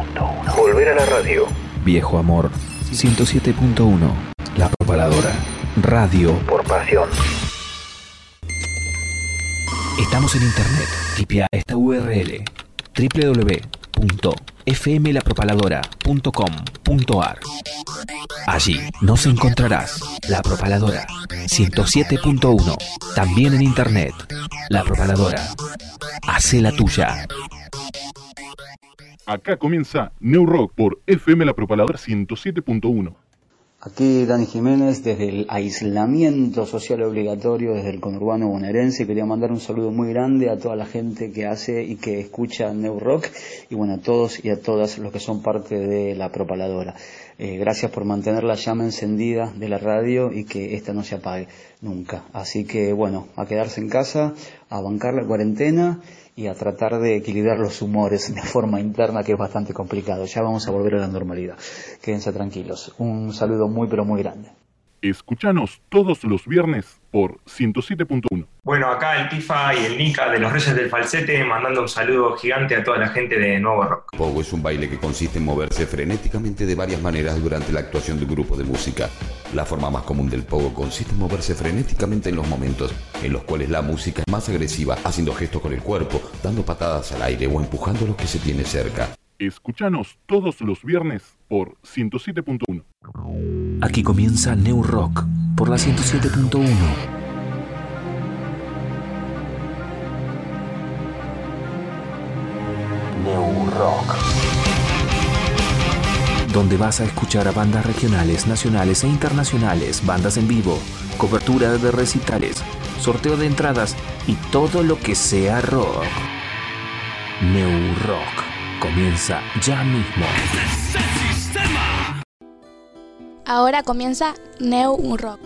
107.1. Volver a la radio. Viejo Amor 107.1. La Propaladora. Radio por pasión. Estamos en internet. Tipea esta URL www.fmlapropaladora.com.ar. Allí nos encontrarás La Propaladora 107.1. También en internet. La Propaladora. Hace la tuya. Acá comienza New Rock por FM La Propaladora 107.1. Aquí Dani Jiménez desde el aislamiento social obligatorio desde el conurbano bonaerense. Quería mandar un saludo muy grande a toda la gente que hace y que escucha New Rock y bueno, a todos y a todas los que son parte de la propaladora. Eh, gracias por mantener la llama encendida de la radio y que esta no se apague nunca. Así que bueno, a quedarse en casa, a bancar la cuarentena y a tratar de equilibrar los humores de forma interna que es bastante complicado. Ya vamos a volver a la normalidad. Quédense tranquilos. Un saludo muy pero muy grande. Escuchanos todos los viernes por 107.1. Bueno, acá el Tifa y el Nika de los Reyes del Falsete mandando un saludo gigante a toda la gente de Nuevo Rock. Pogo es un baile que consiste en moverse frenéticamente de varias maneras durante la actuación de un grupo de música. La forma más común del pogo consiste en moverse frenéticamente en los momentos en los cuales la música es más agresiva, haciendo gestos con el cuerpo, dando patadas al aire o empujando a los que se tiene cerca. Escuchanos todos los viernes por 107.1. Aquí comienza New Rock por la 107.1. New Rock. Donde vas a escuchar a bandas regionales, nacionales e internacionales, bandas en vivo, cobertura de recitales, sorteo de entradas y todo lo que sea rock. New Rock comienza ya mismo. Ahora comienza New Rock.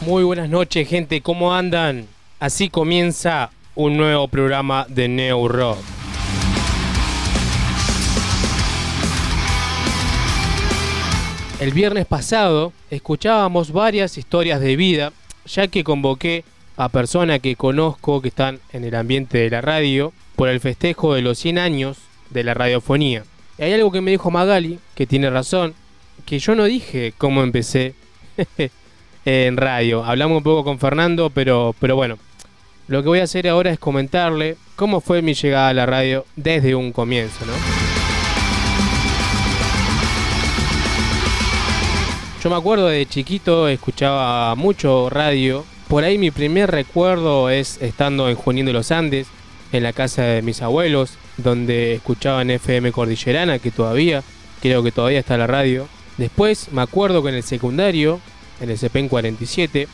Muy buenas noches, gente. ¿Cómo andan? Así comienza un nuevo programa de Neo Rock. El viernes pasado escuchábamos varias historias de vida, ya que convoqué a personas que conozco que están en el ambiente de la radio por el festejo de los 100 años de la radiofonía. Y hay algo que me dijo Magali, que tiene razón, que yo no dije cómo empecé en radio. Hablamos un poco con Fernando, pero, pero bueno, lo que voy a hacer ahora es comentarle cómo fue mi llegada a la radio desde un comienzo, ¿no? Yo me acuerdo de chiquito, escuchaba mucho radio. Por ahí mi primer recuerdo es estando en Junín de los Andes, en la casa de mis abuelos, donde escuchaban FM Cordillerana, que todavía, creo que todavía está la radio. Después me acuerdo que en el secundario, en el CPEN 47,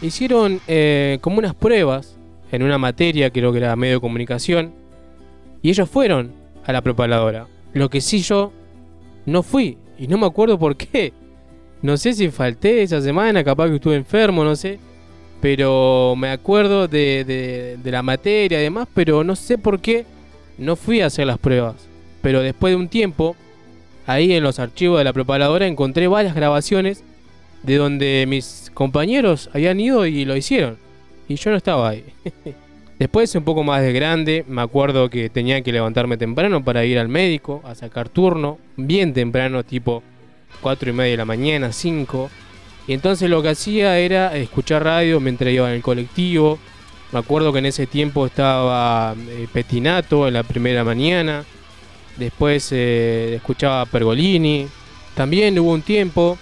hicieron eh, como unas pruebas en una materia, creo que era medio de comunicación, y ellos fueron a la propaladora. Lo que sí yo no fui, y no me acuerdo por qué. No sé si falté esa semana, capaz que estuve enfermo, no sé. Pero me acuerdo de, de, la materia y demás, pero no sé por qué no fui a hacer las pruebas. Pero después de un tiempo, ahí en los archivos de la preparadora encontré varias grabaciones de donde mis compañeros habían ido y lo hicieron. Y yo no estaba ahí. Después, un poco más de grande, me acuerdo que tenía que levantarme temprano para ir al médico a sacar turno, bien temprano, tipo 4 y media de la mañana, 5. Y entonces lo que hacía era escuchar radio mientras iba en el colectivo. Me acuerdo que en ese tiempo estaba eh, Petinato en la primera mañana. Después eh, escuchaba Pergolini. También hubo un tiempo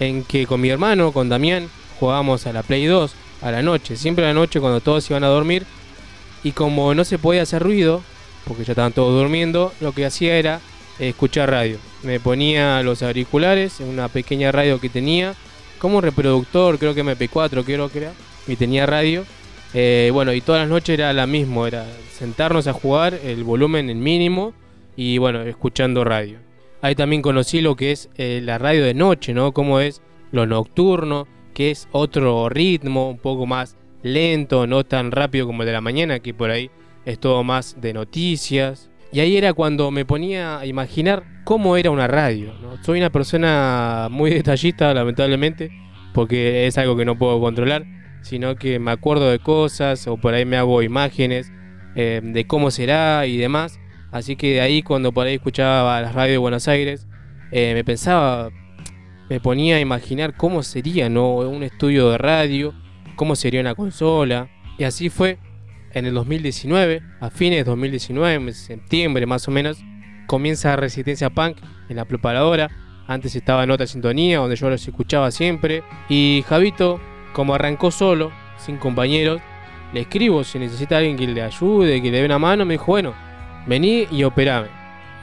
en que con mi hermano, con Damián, jugábamos a la Play 2 a la noche. Siempre a la noche cuando todos iban a dormir. Y como no se podía hacer ruido, porque ya estaban todos durmiendo, lo que hacía era escuchar radio. Me ponía los auriculares en una pequeña radio que tenía, como reproductor, creo que MP4, creo que era, y tenía radio. Eh, bueno, y todas las noches era la misma, era sentarnos a jugar, el volumen en mínimo y bueno, escuchando radio. Ahí también conocí lo que es eh, la radio de noche, ¿no? Cómo es lo nocturno, que es otro ritmo, un poco más lento, no tan rápido como el de la mañana, que por ahí es todo más de noticias. Y ahí era cuando me ponía a imaginar cómo era una radio. Soy una persona muy detallista, lamentablemente, porque es algo que no puedo controlar, sino que me acuerdo de cosas o por ahí me hago imágenes eh, de cómo será y demás. Así que de ahí cuando por ahí escuchaba las radios de Buenos Aires, eh, me pensaba, me ponía a imaginar cómo sería ¿no? un estudio de radio, cómo sería una consola. Y así fue en el 2019, a fines de 2019, en septiembre más o menos, comienza Resistencia Punk en la preparadora. Antes estaba en otra sintonía donde yo los escuchaba siempre. Y Javito, como arrancó solo, sin compañeros, le escribo si necesita alguien que le ayude, que le dé una mano. Me dijo, bueno, vení y operame.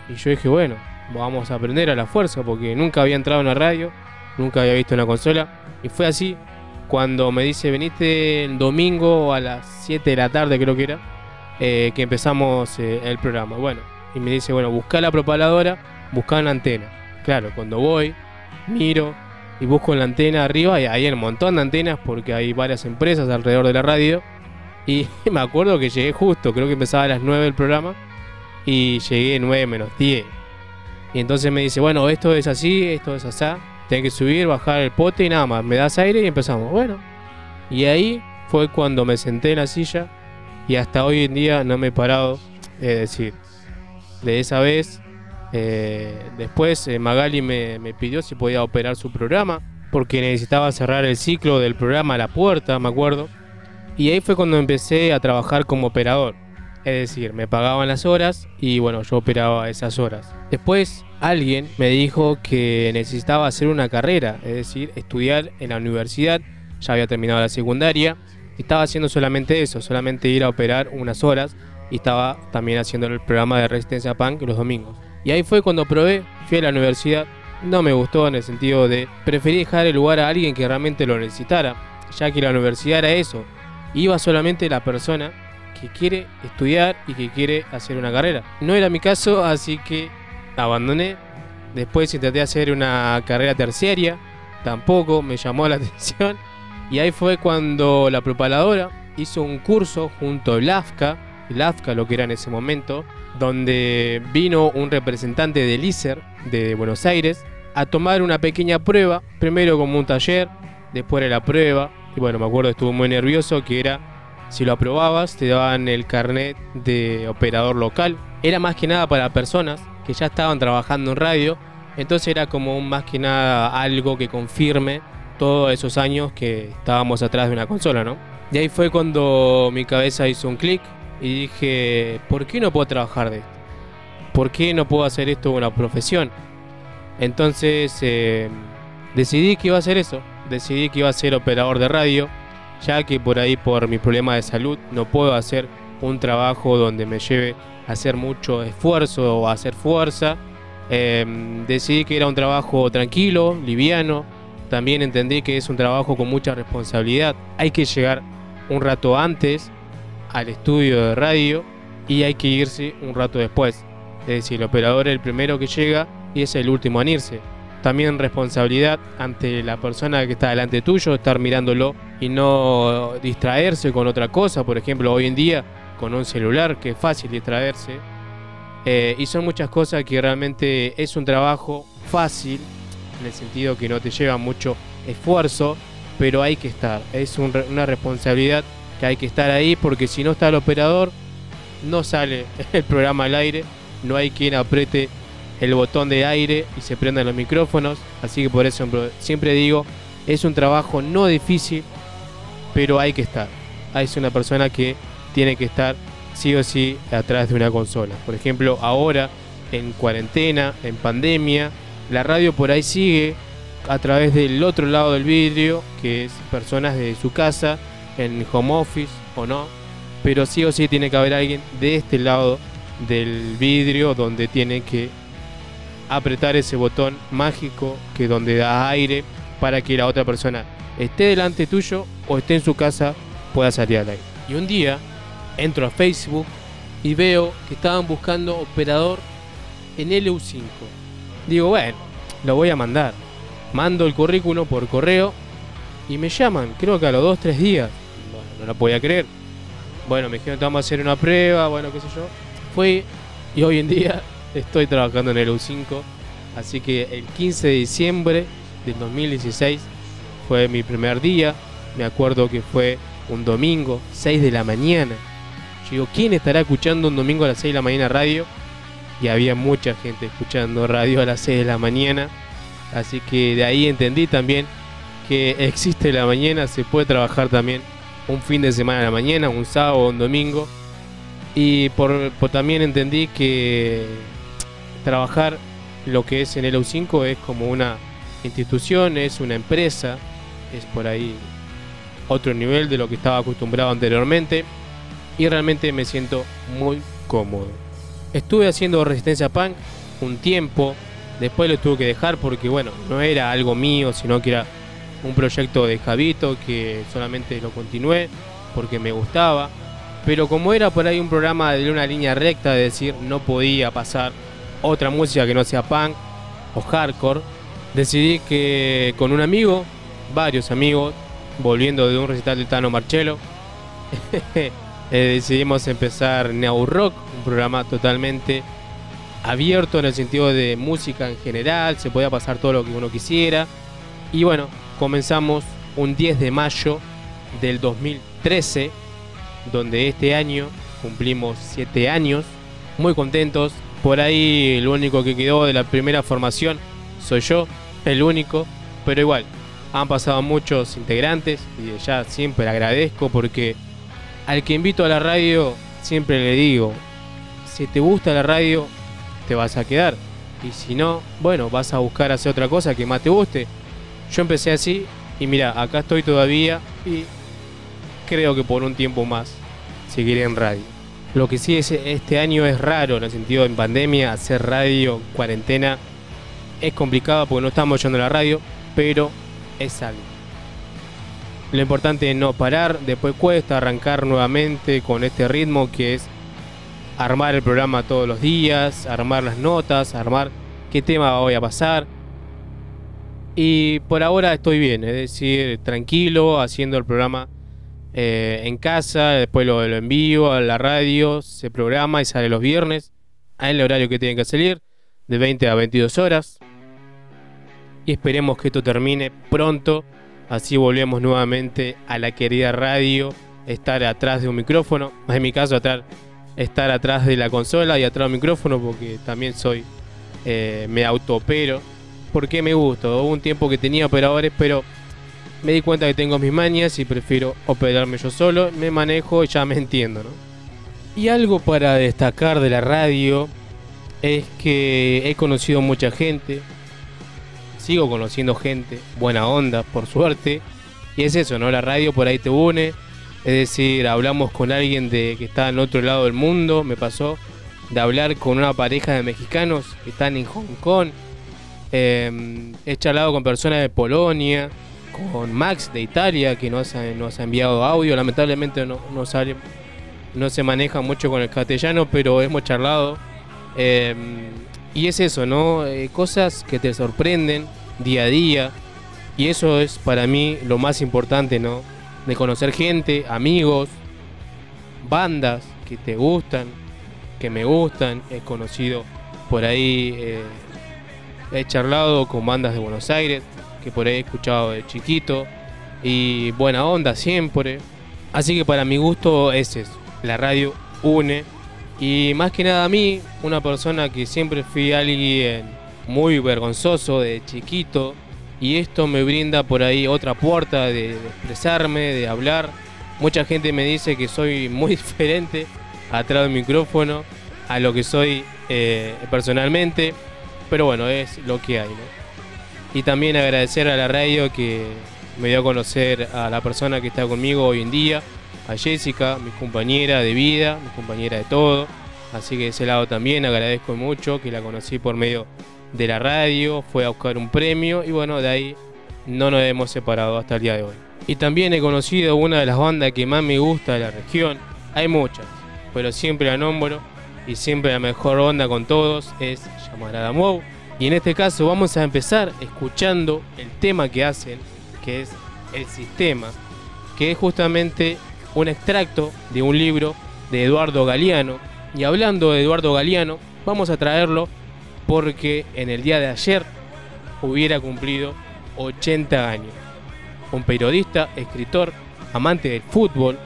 Y yo dije, bueno, vamos a aprender a la fuerza porque nunca había entrado en la radio, nunca había visto una consola. Y fue así cuando me dice, veniste el domingo a las 7 de la tarde, creo que era, eh, que empezamos eh, el programa. Bueno, y me dice, bueno, busca la propaladora, busca una antena. Claro, cuando voy, miro y busco en la antena arriba, y hay un montón de antenas porque hay varias empresas alrededor de la radio. Y me acuerdo que llegué justo, creo que empezaba a las 9 del programa, y llegué 9 menos 10. Y entonces me dice, bueno, esto es así, esto es así. Tenés que subir, bajar el pote y nada más. Me das aire y empezamos. Bueno. Y ahí fue cuando me senté en la silla y hasta hoy en día no me he parado. Es decir, de esa vez, eh, después eh, Magali me, me pidió si podía operar su programa porque necesitaba cerrar el ciclo del programa a la puerta, me acuerdo. Y ahí fue cuando empecé a trabajar como operador. Es decir, me pagaban las horas y bueno, yo operaba esas horas. Después alguien me dijo que necesitaba hacer una carrera, es decir, estudiar en la universidad. Ya había terminado la secundaria. Estaba haciendo solamente eso, solamente ir a operar unas horas. Y estaba también haciendo el programa de Resistencia Punk los domingos. Y ahí fue cuando probé, fui a la universidad. No me gustó en el sentido de preferí dejar el lugar a alguien que realmente lo necesitara, ya que la universidad era eso. Iba solamente la persona que quiere estudiar y que quiere hacer una carrera. No era mi caso, así que abandoné. Después intenté hacer una carrera terciaria, tampoco me llamó la atención. Y ahí fue cuando la propaladora hizo un curso junto a LAFCA, LAFCA lo que era en ese momento, donde vino un representante del ISER de Buenos Aires a tomar una pequeña prueba, primero como un taller, después era la prueba, y bueno, me acuerdo estuvo muy nervioso que era si lo aprobabas, te daban el carnet de operador local. Era más que nada para personas que ya estaban trabajando en radio. Entonces era como más que nada algo que confirme todos esos años que estábamos atrás de una consola, ¿no? Y ahí fue cuando mi cabeza hizo un clic y dije, ¿por qué no puedo trabajar de esto? ¿Por qué no puedo hacer esto una profesión? Entonces eh, decidí que iba a hacer eso. Decidí que iba a ser operador de radio ya que por ahí por mi problema de salud no puedo hacer un trabajo donde me lleve a hacer mucho esfuerzo o a hacer fuerza. Em, decidí que era un trabajo tranquilo, liviano. También entendí que es un trabajo con mucha responsabilidad. Hay que llegar un rato antes al estudio de radio y hay que irse un rato después. Es decir, el operador es el primero que llega y es el último en irse también responsabilidad ante la persona que está delante tuyo, estar mirándolo y no distraerse con otra cosa, por ejemplo, hoy en día con un celular, que es fácil distraerse. Eh, y son muchas cosas que realmente es un trabajo fácil, en el sentido que no te lleva mucho esfuerzo, pero hay que estar. Es una responsabilidad que hay que estar ahí porque si no está el operador, no sale el programa al aire, no hay quien apriete el botón de aire y se prendan los micrófonos. Así que por eso siempre digo, es un trabajo no difícil, pero hay que estar. Hay una persona que tiene que estar sí o sí atrás de una consola. Por ejemplo, ahora en cuarentena, en pandemia, la radio por ahí sigue a través del otro lado del vidrio, que es personas de su casa, en home office o no, pero sí o sí tiene que haber alguien de este lado del vidrio donde tiene que apretar ese botón mágico que donde da aire para que la otra persona esté delante tuyo o esté en su casa pueda salir al aire. Y un día entro a Facebook y veo que estaban buscando operador en LU5. Digo, bueno, lo voy a mandar. Mando el currículum por correo y me llaman, creo que a los 2-3 días. Bueno, no lo podía creer. Bueno, me dijeron, vamos a hacer una prueba, bueno, qué sé yo. Fui y hoy en día estoy trabajando en el U5 Así que el 15 de diciembre del 2016 fue mi primer día. Me acuerdo que fue un domingo, 6 de la mañana. Yo digo, ¿quién estará escuchando un domingo a las 6 de la mañana radio? Y había mucha gente escuchando radio a las 6 de la mañana. Así que de ahí entendí también que existe la mañana, se puede trabajar también un fin de semana a la mañana, un sábado un domingo. Y por también entendí que trabajar lo que es en el EU5 es como una institución, es una empresa, es por ahí otro nivel de lo que estaba acostumbrado anteriormente y realmente me siento muy cómodo. Estuve haciendo resistencia punk un tiempo, después lo tuve que dejar porque bueno, no era algo mío, sino que era un proyecto de Javito que solamente lo continué porque me gustaba. Pero como era por ahí un programa de una línea recta, de decir, no podía pasar otra música que no sea punk o hardcore, decidí que con un amigo, varios amigos, volviendo de un recital de Tano Marcello, eh, decidimos empezar Neo Rock, un programa totalmente abierto en el sentido de música en general, se podía pasar todo lo que uno quisiera. Y bueno, comenzamos un 10 de mayo del 2013, donde este año cumplimos 7 años, muy contentos. Por ahí lo único que quedó de la primera formación soy yo, el único, pero igual, han pasado muchos integrantes y ya siempre agradezco porque al que invito a la radio siempre le digo, si te gusta la radio, te vas a quedar. Y si no, bueno, vas a buscar hacer otra cosa que más te guste. Yo empecé así y mira, acá estoy todavía y creo que por un tiempo más seguiré en radio. Lo que sí es este año es raro en el sentido de pandemia, hacer radio, cuarentena, es complicado porque no estamos yendo la radio, pero es algo. Lo importante es no parar, después cuesta arrancar nuevamente con este ritmo que es armar el programa todos los días, armar las notas, armar qué tema voy a pasar. Y por ahora estoy bien, es decir, tranquilo, haciendo el programa eh, en casa, después lo, lo envío a la radio, se programa y sale los viernes, a el horario que tiene que salir, de 20 a 22 horas y esperemos que esto termine pronto. Así volvemos nuevamente a la querida radio, estar atrás de un micrófono, en mi caso estar atrás de la consola y atrás del micrófono porque también soy, eh, me autoopero, porque me gusta. Hubo un tiempo que tenía operadores, pero me di cuenta que tengo mis mañas y prefiero operarme yo solo, me manejo y ya me entiendo. ¿no? Y algo para destacar de la radio es que he conocido mucha gente, sigo conociendo gente, buena onda, por suerte. Y es eso, ¿no? La radio por ahí te une. Es decir, hablamos con alguien de que está en otro lado del mundo. Me pasó de hablar con una pareja de mexicanos que están en Hong Kong. Em, he charlado con personas de Polonia, con Max de Italia, que nos ha, enviado audio. Lamentablemente no, no, sale, no se maneja mucho con el castellano, pero hemos charlado. Em, y es eso, ¿no? Eh, cosas que te sorprenden día a día. Y eso es para mí lo más importante, ¿no? De conocer gente, amigos, bandas que te gustan, que me gustan. He conocido por ahí, eh, he charlado con bandas de Buenos Aires, que por ahí he escuchado de chiquito. Y buena onda siempre. Así que para mi gusto es eso. La radio une y más que nada a mí, una persona que siempre fui alguien muy vergonzoso de chiquito, y esto me brinda por ahí otra puerta de, expresarme, de hablar. Mucha gente me dice que soy muy diferente atrás del micrófono a lo que soy eh, personalmente, pero bueno, es lo que hay. Y también agradecer a la radio que me dio a conocer a la persona que está conmigo hoy en día, a Jessica, mi compañera de vida, mi compañera de todo. Así que de ese lado también agradezco mucho que la conocí por medio de la radio, fue a buscar un premio y bueno, de ahí no nos hemos separado hasta el día de hoy. Y también he conocido una de las bandas que más me gusta de la región. Hay muchas, pero siempre la nombro y siempre la mejor onda con todos es Llamarada Mou. Y en este caso vamos a empezar escuchando el tema que hacen, que es El Sistema, que es justamente un extracto de un libro de Eduardo Galeano. Y hablando de Eduardo Galeano, vamos a traerlo porque en el día de ayer hubiera cumplido 80 años. Un periodista, escritor, amante del fútbol,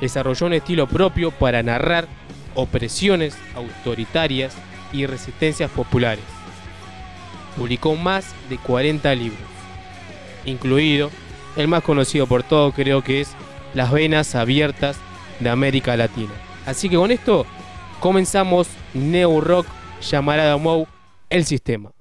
desarrolló un estilo propio para narrar opresiones autoritarias y resistencias populares. Publicó más de 40 libros, incluido el más conocido por todos creo que es Las Venas Abiertas de América Latina. Así que con esto comenzamos Neo Rock Llamarada Mou, el sistema.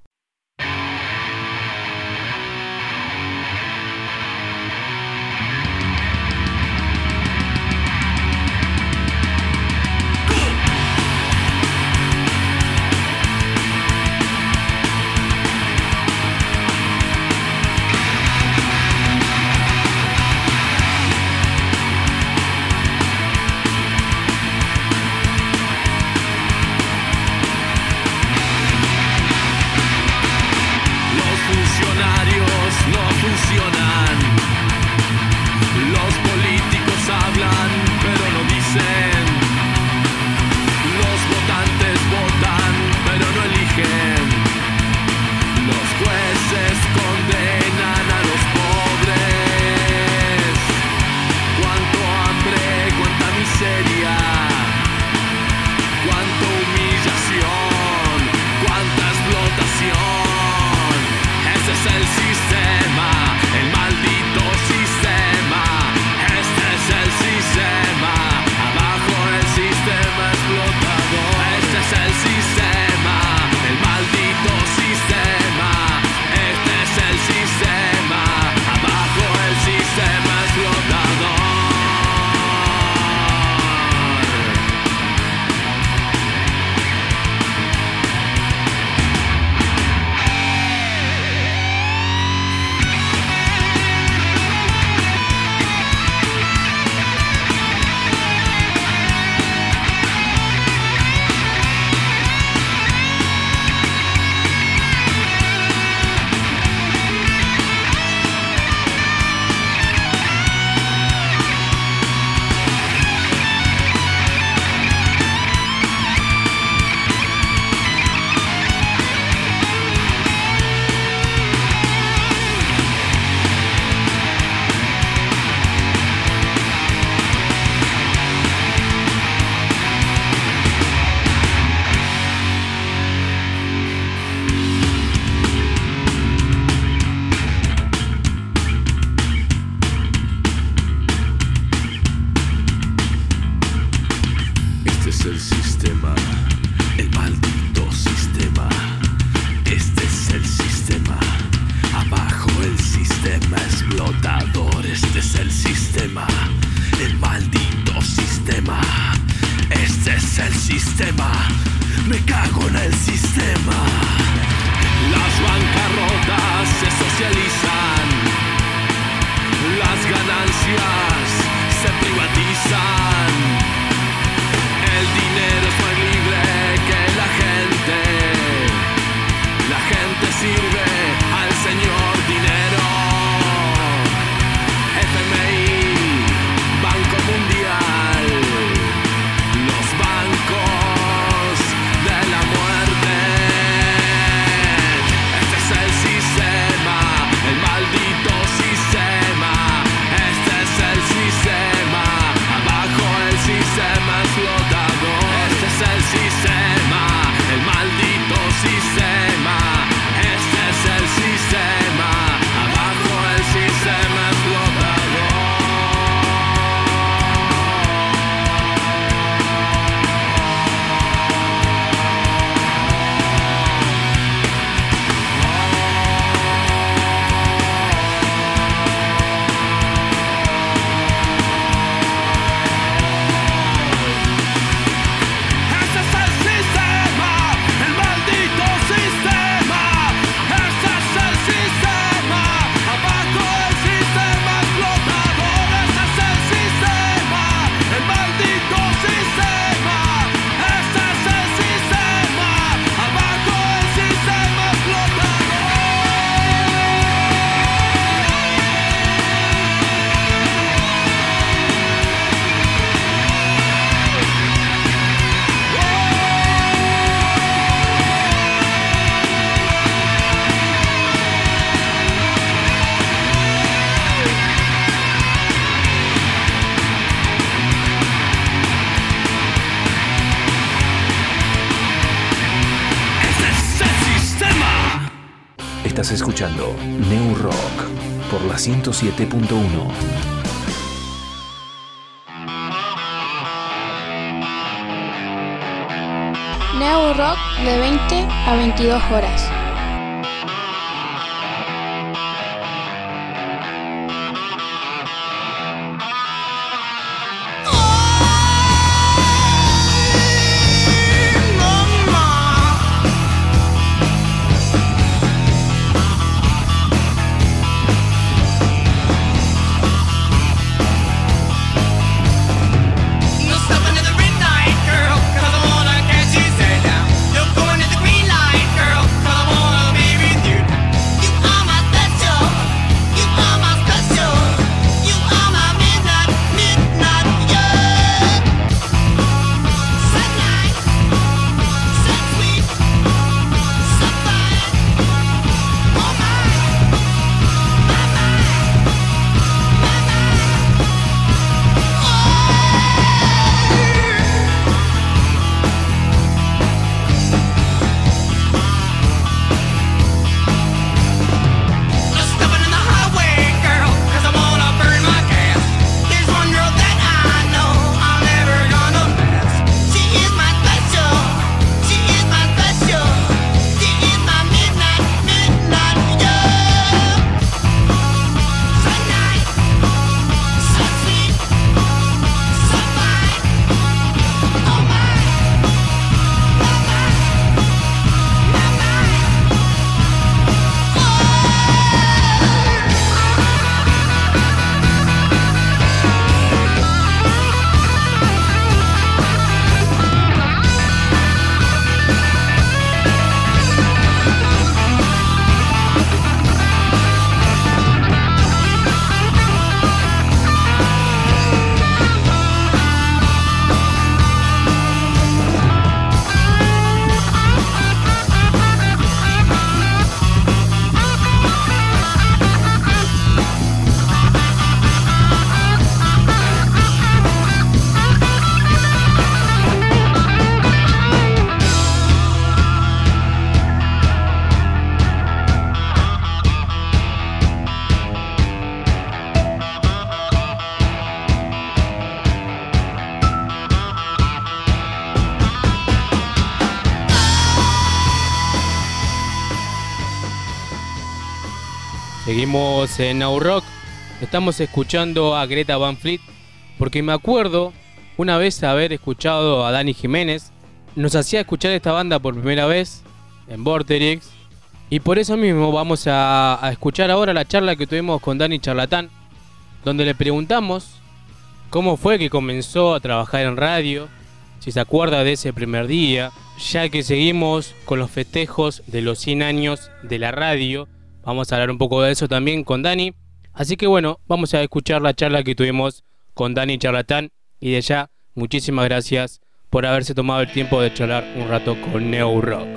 Estás escuchando New Rock por la 107.1. Neo Rock de 20 a 22 horas. Seguimos en Now Rock. Estamos escuchando a Greta Van Fleet porque me acuerdo una vez haber escuchado a Dani Jiménez. Nos hacía escuchar esta banda por primera vez en Vorterix. Y por eso mismo vamos a, a escuchar ahora la charla que tuvimos con Dani Charlatán, donde le preguntamos cómo fue que comenzó a trabajar en radio, si se acuerda de ese primer día, ya que seguimos con los festejos de los 100 años de la radio Vamos a hablar un poco de eso también con Dani. Así que bueno, vamos a escuchar la charla que tuvimos con Dani Charlatán. Y de ya, muchísimas gracias por haberse tomado el tiempo de charlar un rato con Neo Rock.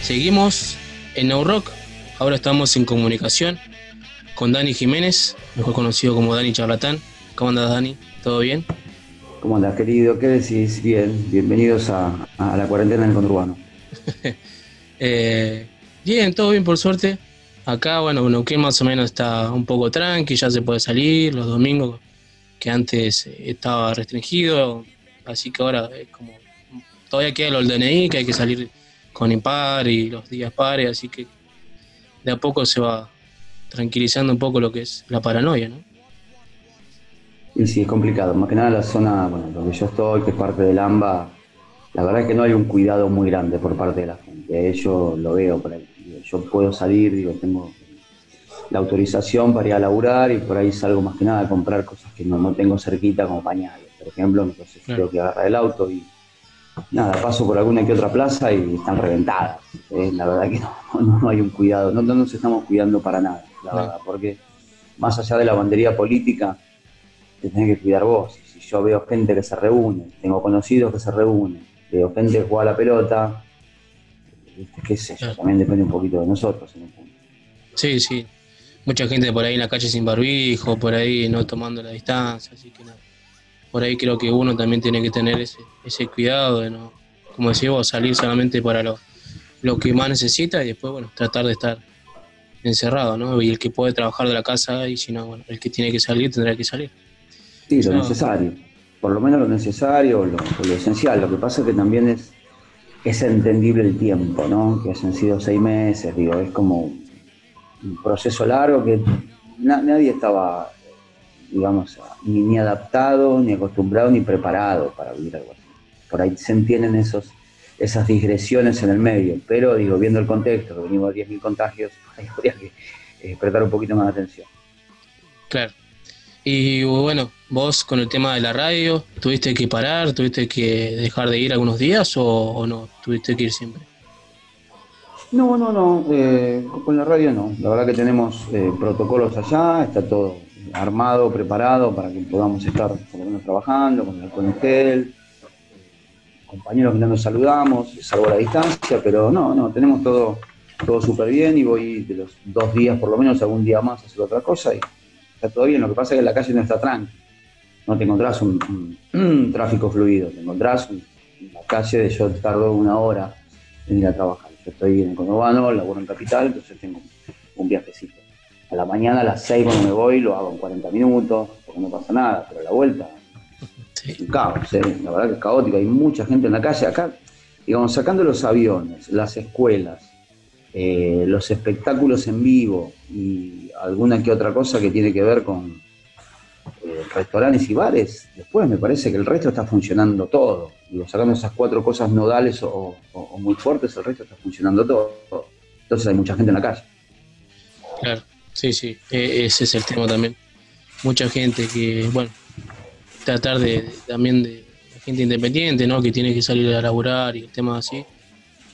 Seguimos en Neo Rock Ahora estamos en comunicación con Dani Jiménez, mejor conocido como Dani Charlatán. ¿Cómo andas, Dani? ¿Todo bien? ¿Cómo andas, querido? ¿Qué decís? Bien, bienvenidos a, la cuarentena en el conurbano. Eh, bien, todo bien, por suerte. Acá, bueno, Neuquén más o menos está un poco tranqui, ya se puede salir los domingos, que antes estaba restringido, así que ahora es como. Todavía queda del DNI, que hay que salir con impar y los días pares, así que de a poco se va tranquilizando un poco lo que es la paranoia, ¿no? Y sí, es complicado. Más que nada la zona, bueno, donde yo estoy, que es parte del AMBA, la verdad es que no hay un cuidado muy grande por parte de la gente. Yo lo veo por ahí. Yo puedo salir, digo, tengo la autorización para ir a laburar y por ahí salgo más que nada a comprar cosas que no, tengo cerquita como pañales, por ejemplo, entonces tengo que agarrar el auto y nada, paso por alguna que otra plaza y están reventadas. Eh, la verdad que no, no, hay un cuidado, no, nos estamos cuidando para nada, la verdad, porque más allá de la bandería política, te tenés que cuidar vos. Si yo veo gente que se reúne, tengo conocidos que se reúnen, veo gente que juega la pelota, ¿viste? qué sé yo, también depende un poquito de nosotros en un punto. Sí, sí. Mucha gente por ahí en la calle sin barbijo, por ahí no tomando la distancia, así que nada. Por ahí creo que uno también tiene que tener ese, ese cuidado de no, como decía vos, salir solamente para lo, lo que más necesita y después, bueno, tratar de estar encerrado, ¿no? Y el que puede trabajar de la casa y si no, bueno, el que tiene que salir tendrá que salir. Sí, lo No. necesario. Por lo menos lo necesario, lo, lo esencial. Lo que pasa es que también es, es entendible el tiempo, ¿no? Que hayan sido seis meses, digo, es como un proceso largo que na- nadie estaba, digamos, ni, ni adaptado, ni acostumbrado, ni preparado para vivir algo así. Por ahí se entienden esos, esas digresiones en el medio, pero digo, viendo el contexto, que venimos de 10.000 contagios, ahí habría que eh, prestar un poquito más de atención. Claro. Y bueno, vos con el tema de la radio, ¿tuviste que parar, tuviste que dejar de ir algunos días o, o no? ¿Tuviste que ir siempre? No, no, no, eh, con la radio no. La verdad que tenemos eh, protocolos allá, está todo armado, preparado para que podamos estar por lo menos trabajando con el alcohol en gel, compañeros que no nos saludamos, salvo la distancia, pero no, no, tenemos todo, todo súper bien y voy de los dos días por lo menos algún día más a hacer otra cosa y está todo bien. Lo que pasa es que la calle no está tranquila, no te encontrás un, tráfico fluido, te encontrás un- una calle de yo tardo una hora en ir a trabajar. Yo estoy en el conurbano, laburo en Capital, entonces tengo un viajecito. La mañana, a las 6 cuando me voy, lo hago en 40 minutos, porque no pasa nada, pero a la vuelta es un caos, ¿eh? la verdad que es caótico, hay mucha gente en la calle. Acá, digamos, sacando los aviones, las escuelas, eh, los espectáculos en vivo y alguna que otra cosa que tiene que ver con eh, restaurantes y bares, después me parece que el resto está funcionando todo. Digo, sacando esas cuatro cosas nodales o, o- o muy fuertes, el resto está funcionando todo. Entonces hay mucha gente en la calle. Claro, sí, sí, e- ese es el tema también. Mucha gente que, bueno, tratar de, también de gente independiente, ¿no? Que tiene que salir a laburar y el tema así,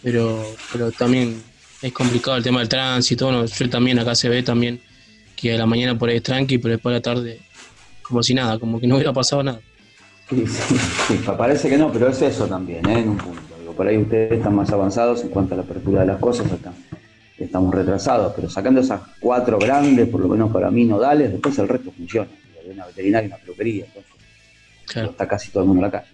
pero, pero también es complicado el tema del tránsito, yo también acá se ve también que a la mañana por ahí es tranqui, pero después la tarde como si nada, como que no hubiera pasado nada. Sí, sí, sí, pa- parece que no, pero es eso también, ¿eh? en un punto. Digo, por ahí ustedes están más avanzados en cuanto a la apertura de las cosas, acá estamos retrasados, pero sacando esas cuatro grandes, por lo menos para mí, nodales, después el resto funciona. Hay una veterinaria y una peluquería, entonces Claro. está casi todo el mundo en la calle.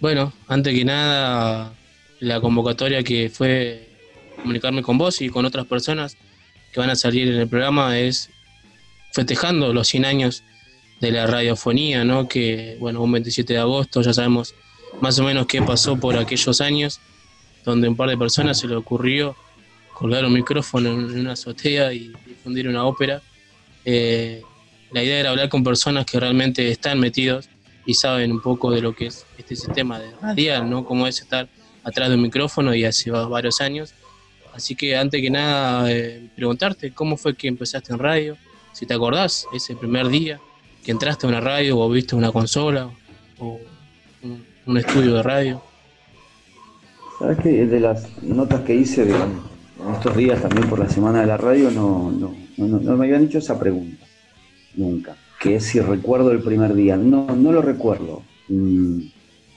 Bueno, antes que nada, la convocatoria que fue comunicarme con vos y con otras personas que van a salir en el programa es festejando los 100 años de la radiofonía, ¿no? Que, bueno, un 27 de agosto, ya sabemos más o menos qué pasó por aquellos años, donde un par de personas se le ocurrió colgar un micrófono en una azotea y difundir una ópera. Eh, la idea era hablar con personas que realmente están metidos y saben un poco de lo que es este sistema de radial, ¿no? Cómo es estar atrás de un micrófono y hace va- varios años. Así que antes que nada, eh, preguntarte cómo fue que empezaste en radio, si te acordás ese primer día que entraste a una radio o viste una consola o un, un estudio de radio. ¿Sabes qué? De las notas que hice de- estos días también por la semana de la radio, no, no, no, no- me habían hecho esa pregunta. Nunca. Que es si recuerdo el primer día. No, no lo recuerdo. Mm,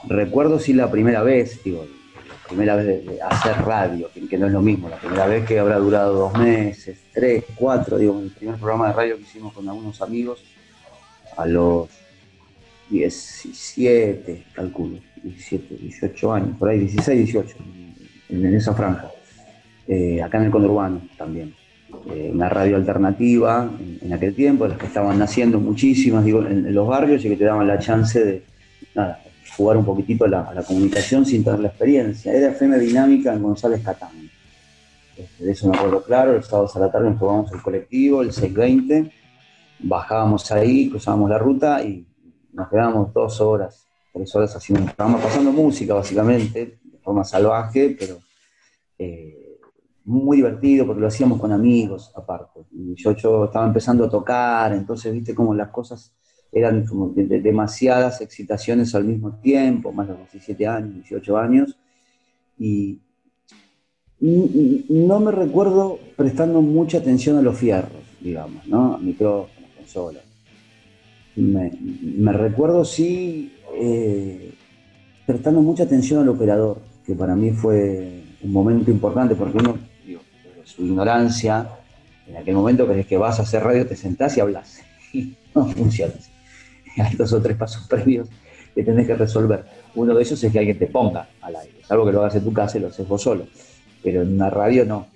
recuerdo si la primera vez, digo, la primera vez de, hacer radio, que, no es lo mismo. La primera vez que habrá durado dos meses, tres, cuatro, digo, el primer programa de radio que hicimos con algunos amigos a los 17, calculo, 17, 18 años, por ahí, 16, 18, en, en esa franja. Eh, acá en el conurbano también. Eh, una radio alternativa en, aquel tiempo, las que estaban naciendo muchísimas, digo, en, los barrios y que te daban la chance de jugar un poquitito a la, comunicación sin tener la experiencia. Era FM Dinámica en González Catán. Este, de eso me acuerdo claro, los sábados a la tarde nos tomamos el colectivo, el 620, bajábamos ahí, cruzábamos la ruta y nos quedábamos dos horas, tres horas haciendo un programa, pasando música básicamente, de forma salvaje, pero eh, muy divertido porque lo hacíamos con amigos aparte. Y yo, estaba empezando a tocar, entonces viste como las cosas eran como de- de- demasiadas excitaciones al mismo tiempo, más de los 17 años, 18 años, y no me recuerdo prestando mucha atención a los fierros, digamos, ¿no? A micrófonos, consolas. Me, recuerdo sí eh, prestando mucha atención al operador, que para mí fue un momento importante porque uno, su ignorancia, en aquel momento crees que vas a hacer radio, te sentás y hablas. No funciona. Hay dos o tres pasos previos que tenés que resolver. Uno de ellos es que alguien te ponga al aire, algo que lo hagas en tu casa y lo haces vos solo. Pero en una radio no.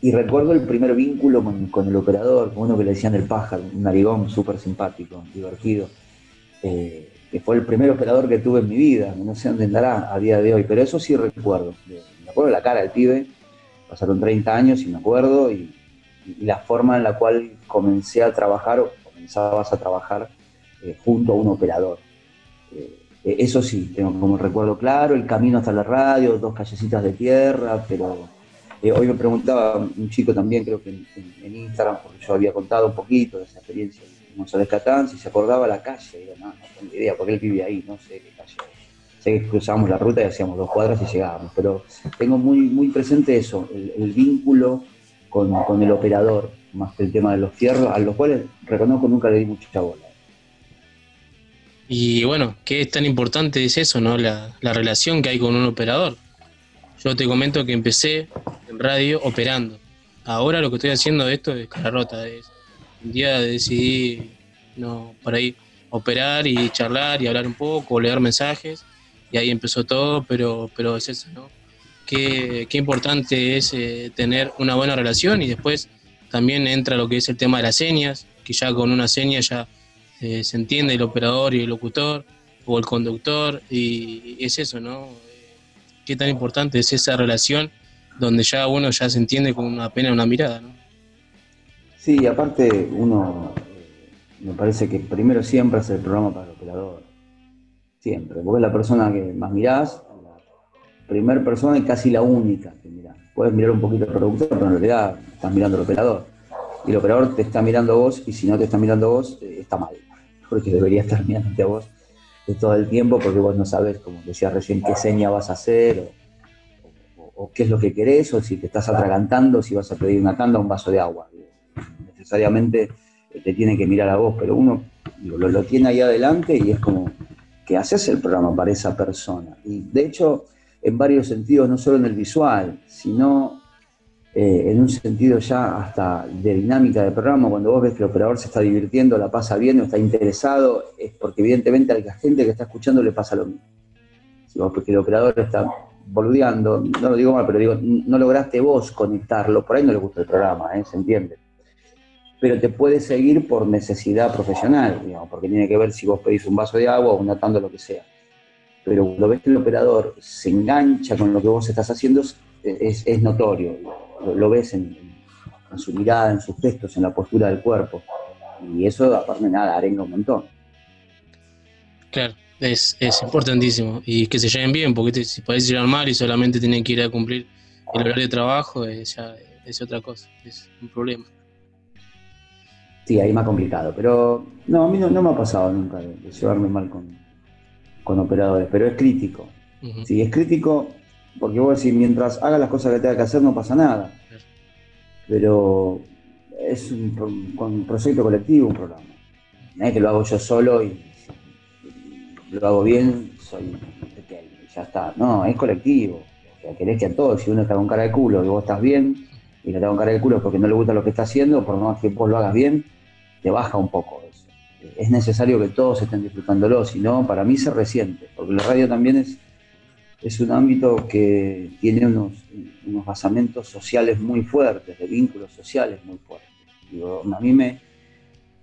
Y recuerdo el primer vínculo con, el operador, con uno que le decían el pájaro, un narigón súper simpático, divertido. Eh, que fue el primer operador que tuve en mi vida, no sé dónde andará a día de hoy, pero eso sí recuerdo. Me acuerdo la cara del pibe, pasaron 30 años y me acuerdo, y, la forma en la cual comencé a trabajar o comenzabas a trabajar eh, junto a un operador. Eh, eso sí, tengo como recuerdo claro, el camino hasta la radio, dos callecitas de tierra, pero eh, hoy me preguntaba un chico también, creo que en, Instagram, porque yo había contado un poquito de esa experiencia González Catán, si se acordaba la calle. No, tengo idea, porque él vivía ahí, no sé qué calle. Que cruzábamos la ruta y hacíamos dos cuadras y llegábamos, pero tengo muy, muy presente eso, el, vínculo con, el operador, más que el tema de los fierros, a los cuales reconozco nunca le di mucha bola. Y bueno, ¿qué es tan importante es eso, no? La, la relación que hay con un operador. Yo te comento que empecé en radio operando. Ahora lo que estoy haciendo de esto es cara rota, es un día decidí no, por ahí operar y charlar y hablar un poco, leer mensajes, y ahí empezó todo, pero, pero es eso, ¿no? Qué, qué importante es eh, tener una buena relación y después también entra lo que es el tema de las señas, que ya con una seña ya eh, se entiende el operador y el locutor o el conductor, y es eso, ¿no? Qué tan importante es esa relación donde ya uno ya se entiende con una pena una mirada, ¿no? Sí, aparte uno, eh, me parece que primero siempre es el programa para el operador. Siempre, porque es la persona que más mirás, la primera persona y casi la única que mirás. Puedes mirar un poquito al productor, pero en realidad estás mirando al operador. Y el operador te está mirando a vos y si no te está mirando a vos, eh, está mal. Porque debería estar mirándote a vos todo el tiempo porque vos no sabes, como decía recién, qué seña vas a hacer o, qué es lo que querés o si te estás atragantando, si vas a pedir una tanda o un vaso de agua necesariamente eh, te tiene que mirar a vos, pero uno lo, tiene ahí adelante y es como que haces el programa para esa persona. Y de hecho, en varios sentidos, no solo en el visual, sino eh, en un sentido ya hasta de dinámica del programa, cuando vos ves que el operador se está divirtiendo, la pasa bien o está interesado, es porque evidentemente a la gente que está escuchando le pasa lo mismo. Si vos porque el operador está boludeando, no lo digo mal, pero digo, no lograste vos conectarlo, por ahí no le gusta el programa, ¿eh? ¿se entiende? Pero te puede seguir por necesidad profesional, digamos, porque tiene que ver si vos pedís un vaso de agua o una tanda, lo que sea. Pero cuando ves que el operador se engancha con lo que vos estás haciendo, es, notorio, lo, ves en, su mirada, en sus gestos, en la postura del cuerpo. Y eso, aparte nada, arenga un montón. Claro, es, importantísimo. Y que se lleven bien, porque si podés llegar mal y solamente tienen que ir a cumplir el horario de trabajo, es, ya, es otra cosa, es un problema. Sí, ahí más complicado, pero no, a mí no, me ha pasado nunca de, llevarme mal con, con, operadores, pero es crítico. Sí, es crítico porque vos decís, mientras haga las cosas que tenga que hacer no pasa nada. Pero es un, proyecto colectivo, un programa. No es que lo hago yo solo y, lo hago bien, soy ya está. No, es colectivo. O sea, querés que a todos, si uno está con cara de culo y vos estás bien, y le está con cara de culo porque no le gusta lo que está haciendo, por más que vos lo hagas bien, te baja un poco eso. Es necesario que todos estén disfrutándolo, si no, para mí se resiente, porque la radio también es, es un ámbito que tiene unos, unos basamentos sociales muy fuertes, de vínculos sociales muy fuertes. a mí me,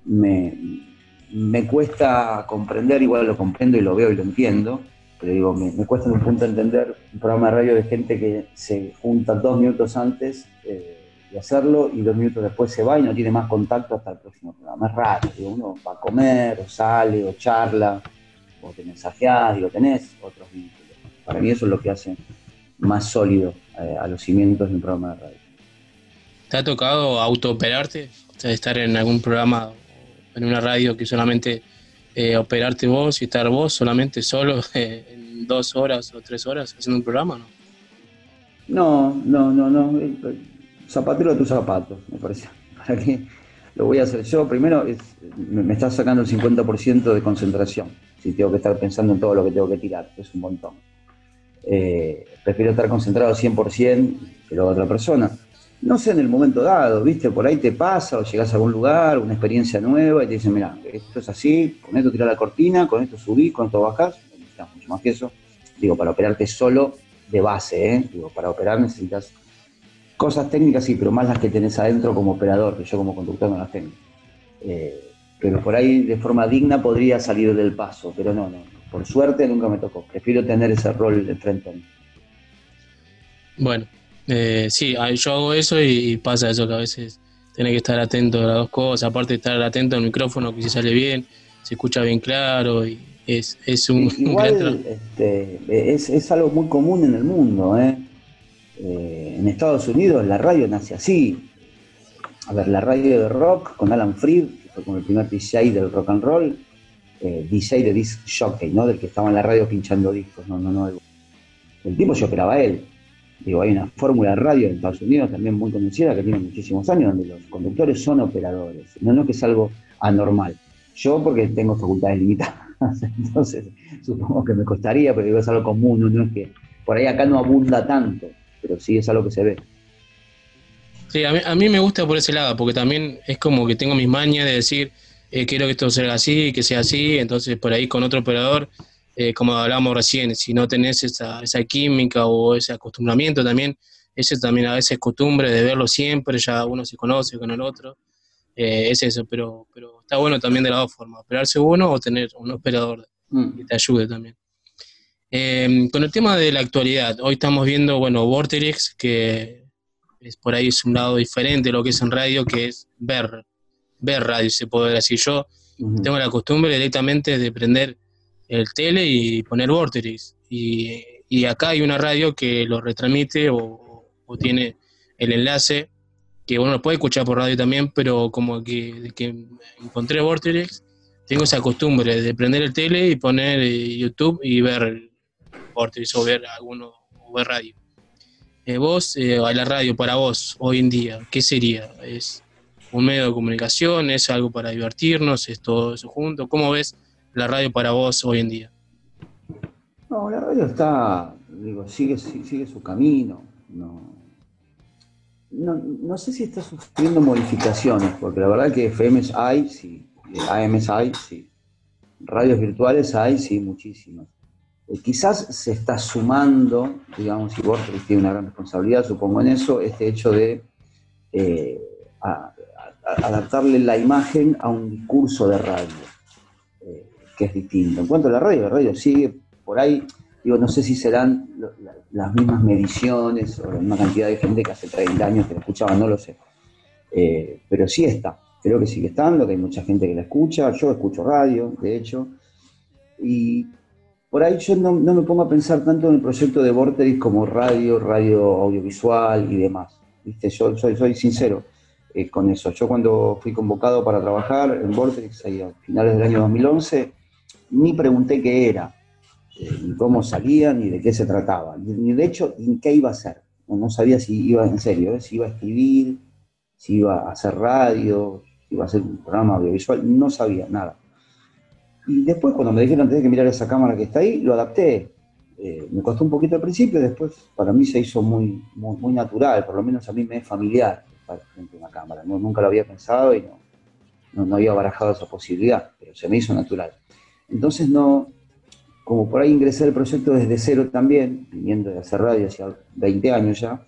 me, cuesta comprender, igual lo comprendo y lo veo y lo entiendo, pero digo, me, cuesta en un punto entender un programa de radio de gente que se junta dos minutos antes. Eh, hacerlo y dos minutos después se va y no tiene más contacto hasta el próximo programa. Es raro, uno va a comer, o sale, o charla, o te mensajeás y lo tenés, otros vínculos. Para mí eso es lo que hace más sólido eh, a los cimientos de un programa de radio. ¿Te ha tocado autooperarte? O sea, estar en algún programa, en una radio que solamente eh, operarte vos y estar vos solamente solo eh, en dos horas o tres horas haciendo un programa, ¿no? No, no, no, no zapatero de tus zapatos, me parece. ¿Para qué lo voy a hacer yo? Primero, me, está sacando el 50% de concentración. Si tengo que estar pensando en todo lo que tengo que tirar, es un montón. eh, prefiero estar concentrado 100% que lo otra persona. No sé en el momento dado, ¿viste? Por ahí te pasa o llegas a algún lugar, una experiencia nueva y te dicen, mira, esto es así, con esto tirás la cortina, con esto subís, con esto bajás, necesitas mucho más que eso. Digo, para operarte solo de base, ¿eh? Digo, para operar necesitas cosas técnicas, sí, pero más las que tenés adentro como operador, que yo como conductor no las tengo. Eh, pero por ahí de forma digna podría salir del paso, pero no, no, por suerte nunca me tocó. Prefiero tener ese rol de frente a mí. Bueno, eh, sí, yo hago eso y, pasa eso que a veces tenés que estar atento a las dos cosas, aparte de estar atento al micrófono que si sale bien, se escucha bien claro y es, es un... Igual este, es, es, algo muy común en el mundo, ¿eh? ¿Eh? en Estados Unidos la radio nace así. A ver, la radio de rock con Alan Freed, que fue como el primer DJ del rock and roll, eh, DJ de disc jockey, ¿no? Del que estaba en la radio pinchando discos, no, no, no. El, tipo yo operaba él. Digo, hay una fórmula de radio en Estados Unidos también muy conocida que tiene muchísimos años, donde los conductores son operadores. No, no que es algo anormal. Yo porque tengo facultades limitadas, entonces supongo que me costaría, pero digo, es algo común, no, es que por ahí acá no abunda tanto, pero sí es algo que se ve. Sí, a mí, a mí me gusta por ese lado, porque también es como que tengo mis mañas de decir, eh, quiero que esto sea así, que sea así, entonces por ahí con otro operador, eh, como hablábamos recién, si no tenés esa, esa química o ese acostumbramiento también, eso también a veces es costumbre de verlo siempre, ya uno se conoce con el otro, eh, es eso, pero, pero está bueno también de las dos formas, operarse uno o tener un operador mm. que te ayude también. Con el tema de la actualidad, hoy estamos viendo, bueno, Vorterix, que es por ahí es un lado diferente de lo que es en radio, que es ver ver radio, se puede decir. Yo tengo la costumbre directamente de prender el tele y poner Vorterix. Y, y acá hay una radio que lo retransmite o, tiene el enlace, que uno lo puede escuchar por radio también, pero como que, que encontré Vorterix, tengo esa costumbre de prender el tele y poner eh, YouTube y ver Vorterix o ver alguno o ver radio. Eh, vos, eh, la radio para vos hoy en día, ¿qué sería? ¿Es un medio de comunicación? ¿Es algo para divertirnos? ¿Es todo eso junto? ¿Cómo ves la radio para vos hoy en día? No, la radio está, digo, sigue, sigue su camino. No, no, sé si está sufriendo modificaciones, porque la verdad que FMs hay, sí, AMs hay, sí. Radios virtuales hay, sí, muchísimas. Eh, quizás se está sumando, digamos, y vos tiene una gran responsabilidad, supongo en eso, este hecho de eh, adaptarle la imagen a un discurso de radio, eh, que es distinto. En cuanto a la radio, la radio sigue por ahí, digo, no sé si serán las mismas mediciones o la misma cantidad de gente que hace 30 años que la escuchaba, no lo sé. Eh, pero sí está, creo que sigue estando, que hay mucha gente que la escucha, yo escucho radio, de hecho, y por ahí yo no, me pongo a pensar tanto en el proyecto de Vortex como radio, radio audiovisual y demás. ¿Viste? Yo soy, soy sincero, eh, con eso. Yo cuando fui convocado para trabajar en Vortex, a finales del año 2011, ni pregunté qué era, eh, ni cómo salía, ni de qué se trataba, ni de hecho, ni qué iba a hacer. No, sabía si iba en serio, ¿eh? si iba a escribir, si iba a hacer radio, si iba a hacer un programa audiovisual, no sabía nada. Y después cuando me dijeron tener que mirar esa cámara que está ahí, lo adapté. me costó un poquito al principio, después para mí se hizo muy, muy, muy natural, por lo menos a mí me es familiar frente a una cámara. No, nunca lo había pensado y no, no, había barajado esa posibilidad, pero se me hizo natural. Entonces no, como por ahí ingresé al proyecto desde cero también, viniendo de hacer radio hace 20 años ya,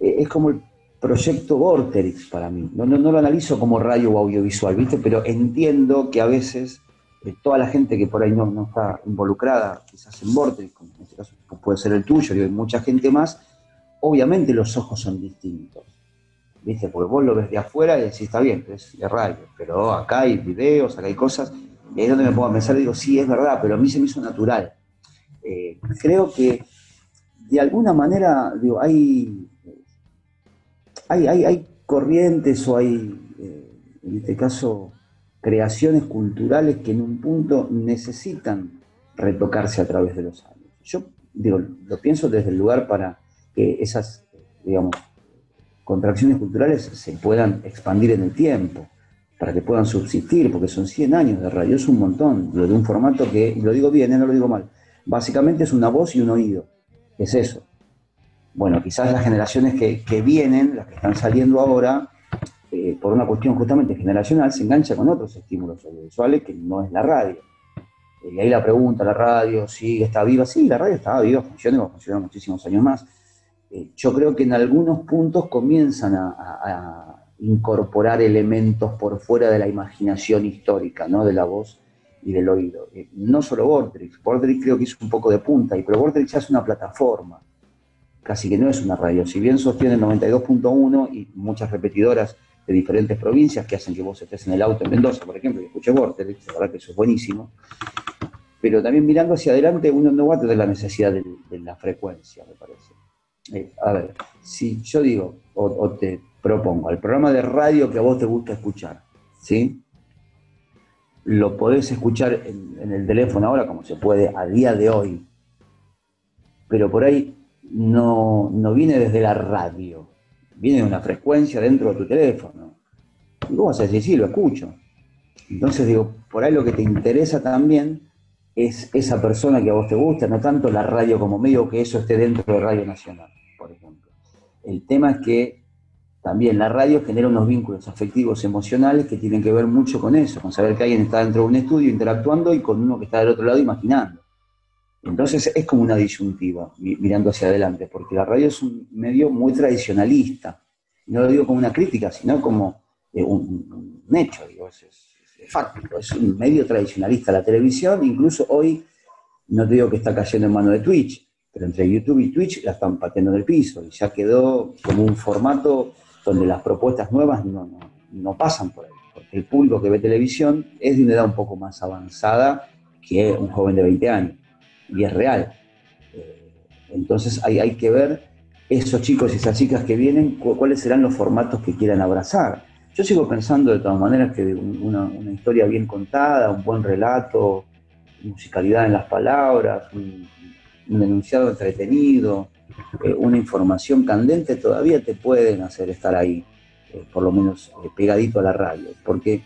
eh, es como el proyecto Vorterix para mí. No, no, lo analizo como radio o audiovisual, ¿viste? Pero entiendo que a veces toda la gente que por ahí no, no está involucrada, quizás en Vorterix, como en este caso puede ser el tuyo, y hay mucha gente más, obviamente los ojos son distintos. ¿viste? Porque vos lo ves de afuera y decís, está bien, es de radio, pero acá hay videos, acá hay cosas, y ahí es donde me pongo a pensar digo, sí, es verdad, pero a mí se me hizo natural. Eh, creo que de alguna manera, hay, hay, hay, corrientes o hay, eh, en este caso, creaciones culturales que en un punto necesitan retocarse a través de los años. Yo digo, lo pienso desde el lugar para que esas, digamos, contracciones culturales se puedan expandir en el tiempo, para que puedan subsistir, porque son 100 años de radio, es un montón, lo de un formato que, lo digo bien, eh, no lo digo mal, básicamente es una voz y un oído. es eso. Bueno, quizás las generaciones que vienen, las que están saliendo ahora, eh, por una cuestión justamente generacional, se engancha con otros estímulos audiovisuales que no es la radio. Eh, y ahí la pregunta, ¿la radio sigue, está viva? Sí, la radio estaba viva, funciona y va a funcionar muchísimos años más. Eh, yo creo que en algunos puntos comienzan a, incorporar elementos por fuera de la imaginación histórica, ¿no? de la voz y del oído. no solo Vortrix, Vortrix creo que hizo un poco de punta, y pero Vortrix ya es una plataforma, casi que no es una radio. Si bien sostiene 92.1 y muchas repetidoras de diferentes provincias que hacen que vos estés en el auto en Mendoza, por ejemplo, y escuches Vortex, la verdad que eso es buenísimo. Pero también mirando hacia adelante, uno no va a tener la necesidad de, la frecuencia, me parece. Eh, a ver, si yo digo, o, te propongo, el programa de radio que a vos te gusta escuchar, ¿sí? Lo podés escuchar en, en el teléfono ahora como se puede a día de hoy, pero por ahí no, no viene desde la radio, viene una frecuencia dentro de tu teléfono. Y vos vas a decir, sí, lo escucho. Entonces digo, por ahí lo que te interesa también es esa persona que a vos te gusta, no tanto la radio como medio que eso esté dentro de Radio Nacional, por ejemplo. El tema es que también la radio genera unos vínculos afectivos, emocionales que tienen que ver mucho con eso, con saber que alguien está dentro de un estudio interactuando y con uno que está del otro lado imaginando. Entonces es como una disyuntiva mirando hacia adelante, porque la radio es un medio muy tradicionalista. No lo digo como una crítica, sino como eh, un, hecho, es, es, fáctico, es un medio tradicionalista. La televisión, incluso hoy, no te digo que está cayendo en mano de Twitch, pero entre YouTube y Twitch la están pateando del piso y ya quedó como un formato donde las propuestas nuevas no, no pasan por ahí, porque el público que ve televisión es de una edad un poco más avanzada que un joven de 20 años y es real. Eh, entonces hay, hay que ver esos chicos y esas chicas que vienen, cuáles serán los formatos que quieran abrazar. Yo sigo pensando de todas maneras que una, historia bien contada, un buen relato, musicalidad en las palabras, un, enunciado entretenido, eh, una información candente, todavía te pueden hacer estar ahí, eh, por lo menos pegadito a la radio. Porque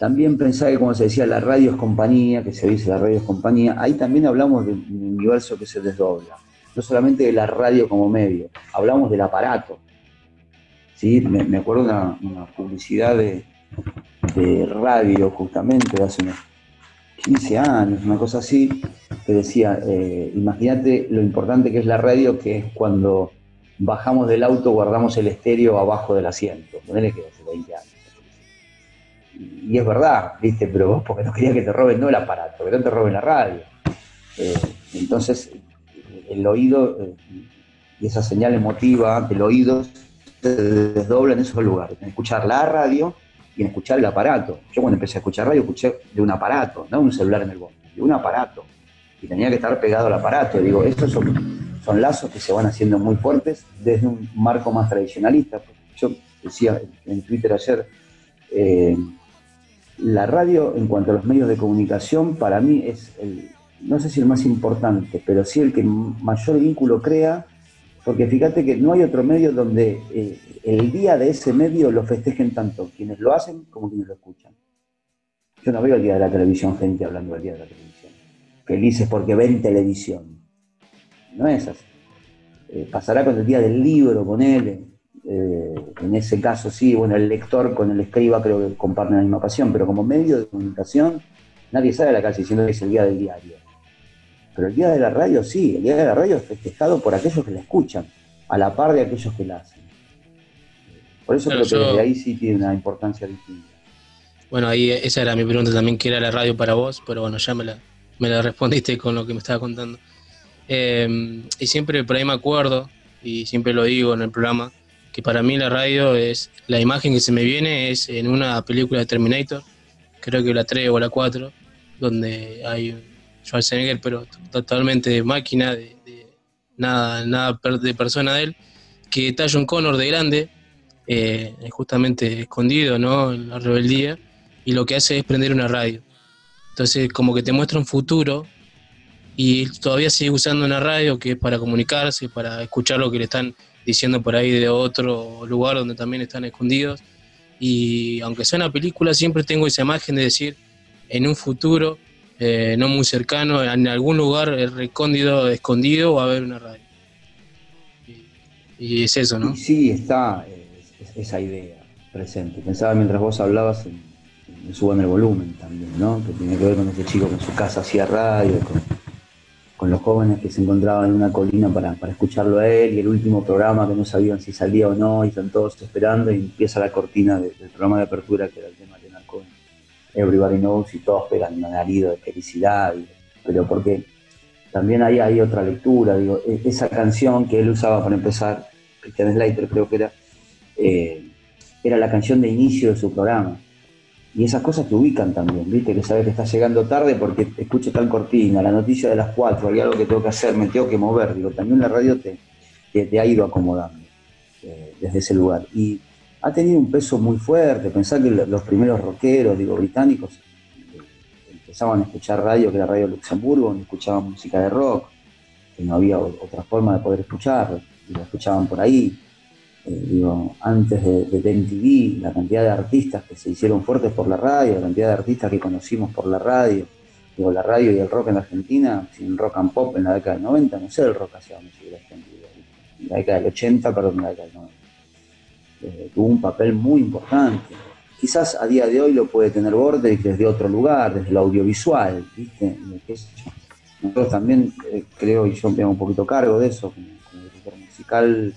también pensaba que, como se decía, la radio es compañía, que se dice la radio es compañía, ahí también hablamos de un universo que se desdobla. No solamente de la radio como medio, hablamos del aparato. ¿sí? Me, acuerdo de una, publicidad de, radio, justamente, de hace unos 15 años, una cosa así, que decía, eh, imagínate lo importante que es la radio, que es cuando bajamos del auto, guardamos el estéreo abajo del asiento. Ponele que hace 20 años y es verdad, ¿viste? Pero vos porque no querías que te roben no el aparato, que no te roben la radio. Eh, entonces, el oído eh, y esa señal emotiva del oído se desdobla en esos lugares, en escuchar la radio y en escuchar el aparato. Yo cuando empecé a escuchar radio escuché de un aparato, no un celular en el bolso, de un aparato. Y tenía que estar pegado al aparato. digo, estos son, son lazos que se van haciendo muy fuertes desde un marco más tradicionalista. Yo decía en Twitter ayer, eh, la radio, en cuanto a los medios de comunicación, para mí es, el, no sé si el más importante, pero sí el que mayor vínculo crea, porque fíjate que no hay otro medio donde eh, el día de ese medio lo festejen tanto quienes lo hacen como quienes lo escuchan. Yo no veo el día de la televisión gente hablando del día de la televisión, felices porque ven televisión. No es así. Eh, pasará con el día del libro, con él, eh, en ese caso sí, bueno, el lector con el escriba creo que comparten la misma pasión, pero como medio de comunicación, nadie sale a la calle diciendo que es el día del diario. Pero el día de la radio sí, el día de la radio es festejado por aquellos que la escuchan, a la par de aquellos que la hacen. Por eso creo que desde ahí sí tiene una importancia distinta. Bueno, ahí esa era mi pregunta también, ¿qué era la radio para vos? Pero bueno, ya me la, me la respondiste con lo que me estaba contando. Eh, y siempre por ahí me acuerdo, y siempre lo digo en el programa, que para mí la radio es, la imagen que se me viene es en una película de Terminator, creo que la 3 o la 4, donde hay Schwarzenegger, pero totalmente de máquina, de, nada, nada de persona de él, que está John Connor de grande, eh, justamente escondido ¿no? en la rebeldía, y lo que hace es prender una radio. Entonces, como que te muestra un futuro y todavía sigue usando una radio que es para comunicarse, para escuchar lo que le están diciendo por ahí de otro lugar donde también están escondidos. Y aunque sea una película, siempre tengo esa imagen de decir, en un futuro, eh, no muy cercano, en algún lugar recóndido, escondido, va a haber una radio. Y es eso, ¿no? sí, está esa idea presente. Pensaba mientras vos hablabas en, en el Volumen también, ¿no? Que tiene que ver con ese chico que en su casa hacía radio, con, con los jóvenes que se encontraban en una colina para, para, escucharlo a él, y el último programa que no sabían si salía o no, y están todos esperando, y empieza la cortina del programa de apertura, que era el tema de Cohen, Everybody Knows, y todos pegan un alarido de felicidad, pero porque también ahí hay otra lectura, digo, e, esa canción que él usaba para empezar, Christian Slater creo que era, eh, era la canción de inicio de su programa. Y esas cosas te ubican también, ¿viste? Que sabes que estás llegando tarde porque escucho tal cortina, la noticia de las cuatro, hay algo que tengo que hacer, me tengo que mover. Digo, también la radio te, te, ha ido acomodando eh, desde ese lugar. Y ha tenido un peso muy fuerte. Pensar que los primeros rockeros, digo, británicos, eh, empezaban a escuchar radio, que era Radio Luxemburgo, donde escuchaban música de rock, que no había otra forma de poder escuchar, y lo escuchaban por ahí. Eh, digo, antes de, de MTV, la cantidad de artistas que se hicieron fuertes por la radio, la cantidad de artistas que conocimos por la radio, digo, la radio y el rock en la Argentina, sin rock and pop en la década del 90, no sé el rock hacia dónde se hubiera extendido, en la década del 80, perdón, en la década del 90. Eh, tuvo un papel muy importante. Quizás a día de hoy lo puede tener Vortex desde otro lugar, desde lo audiovisual, ¿viste? Nosotros también eh, creo, y yo me hago un poquito cargo de eso, como, como director musical,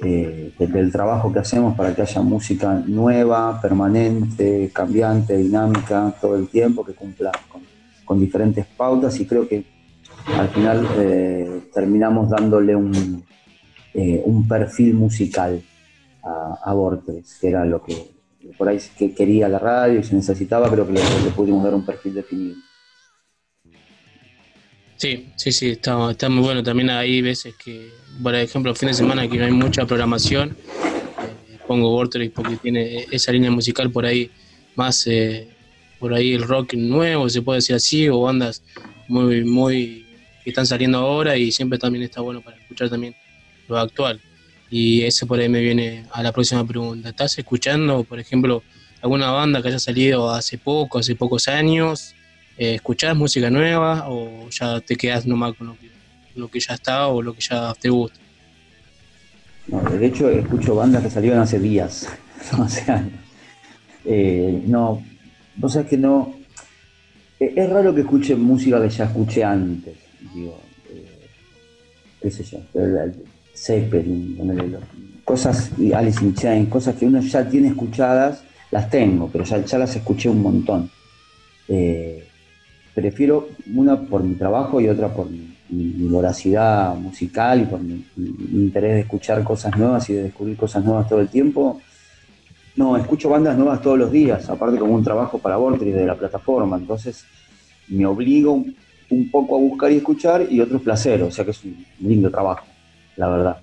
eh, del trabajo que hacemos para que haya música nueva, permanente, cambiante, dinámica, todo el tiempo, que cumpla con, diferentes pautas y creo que al final eh, terminamos dándole un, eh, un perfil musical a, a que era lo que por ahí que quería la radio y se necesitaba, creo que le pudimos dar un perfil definido. Sí, sí, sí, está, muy bueno. También hay veces que, por ejemplo, fin de semana que no hay mucha programación, eh, pongo Vortex porque tiene esa línea musical por ahí, más eh, por ahí el rock nuevo, se puede decir así, o bandas muy, muy que están saliendo ahora y siempre también está bueno para escuchar también lo actual. Y eso por ahí me viene a la próxima pregunta. ¿Estás escuchando, por ejemplo, alguna banda que haya salido hace poco, hace pocos años? Eh, ¿escuchás música nueva o ya te quedas nomás con lo que, ya está o lo que ya te gusta? No, de hecho escucho bandas que salieron hace días, hace años. Eh, no, vos sabés que no. Eh, es raro que escuche música que ya escuché antes, digo, eh, qué sé yo, Zeppelin, cosas, Alice in Chains, cosas que uno ya tiene escuchadas, las tengo, pero ya, ya las escuché un montón. Eh, prefiero una por mi trabajo y otra por mi, voracidad musical y por mi, interés de escuchar cosas nuevas y de descubrir cosas nuevas todo el tiempo. No, escucho bandas nuevas todos los días, aparte como un trabajo para Vortex de la plataforma, entonces me obligo un poco a buscar y escuchar y otro es placer, o sea que es un lindo trabajo, la verdad.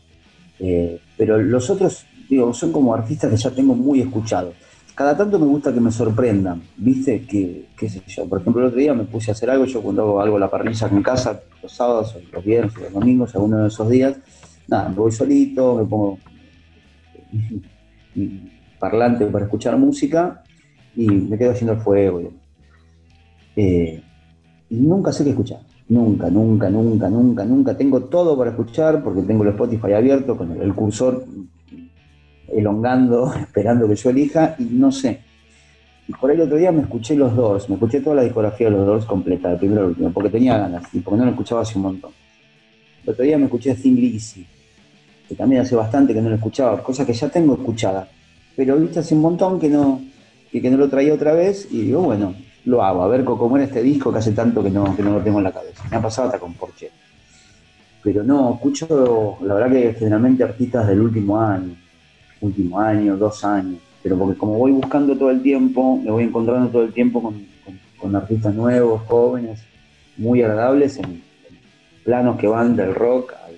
Eh, pero los otros, digo, son como artistas que ya tengo muy escuchados cada tanto me gusta que me sorprendan, ¿viste? Que, qué sé yo, por ejemplo, el otro día me puse a hacer algo, yo cuando hago algo la parrilla en casa, los sábados, los viernes, los domingos, alguno de esos días, nada, me voy solito, me pongo parlante para escuchar música y me quedo haciendo el fuego. Eh, y nunca sé qué escuchar. Nunca, nunca, nunca, nunca, nunca. Tengo todo para escuchar porque tengo el Spotify abierto con el cursor elongando, esperando que yo elija, y no sé. Y por ahí el otro día me escuché los Doors, me escuché toda la discografía de los Doors completa, de primero al último, porque tenía ganas, y porque no lo escuchaba hace un montón. El otro día me escuché Thing Lizzy, que también hace bastante que no lo escuchaba, cosa que ya tengo escuchada, pero viste hace un montón que no, que, no lo traía otra vez, y digo, bueno, lo hago, a ver cómo era este disco que hace tanto que no, que no lo tengo en la cabeza. Me ha pasado hasta con Porsche. Pero no, escucho, la verdad que generalmente artistas del último año, último año, dos años, pero porque como voy buscando todo el tiempo, me voy encontrando todo el tiempo con, artistas nuevos, jóvenes, muy agradables en, planos que van del rock al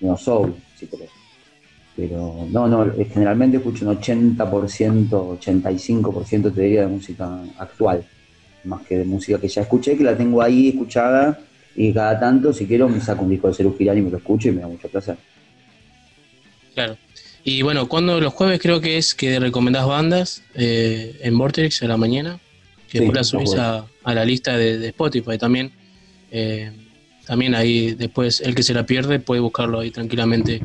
neo soul, si querés. Pero no, no, generalmente escucho un 80%, 85% te diría de música actual, más que de música que ya escuché, que la tengo ahí escuchada y cada tanto, si quiero, me saco un disco de Cerú Girán y me lo escucho y me da mucho placer. Claro. Y bueno, cuando los jueves creo que es que recomendás bandas eh, en Vortex a la mañana, que después las subís a, la lista de, Spotify también. Eh, también ahí después el que se la pierde puede buscarlo ahí tranquilamente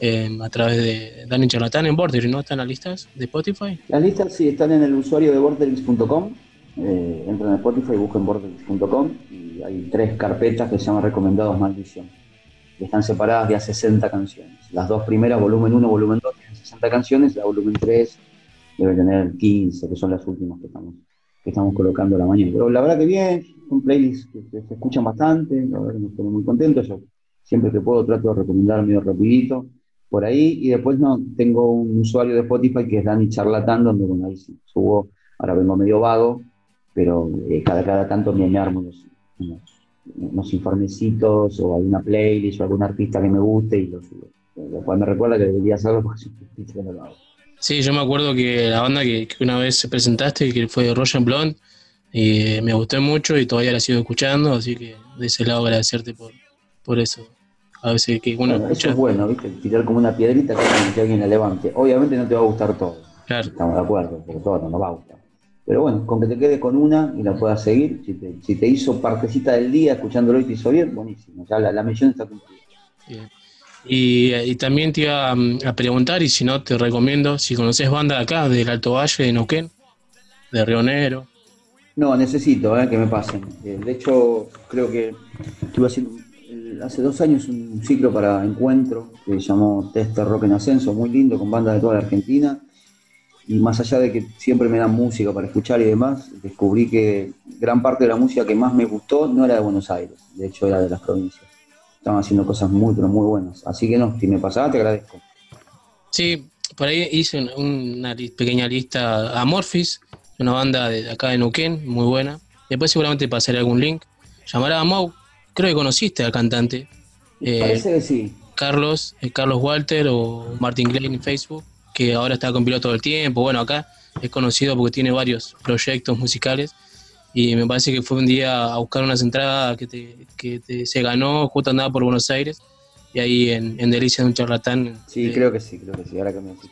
eh, a través de Dani Charlatán en Border, ¿no? ¿Están las listas de Spotify? Las listas sí están en el usuario de borderix.com. Eh, entran a Spotify, busquen borderix.com y hay tres carpetas que se llaman Recomendados Maldición. Están separadas de a 60 canciones. Las dos primeras, volumen 1, volumen 2, tienen 60 canciones. La volumen 3 debe tener 15, que son las últimas que estamos, que estamos colocando la mañana. Pero la verdad que bien, son playlists que, se escuchan bastante, la verdad que me muy contento. Yo siempre que puedo trato de recomendar medio rapidito por ahí. Y después no, tengo un usuario de Spotify que es Dani Charlatán, donde bueno, ahí subo, ahora vengo medio vago, pero eh, cada, cada tanto me, armo unos, informecitos o alguna playlist o algún artista que me guste y lo subo. Lo cual me recuerda que debería hacerlo porque que no lo hago. Sí, yo me acuerdo que la banda que, una vez presentaste, que fue Roger Blonde, y me gustó mucho y todavía la sigo escuchando, así que de ese lado agradecerte por, por eso. A veces que bueno, eso es bueno, ¿viste? Tirar como una piedrita que alguien la levante. Obviamente no te va a gustar todo. Claro. Estamos de acuerdo, porque todo no nos va a gustar. Pero bueno, con que te quedes con una y la puedas seguir, si te, si te hizo partecita del día escuchándolo y te hizo bien, buenísimo. Ya la, la misión está cumplida. Y, y, también te iba a, preguntar, y si no, te recomiendo, si conoces banda de acá, del Alto Valle, de Neuquén, de Río Negro. No, necesito eh, que me pasen. Eh, de hecho, creo que estuve haciendo hace dos años un ciclo para encuentro que se llamó Tester Rock en Ascenso, muy lindo, con bandas de toda la Argentina. Y más allá de que siempre me dan música para escuchar y demás, descubrí que gran parte de la música que más me gustó no era de Buenos Aires, de hecho era de las provincias. Estaban haciendo cosas muy, pero muy buenas. Así que no, si me pasaba, te agradezco. Sí, por ahí hice una pequeña lista Amorphis, una banda de acá de Nuquén, muy buena. Después seguramente pasaré algún link. Llamará a Mau, creo que conociste al cantante. Eh, Parece que sí. Carlos, eh, Carlos Walter o Martin Glenn en Facebook, que ahora está con piloto del tiempo. Bueno, acá es conocido porque tiene varios proyectos musicales y me parece que fue un día a buscar unas entradas que, te, que te, se ganó, justo andaba por Buenos Aires y ahí en, en Delicia de un charlatán. Sí, eh, creo que sí, creo que sí, ahora que me decís,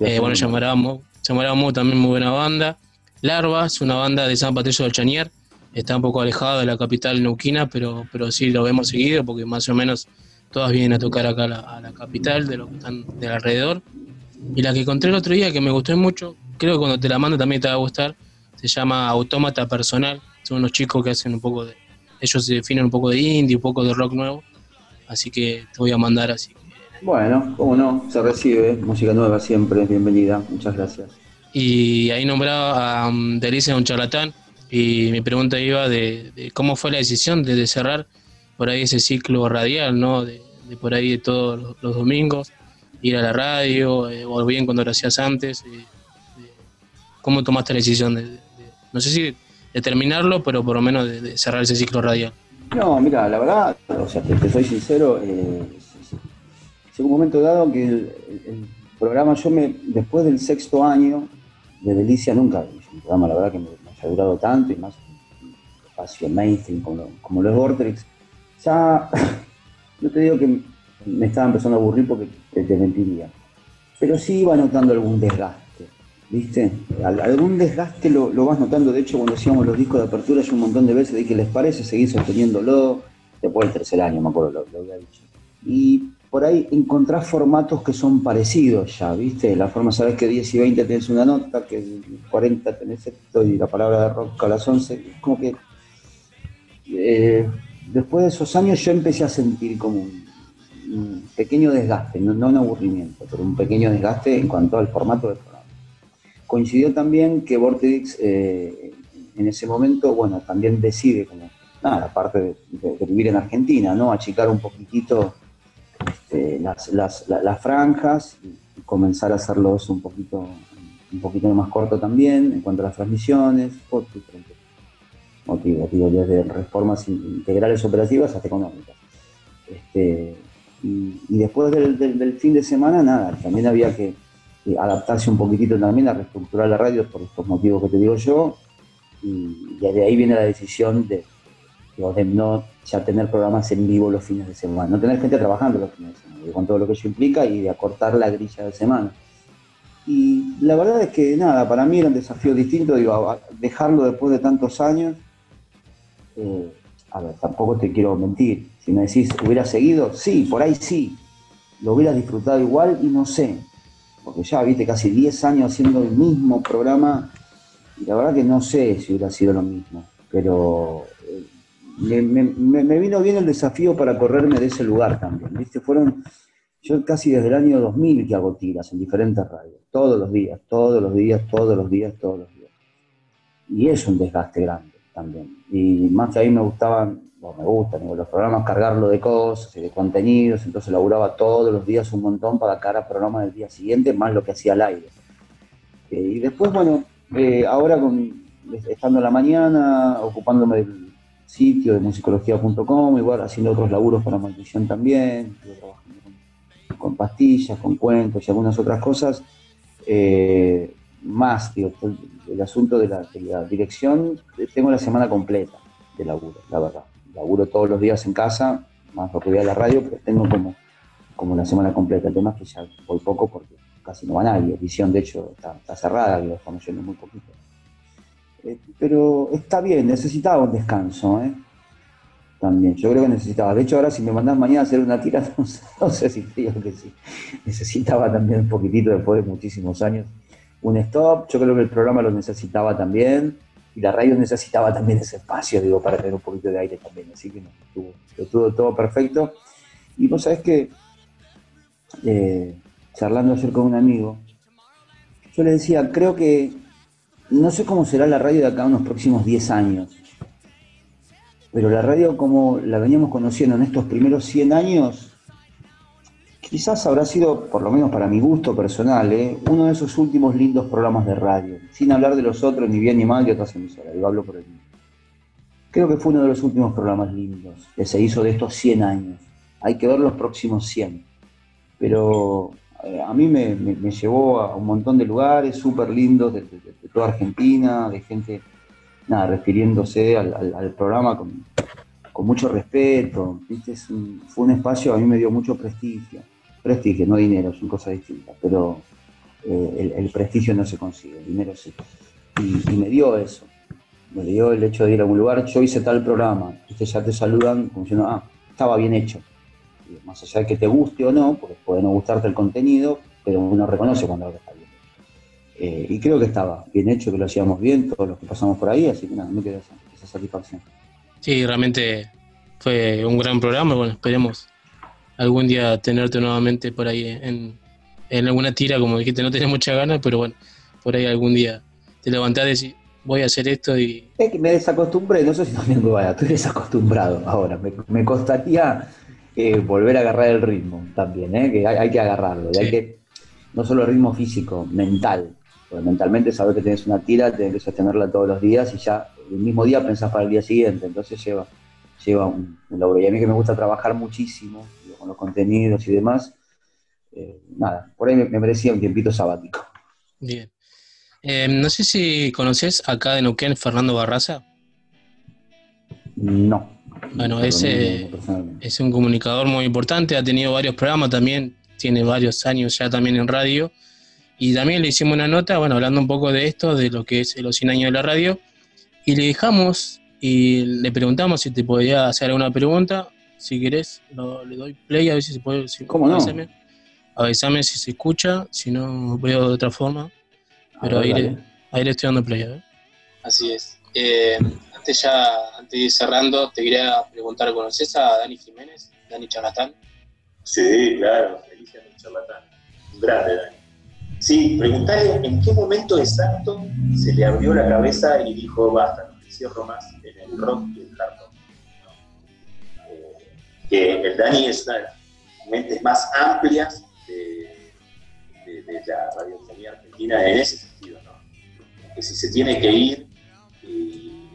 Eh, bueno, llamábamos, llamábamos también muy buena banda. Larva es una banda de San Patricio del Chañar, está un poco alejado de la capital neuquina, pero, pero sí lo vemos seguido porque más o menos todas vienen a tocar acá a la, capital, de lo que están del alrededor. Y la que encontré el otro día, que me gustó mucho, creo que cuando te la mando también te va a gustar, se llama Autómata Personal. Son unos chicos que hacen un poco de. Ellos se definen un poco de indie, un poco de rock nuevo. Así que te voy a mandar así. Bueno, cómo no, se recibe. Música nueva siempre, bienvenida. Muchas gracias. Y ahí nombraba a um, Delicia un charlatán y mi pregunta iba de, cómo fue la decisión de, cerrar por ahí ese ciclo radial, ¿no? De, por ahí de todos los, domingos, ir a la radio, eh, o bien cuando lo hacías antes. Eh, ¿Cómo tomaste la decisión de, no sé si de terminarlo, pero por lo menos de, cerrar ese ciclo radial? No, mira, la verdad, o sea, te, soy sincero, eh, un momento dado que el, programa, yo me, después del sexto año de Delicia, nunca, un programa, la verdad que me, ha durado tanto y más espacio mainstream como, como lo es Vortex, ya no te digo que me estaba empezando a aburrir porque te, mentiría, pero sí iba notando algún desgaste, ¿viste? Algún desgaste lo, vas notando, de hecho cuando hacíamos los discos de apertura yo un montón de veces dije, ¿les parece seguir sosteniéndolo? Después del tercer año, me acuerdo, lo, lo había dicho. Y por ahí encontrás formatos que son parecidos ya, ¿viste? La forma, sabes que 10 y 20 tenés una nota, que 40 tenés esto y la palabra de rock a las 11. Es como que eh, después de esos años yo empecé a sentir como un, pequeño desgaste, no, un aburrimiento, pero un pequeño desgaste en cuanto al formato del programa. Coincidió también que Vortex eh, en ese momento, bueno, también decide como, nada, aparte de, de vivir en Argentina, ¿no? Achicar un poquitito este, las, franjas y, comenzar a hacerlos un poquito, un poquito más corto también en cuanto a las transmisiones, por diferentes motivos, desde reformas integrales operativas hasta económicas. Este, y, después del, fin de semana, nada, también había que adaptarse un poquitito también a reestructurar la radio por estos motivos que te digo yo, y, de ahí viene la decisión de, de no ya tener programas en vivo los fines de semana, no tener gente trabajando los fines de semana, con todo lo que eso implica y de acortar la grilla de semana. Y la verdad es que nada, para mí era un desafío distinto, digo, dejarlo después de tantos años. Eh, a ver, tampoco te quiero mentir. Si me decís, ¿hubiera seguido? Sí, por ahí sí. lo hubiera disfrutado igual y no sé, porque ya viste casi 10 años haciendo el mismo programa y la verdad que no sé si hubiera sido lo mismo, pero eh, me, vino bien el desafío para correrme de ese lugar también, ¿viste? Fueron, yo casi desde el año 2000 que hago tiras en diferentes radios, todos los días, todos los días, todos los días, todos los días. Y es un desgaste grande Y más que a mí me gustaban, me gustan, los programas cargarlo de cosas y de contenidos, entonces laburaba todos los días un montón para cada programa del día siguiente, más lo que hacía al aire. Eh, y después, bueno, eh, ahora estando en la mañana, ocupándome del sitio de musicología.com, igual haciendo otros laburos para Maldición también, con, pastillas, con cuentos y algunas otras cosas. Eh, más, digo, el asunto de la, dirección, tengo la semana completa de laburo, la verdad. Laburo todos los días en casa, más lo que voy a la radio, pero tengo como, como la semana completa. El tema es que ya voy poco porque casi no va nadie. Edición, de hecho, está, cerrada, lo estamos yendo muy poquito. Eh, pero está bien, necesitaba un descanso, ¿eh? También, yo creo que necesitaba. De hecho, ahora si me mandas mañana a hacer una tira, no sé, si creo que sí. Necesitaba también un poquitito después de muchísimos años un stop. Yo creo que el programa lo necesitaba también y la radio necesitaba también ese espacio, digo, para tener un poquito de aire también. Así que no, estuvo, estuvo todo perfecto. Y vos sabés que, eh, charlando ayer con un amigo, yo le decía, creo que no sé cómo será la radio de acá unos próximos 10 años, pero la radio como la veníamos conociendo en estos primeros 100 años, quizás habrá sido, por lo menos para mi gusto personal, ¿eh? uno de esos últimos lindos programas de radio, sin hablar de los otros, ni bien ni mal, de otras emisoras, yo hablo por el mío. Creo que fue uno de los últimos programas lindos que se hizo de estos 100 años. Hay que ver los próximos 100. Pero eh, a mí me, llevó a un montón de lugares súper lindos de, toda Argentina, de gente, nada, refiriéndose al, programa con, mucho respeto. fue un espacio, a mí me dio mucho prestigio prestigio, no dinero, son cosas distintas, pero eh, el, prestigio no se consigue, el dinero sí. Y, me dio eso, me dio el hecho de ir a un lugar, yo hice tal programa, ustedes ya te saludan como diciendo, ah, estaba bien hecho. más allá de que te guste o no, porque puede no gustarte el contenido, pero uno reconoce cuando algo está bien. Eh, y creo que estaba bien hecho, que lo hacíamos bien, todos los que pasamos por ahí, así que nada, me quedó esa, esa satisfacción. Sí, realmente fue un gran programa, bueno, esperemos algún día tenerte nuevamente por ahí en, alguna tira, como dijiste, no tenés mucha ganas, pero bueno, por ahí algún día te levantás y decís, voy a hacer esto y... Es que me desacostumbré, no sé si también me vaya, estoy desacostumbrado ahora, me, costaría eh, volver a agarrar el ritmo también, ¿eh? que hay, que agarrarlo, y hay que, no solo el ritmo físico, mental, porque mentalmente saber que tienes una tira, tienes que sostenerla todos los días y ya el mismo día pensás para el día siguiente, entonces lleva, lleva un, un laburo. Y a mí que me gusta trabajar muchísimo, los contenidos y demás, eh, nada, por ahí me, merecía un tiempito sabático. Bien. Eh, no sé si conoces acá de Neuquén Fernando Barraza. No. Bueno, ese es un comunicador muy importante, ha tenido varios programas también, tiene varios años ya también en radio. Y también le hicimos una nota, bueno, hablando un poco de esto, de lo que es los 100 años de la radio. Y le dejamos y le preguntamos si te podía hacer alguna pregunta si querés, le doy play a ver si se puede. Si, ¿Cómo no? Avísame, si se escucha, si no veo de otra forma. Pero ahí, le, ahí, le, estoy dando play, ver. Así es. Eh, antes ya, antes de ir cerrando, te quería preguntar, ¿conoces a Dani Jiménez? Dani Charlatán. Sí, claro, Felicia Dani Charlatán. Un grande Dani. Sí, preguntarle en qué momento exacto se le abrió la cabeza y dijo, basta, no me cierro más en el rock y el hard que el Dani es una de las mentes más amplias de, la radiofonía argentina en ese sentido, ¿no? Que si se tiene que ir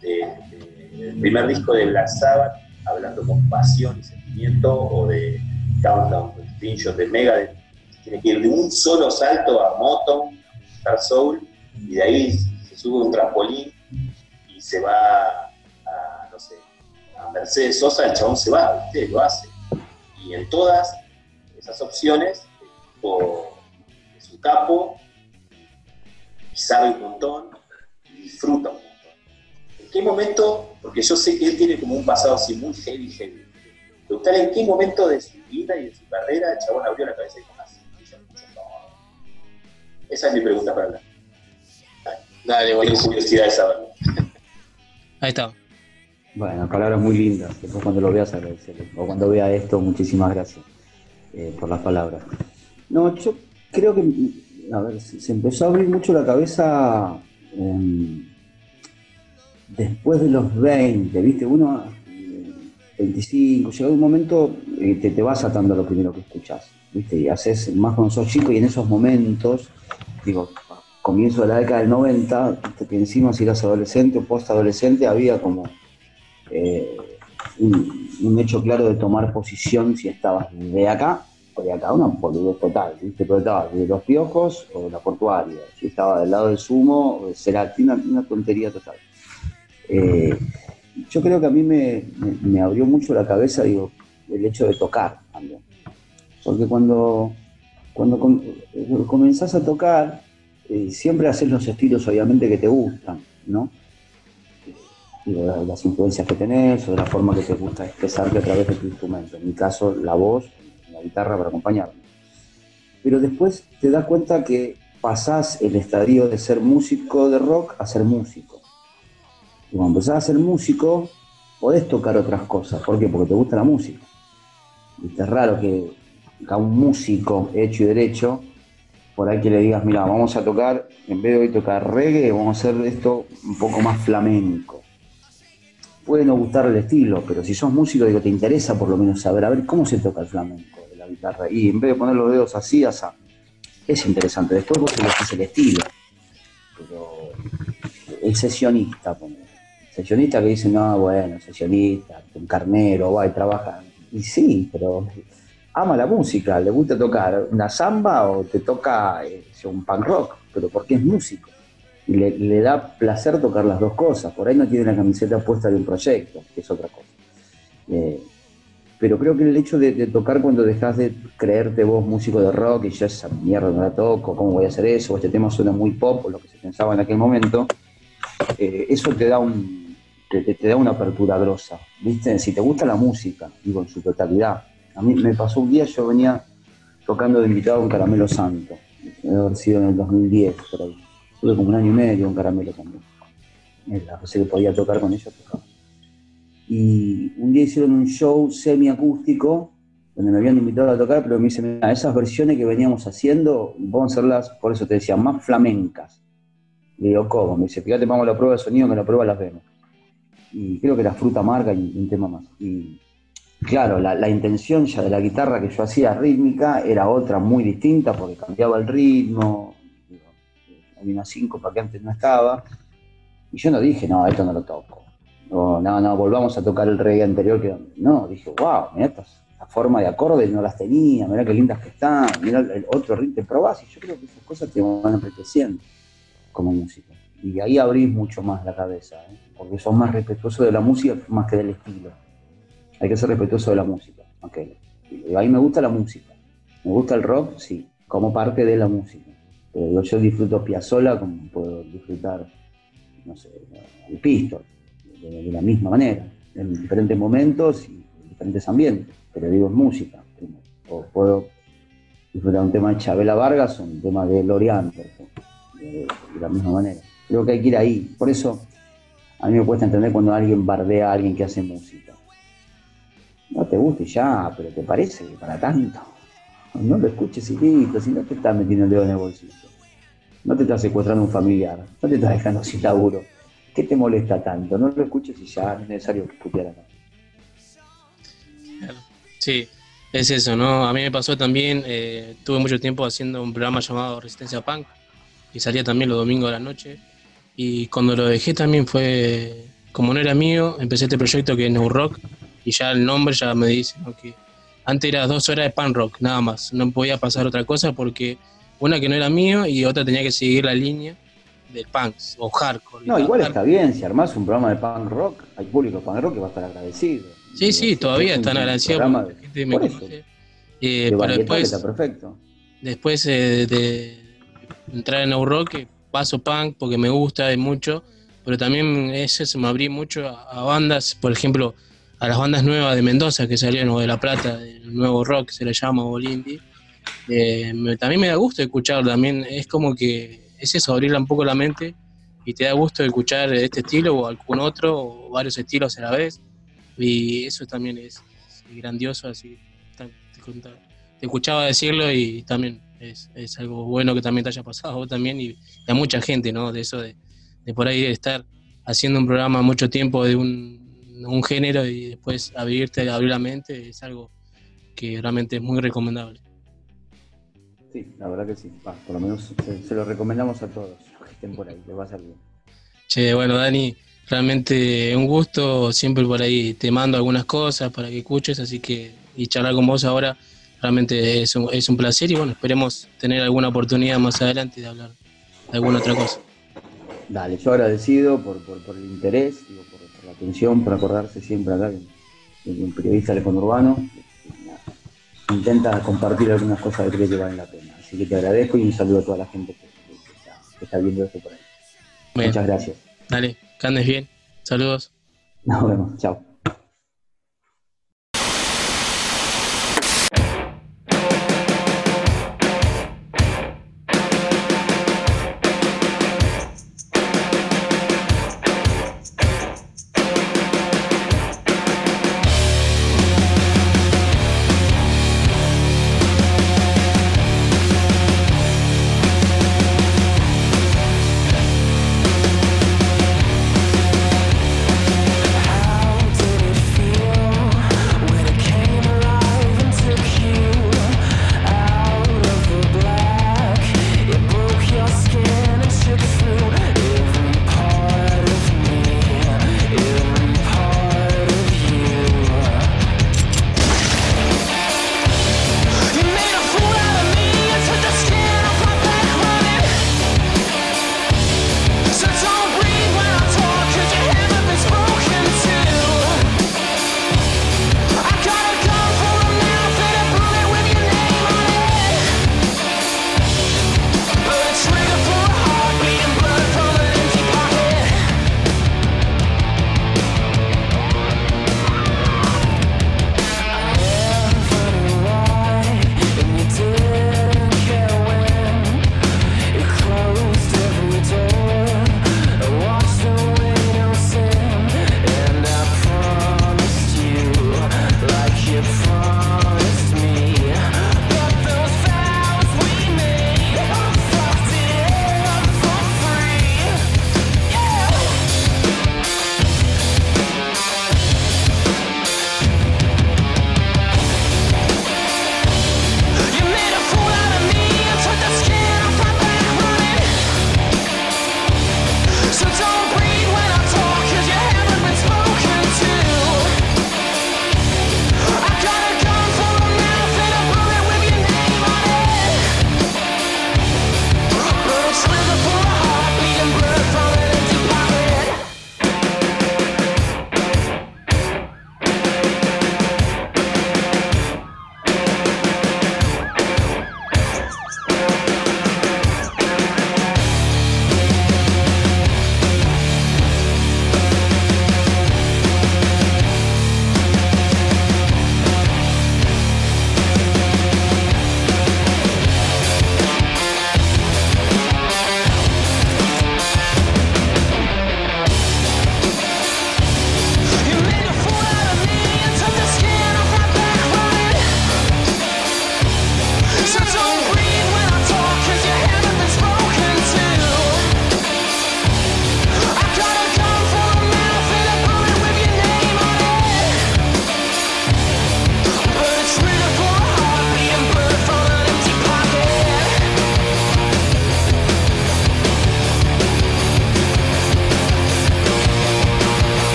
del primer disco de Black Sabbath, hablando con pasión y sentimiento, o de Countdown Extinction de Megadeth, tiene que ir de un solo salto a Motown, Star Soul, y de ahí se sube un trampolín y se va Mercedes Sosa, el chabón se va, ¿viste? Lo hace. Y en todas esas opciones, es un capo, y sabe un montón, y disfruta un montón. ¿En qué momento? Porque yo sé que él tiene como un pasado así muy heavy, heavy. en qué momento de su vida y de su carrera el chabón abrió la cabeza y dijo, así, yo todo. Esa es mi pregunta para hablar. Dale, Tengo curiosidad de saberlo. Ahí está. Bueno, palabras muy lindas. Después cuando lo veas agradecerle. O cuando vea esto, muchísimas gracias eh, por las palabras. No, yo creo que, a ver, se, empezó a abrir mucho la cabeza em, después de los 20, ¿viste? Uno, eh, 25, llega un momento, eh, te, te vas atando a lo primero que escuchás, ¿viste? Y haces, más cuando sos chico y en esos momentos, digo, comienzo de la década del 90, viste que encima si eras adolescente o post-adolescente había como eh, un, hecho claro de tomar posición si estabas de acá o de acá, una boludez total, ¿viste? Pero estabas de los piojos o de la portuaria, si estaba del lado del sumo o de Cerati, una, tontería total. Eh, yo creo que a mí me, abrió mucho la cabeza, digo, el hecho de tocar también. Porque cuando, cuando com- eh, comenzás a tocar, siempre haces los estilos obviamente que te gustan, ¿no? Las influencias que tenés o de la forma que te gusta expresarte a través de tu instrumento. En mi caso, la voz, la guitarra para acompañarme. Pero después te das cuenta que pasás el estadio de ser músico de rock a ser músico. Y cuando empezás a ser músico, podés tocar otras cosas. ¿Por qué? Porque te gusta la música. Viste, Es raro que a un músico hecho y derecho, por ahí que le digas, mira, vamos a tocar, en vez de hoy tocar reggae, vamos a hacer esto un poco más flamenco. Puede no gustar el estilo, pero si sos músico, digo, te interesa por lo menos saber, a ver cómo se toca el flamenco de la guitarra. Y en vez de poner los dedos así, así, es interesante. Después vos elegís el estilo. Pero el sesionista, ponele. sesionista que dice, no, bueno, sesionista, un carnero, va y trabaja. Y sí, pero ama la música, le gusta tocar una samba o te toca eh, un punk rock, pero porque es músico. Y le, le da placer tocar las dos cosas. Por ahí no tiene la camiseta puesta de un proyecto, que es otra cosa. Eh, pero creo que el hecho de, tocar cuando dejas de creerte vos músico de rock y ya esa mierda no la toco, ¿cómo voy a hacer eso? O este tema suena muy pop, o lo que se pensaba en aquel momento, eh, eso te da un te, da una apertura grosa, ¿viste? Si te gusta la música, digo, en su totalidad. A mí me pasó un día, yo venía tocando de invitado en Caramelo Santo, debe haber sido en el 2010, por ahí. Tuve como un año y medio en Caramelo también. Era, o sea que podía tocar con ellos, tocaba. Y un día hicieron un show semiacústico, donde me habían invitado a tocar, pero me dicen, "Mira, esas versiones que veníamos haciendo, vamos a hacerlas, por eso te decía, más flamencas. Le digo, ¿cómo? Me dice, fíjate, vamos a la prueba de sonido, que la prueba las vemos. Y creo que era fruta amarga y un tema más. Y claro, la, la intención ya de la guitarra que yo hacía rítmica era otra muy distinta, porque cambiaba el ritmo, una síncopa que antes no estaba. Y yo no dije, no, esto no lo toco. No, no, no, volvamos a tocar el reggae anterior. Que... No, dije, wow, mira esta, esta forma de acordes no las tenía, mira qué lindas que están, mira el, otro ritmo, te probás y yo creo que esas cosas te van enriqueciendo como músico. Y ahí abrís mucho más la cabeza, ¿eh? porque sos más respetuoso de la música más que del estilo. Hay que ser respetuoso de la música, más que del estilo. Y ahí me gusta la música. Me gusta el rock, sí, como parte de la música. Yo disfruto Piazzolla como puedo disfrutar, no sé, el Pistol, de, la misma manera, en diferentes momentos y en diferentes ambientes. Pero digo, es música. O puedo disfrutar un tema de Chabela Vargas o un tema de Lorian, por de, de la misma manera. Creo que hay que ir ahí. Por eso a mí me cuesta entender cuando alguien bardea a alguien que hace música. No te gusta y ya, pero te parece que para tanto. No lo escuches y listo, si no te estás metiendo el dedo en el bolsillo. No te estás secuestrando un familiar, no te estás dejando sin laburo. ¿Qué te molesta tanto? No lo escuches y ya no es necesario escuchar acá. Sí, es eso, ¿no? A mí me pasó también, eh, tuve mucho tiempo haciendo un programa llamado Resistencia Punk, y salía también los domingos de la noche, y cuando lo dejé también fue, como no era mío, empecé este proyecto que es No Rock, y ya el nombre ya me dice, ¿no? Antes era dos horas de punk rock, nada más, no podía pasar otra cosa porque una que no era mío y otra tenía que seguir la línea del punk o hardcore. No, igual está bien, si armás un programa de punk rock, hay público de punk rock que va a estar agradecido. Sí, sí, todavía están agradecidos la gente me por eso. conoce. Eh, De pero después, está perfecto. después eh, de entrar en No Rock, eh, paso punk porque me gusta mucho, pero también eso se me abrí mucho a, a bandas, por ejemplo, a las bandas nuevas de Mendoza que salieron, o de La Plata, el nuevo rock se le llama, o indie, eh, también me da gusto escuchar, también es como que es eso, abrirle un poco la mente y te da gusto escuchar este estilo o algún otro, o varios estilos a la vez, y eso también es, grandioso, así te, escuchaba decirlo y también es, algo bueno que también te haya pasado vos también y, a mucha gente, ¿no? De eso de, de por ahí estar haciendo un programa mucho tiempo de un, un género y después abrirte, abrir la mente es algo que realmente es muy recomendable. Sí, la verdad que sí. por lo menos se, lo recomendamos a todos los que estén por ahí, les va a bien. Che, bueno, Dani, realmente un gusto. Siempre por ahí te mando algunas cosas para que escuches, así que y charlar con vos ahora realmente es un, es un placer y bueno, esperemos tener alguna oportunidad más adelante de hablar de alguna otra cosa. Dale, yo agradecido por, por, el interés, digo, atención, por acordarse siempre acá de, un periodista del conurbano. Intenta compartir algunas cosas que creo que valen la pena. Así que te agradezco y un saludo a toda la gente que, está, viendo esto por ahí. Muchas gracias. Dale, que andes bien. Saludos. Nos vemos. Chao.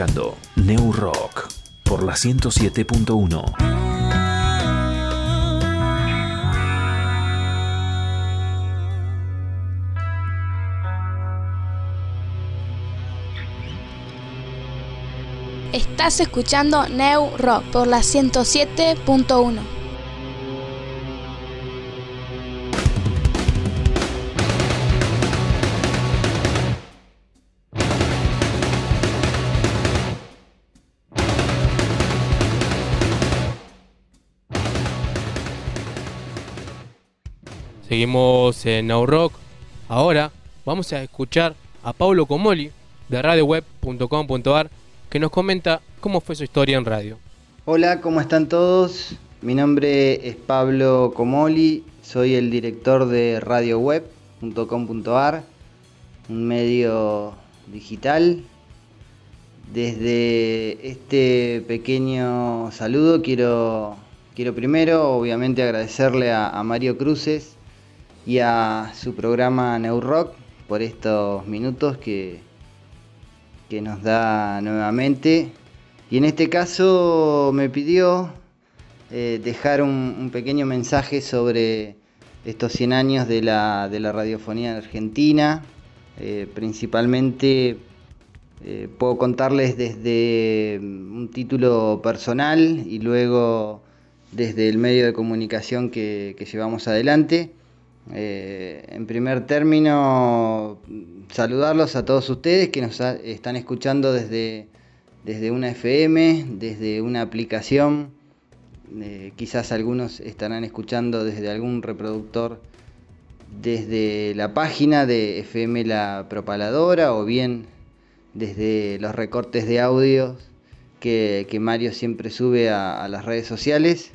Escuchando New Rock por la 107.1. Estás escuchando New Rock por la 107.1. Seguimos en Now Rock. Ahora vamos a escuchar a Paulo Comoli de radioweb.com.ar que nos comenta cómo fue su historia en radio. Hola, ¿cómo están todos? Mi nombre es Pablo Comoli, soy el director de radioweb.com.ar, un medio digital. Desde este pequeño saludo quiero, quiero primero obviamente agradecerle a, a Mario Cruces y a su programa Neurock por estos minutos que, que nos da nuevamente. Y en este caso me pidió eh, dejar un, pequeño mensaje sobre estos 100 años de la, de la radiofonía en Argentina. Eh, principalmente eh, puedo contarles desde un título personal y luego desde el medio de comunicación que llevamos adelante. Eh, en primer término, saludarlos a todos ustedes que nos están escuchando desde, desde una FM, desde una aplicación. Eh, quizás algunos estarán escuchando desde algún reproductor desde la página de FM La Propaladora o bien desde los recortes de audios que, Mario siempre sube a las redes sociales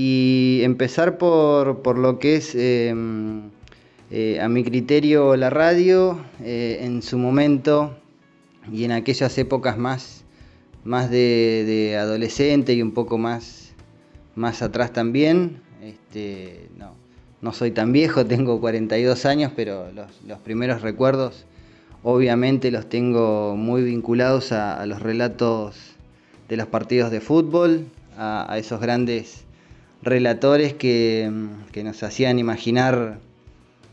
y empezar por, lo que es, em, eh, a mi criterio, la radio eh, en su momento y en aquellas épocas más, más de, adolescente y un poco más, más atrás también. Este, no, soy tan viejo, tengo 42 años, pero los, primeros recuerdos obviamente los tengo muy vinculados a, los relatos de los partidos de fútbol, a esos grandes relatores que, nos hacían imaginar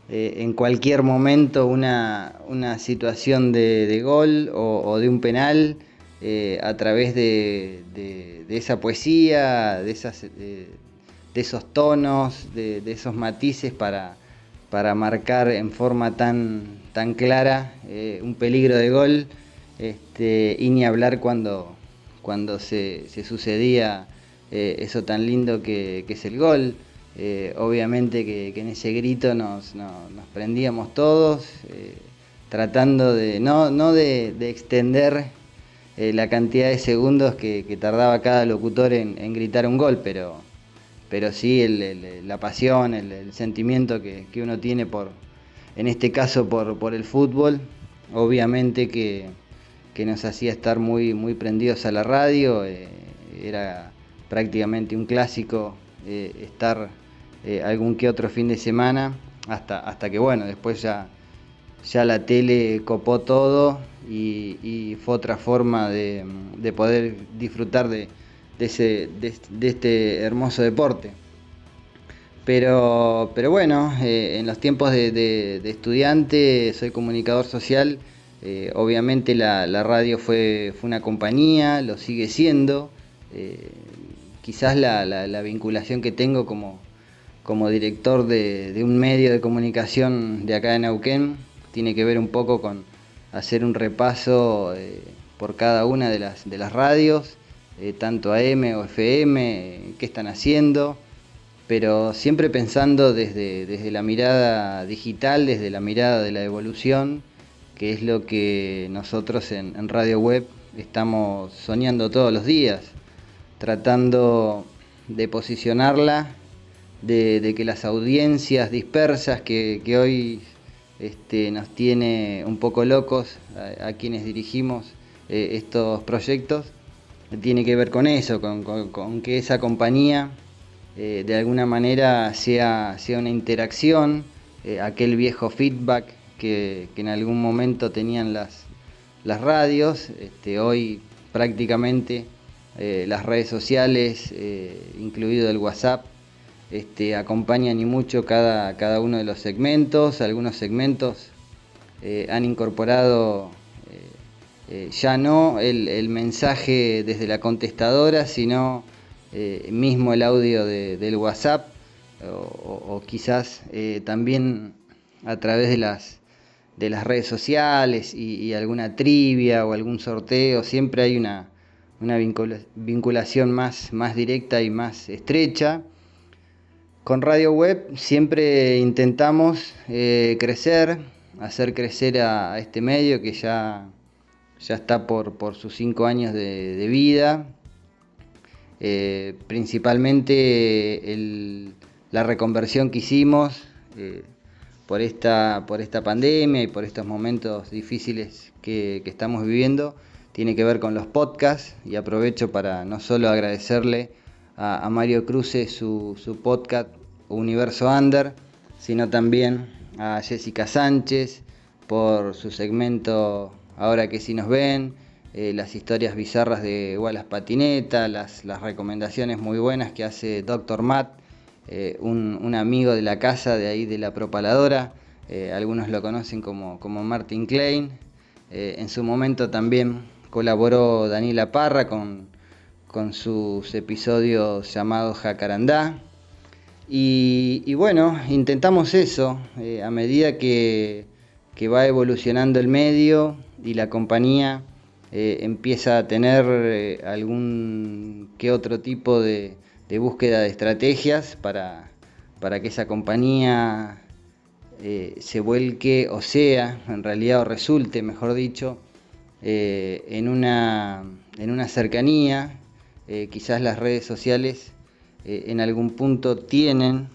eh, en cualquier momento una, situación de, gol o, de un penal eh, a través de, esa poesía, de, esas, de esos tonos, de, esos matices para, para marcar en forma tan, tan clara eh, un peligro de gol este, y ni hablar cuando, cuando se sucedía eh, eso tan lindo que, es el gol. Eh, obviamente que, en ese grito nos, prendíamos todos, eh, tratando de no, de, extender la cantidad de segundos que, tardaba cada locutor en, gritar un gol, pero, pero sí la pasión, el, sentimiento que, uno tiene por, en este caso por, por el fútbol, obviamente que, nos hacía estar muy, muy prendidos a la radio, era prácticamente un clásico eh, estar eh, algún que otro fin de semana, hasta, hasta que bueno, después ya, ya la tele copó todo y, fue otra forma de, poder disfrutar de, ese, de, este hermoso deporte. Pero, pero bueno, eh, en los tiempos de, estudiante soy comunicador social, obviamente la, radio fue, fue, una compañía, lo sigue siendo quizás la, vinculación que tengo como, director de, un medio de comunicación de acá de Neuquén tiene que ver un poco con hacer un repaso eh, por cada una de las, radios, eh, tanto AM o FM, qué están haciendo, pero siempre pensando desde, la mirada digital, desde la mirada de la evolución, que es lo que nosotros en, en Radio Web estamos soñando todos los días tratando de posicionarla, de, que las audiencias dispersas que, hoy este, nos tiene un poco locos a, quienes dirigimos eh, estos proyectos, tiene que ver con eso, con, que esa compañía eh, de alguna manera sea, sea una interacción, eh, aquel viejo feedback que, en algún momento tenían las, las radios. Este, hoy prácticamente eh, las redes sociales, eh, incluido el WhatsApp, este, acompañan y mucho cada, cada uno de los segmentos. Algunos segmentos eh, han incorporado ya no el, mensaje desde la contestadora, sino mismo el audio del WhatsApp o, quizás también a través de las, de las redes sociales y, alguna trivia o algún sorteo, siempre hay una, una vinculación más, más directa y más estrecha. Con Radio Web siempre intentamos eh, crecer, hacer crecer a, este medio que ya, ya está por, por sus cinco años de, vida. Eh, principalmente la reconversión que hicimos eh, por, esta, por esta pandemia y por estos momentos difíciles que, que estamos viviendo tiene que ver con los podcasts y aprovecho para no solo agradecerle a, Mario Cruce su, podcast Universo Under, sino también a Jessica Sánchez por su segmento Ahora que sí nos ven, eh, las historias bizarras de Wallace Patineta, las, las, recomendaciones muy buenas que hace Dr. Matt, eh, un, amigo de la casa de ahí de la propaladora, eh, algunos lo conocen como, como Martin Klein, en su momento también colaboró Daniela Parra con, sus episodios llamados Jacarandá. Y, bueno, intentamos eso, eh, a medida que, va evolucionando el medio y la compañía eh, empieza a tener eh, algún que otro tipo de, búsqueda de estrategias para, para que esa compañía se vuelque o sea, en realidad o resulte, mejor dicho, eh, en, una, en una cercanía, eh, quizás las redes sociales eh, en algún punto tienen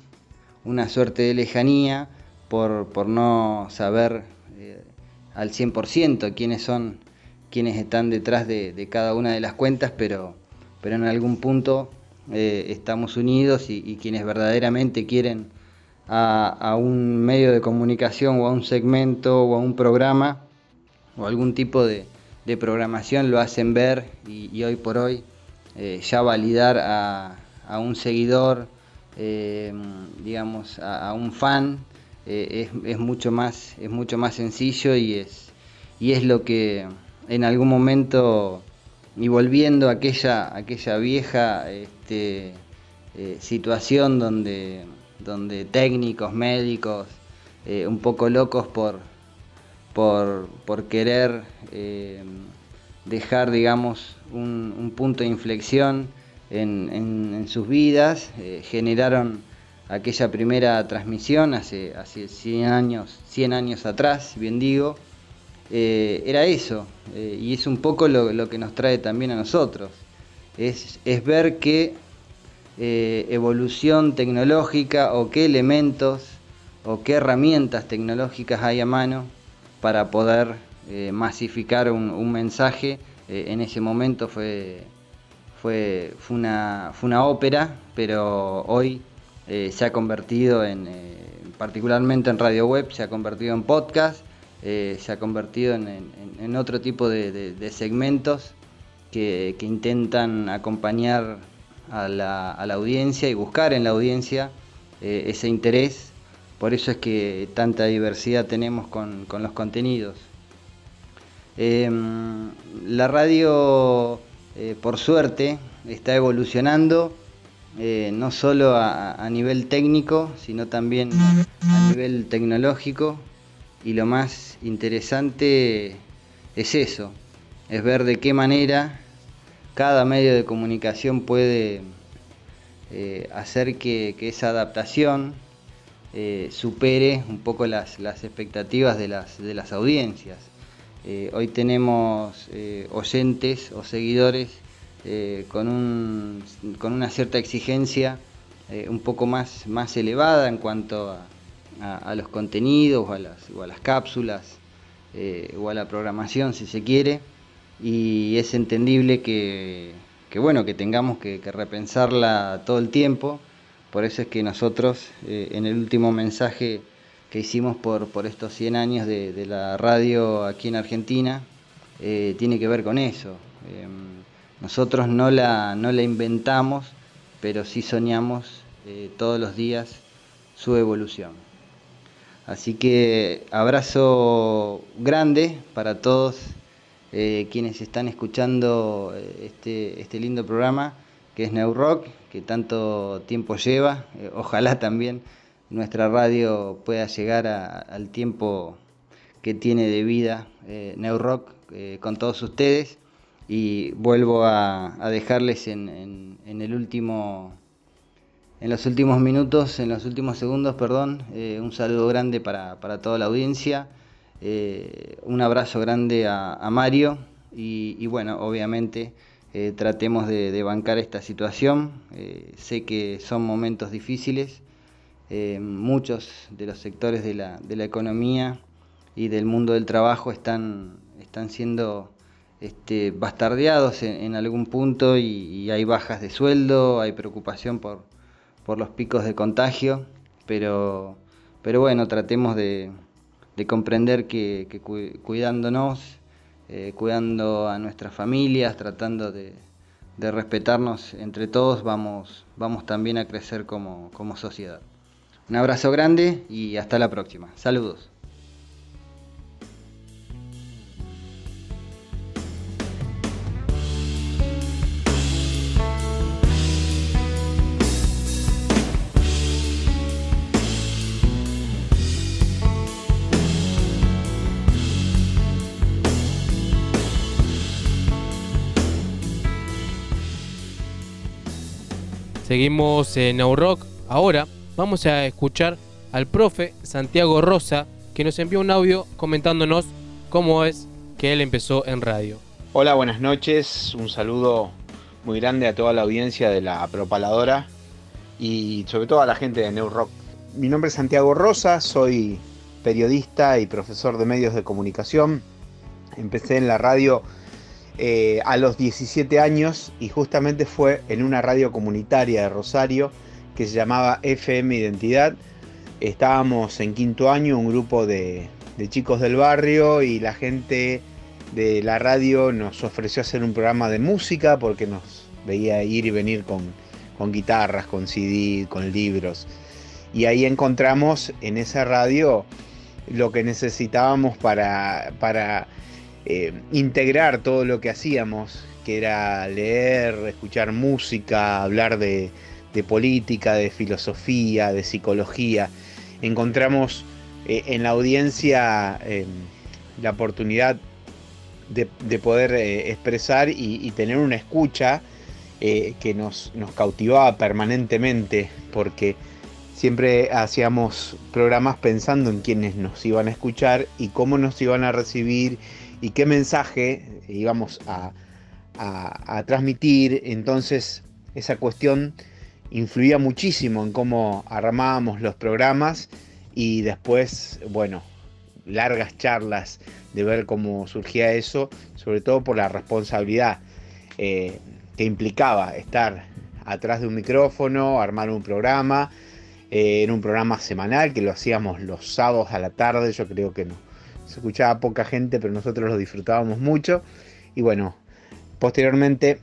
una suerte de lejanía por, por no saber al 100% quiénes son quienes están detrás de, cada una de las cuentas, pero, pero en algún punto estamos unidos y, quienes verdaderamente quieren a, a, un medio de comunicación o a un segmento o a un programa o algún tipo de, de programación lo hacen ver y, hoy por hoy eh, ya validar a, un seguidor, eh, digamos, a, un fan, eh, es, mucho más, es mucho más sencillo y es, y es lo que en algún momento, y volviendo a aquella, aquella vieja este, situación donde, donde técnicos, médicos, un poco locos por, por, querer eh, dejar, digamos, un, punto de inflexión en, sus vidas, eh, generaron aquella primera transmisión hace, hace 100 años, 100 años atrás, bien digo, eh, era eso, y es un poco lo, que nos trae también a nosotros, es ver qué evolución tecnológica o qué elementos o qué herramientas tecnológicas hay a mano para poder eh, masificar un, mensaje. Eh, en ese momento fue, fue, fue, una, fue una ópera, pero hoy eh, se ha convertido en, particularmente en radio web, se ha convertido en podcast, se ha convertido en, otro tipo de, segmentos que, intentan acompañar a la, a la, audiencia y buscar en la audiencia ese interés por eso es que tanta diversidad tenemos con, los contenidos. Em, la radio, eh, por suerte, está evolucionando, eh, no solo a, nivel técnico, sino también a nivel tecnológico. Y lo más interesante es eso, es ver de qué manera cada medio de comunicación puede eh, hacer que esa adaptación eh, supere un poco las, expectativas de las, de las audiencias. Eh, hoy tenemos eh, oyentes o seguidores con, un, con, una cierta exigencia un poco más, más elevada en cuanto a, los contenidos o a las, o a las cápsulas o a la programación si se quiere y es entendible que, bueno que tengamos que repensarla todo el tiempo por eso es que nosotros, eh, en el último mensaje que hicimos por, por estos 100 años de, la radio aquí en Argentina, eh, tiene que ver con eso. Em, nosotros no la, no la inventamos, pero sí soñamos eh, todos los días su evolución. Así que abrazo grande para todos quienes están escuchando este, este lindo programa que es New Rock, que tanto tiempo lleva. ojalá también nuestra radio pueda llegar al tiempo que tiene de vida eh, New Rock eh, con todos ustedes y vuelvo a, dejarles en, el último en los últimos minutos, en los últimos segundos, perdón, eh, un saludo grande para, toda la audiencia, un abrazo grande a, Mario y, bueno, obviamente tratemos de, bancar esta situación. sé que son momentos difíciles, muchos de los sectores de la, de la economía y del mundo del trabajo están, están siendo este, bastardeados en, algún punto y, hay bajas de sueldo, hay preocupación por, por los picos de contagio, pero, pero bueno, tratemos de, comprender que, cuidándonos, eh, cuidando a nuestras familias, tratando de, de, respetarnos entre todos, vamos, vamos también a crecer como, como sociedad. Un abrazo grande y hasta la próxima. Saludos. Seguimos en Rock. Ahora vamos a escuchar al profe Santiago Rosa, que nos envió un audio comentándonos cómo es que él empezó en radio. Hola, buenas noches. Un saludo muy grande a toda la audiencia de la propaladora y sobre todo a la gente de New Rock. Mi nombre es Santiago Rosa, soy periodista y profesor de medios de comunicación. Empecé en la radio eh, a los 17 años y justamente fue en una radio comunitaria de Rosario que se llamaba FM Identidad. Estábamos en quinto año, un grupo de, chicos del barrio y la gente de la radio nos ofreció hacer un programa de música porque nos veía ir y venir con, guitarras, con CD, con libros. Y ahí encontramos en esa radio lo que necesitábamos para eh, integrar todo lo que hacíamos, que era leer, escuchar música, hablar de, política, de filosofía, de psicología. Encontramos eh, en la audiencia eh, la oportunidad de, poder expresar y, tener una escucha que nos, nos cautivaba permanentemente, porque siempre hacíamos programas pensando en quienes nos iban a escuchar y cómo nos iban a recibir y qué mensaje íbamos a, transmitir. Entonces esa cuestión influía muchísimo en cómo armábamos los programas y después, bueno, largas charlas de ver cómo surgía eso, sobre todo por la responsabilidad eh, que implicaba estar atrás de un micrófono, armar un programa, eh, en un programa semanal que lo hacíamos los sábados a la tarde, yo creo que no, se escuchaba poca gente, pero nosotros lo disfrutábamos mucho. Y bueno, posteriormente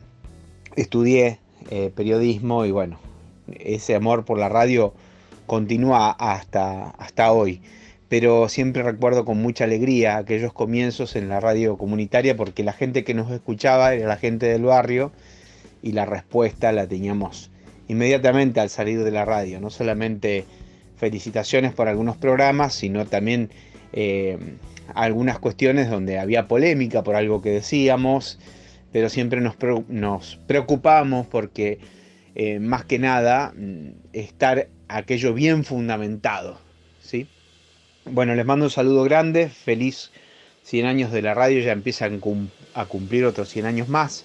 estudié eh, periodismo y bueno, ese amor por la radio continúa hasta, hasta hoy. Pero siempre recuerdo con mucha alegría aquellos comienzos en la radio comunitaria porque la gente que nos escuchaba era la gente del barrio y la respuesta la teníamos inmediatamente al salir de la radio. No solamente felicitaciones por algunos programas, sino también eh, algunas cuestiones donde había polémica por algo que decíamos, pero siempre nos, preocupamos porque eh, más que nada mm, estar aquello bien fundamentado. ¿sí? Bueno, les mando un saludo grande, feliz 100 años de la radio, ya empiezan a cumplir otros 100 años más.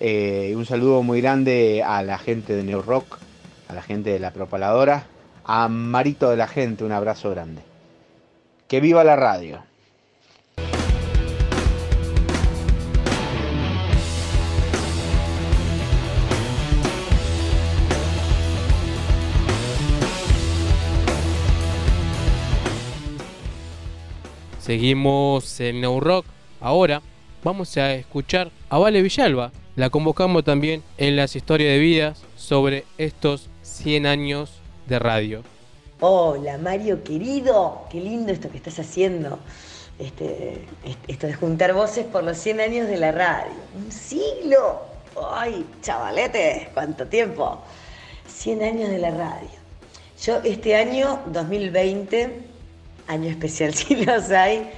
Eh, un saludo muy grande a la gente de New Rock, a la gente de la propaladora, a Marito de la gente, un abrazo grande. Que viva la radio. Seguimos en New Rock. Ahora vamos a escuchar a Vale Villalba. La convocamos también en las historias de vidas sobre estos 100 años de radio. Hola Mario querido, qué lindo esto que estás haciendo. Este, esto de juntar voces por los 100 años de la radio. Un siglo. Ay, chavalete, cuánto tiempo. 100 años de la radio. Yo este año, 2020, año especial si los hay,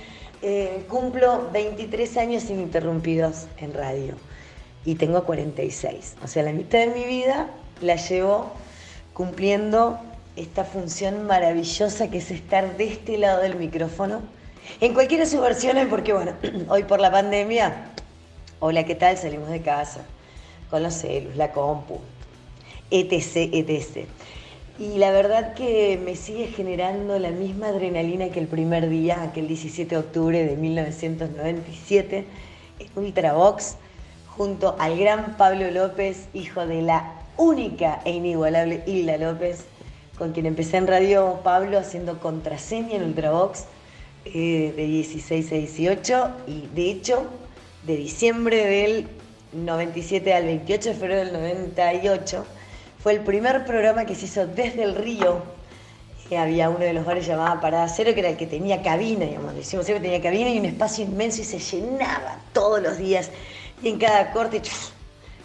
eh, cumplo 23 años ininterrumpidos en radio y tengo 46. O sea, la mitad de mi vida la llevo cumpliendo esta función maravillosa que es estar de este lado del micrófono, en cualquiera de sus versiones, porque bueno, hoy por la pandemia, hola, ¿qué tal? Salimos de casa, con los celus, la compu, etc, etc. Y la verdad que me sigue generando la misma adrenalina que el primer día, aquel 17 de octubre de 1997, en Ultravox, junto al gran Pablo López, hijo de la única e inigualable Hilda López, con quien empecé en Radio Pablo haciendo contraseña en Ultravox eh, de 16 a 18 y de hecho de diciembre del 97 al 28 de febrero del 98 fue el primer programa que se hizo desde el río. Había uno de los bares llamado Parada Cero, que era el que tenía cabina, digamos. Decimos siempre tenía cabina y un espacio inmenso y se llenaba todos los días. Y en cada corte,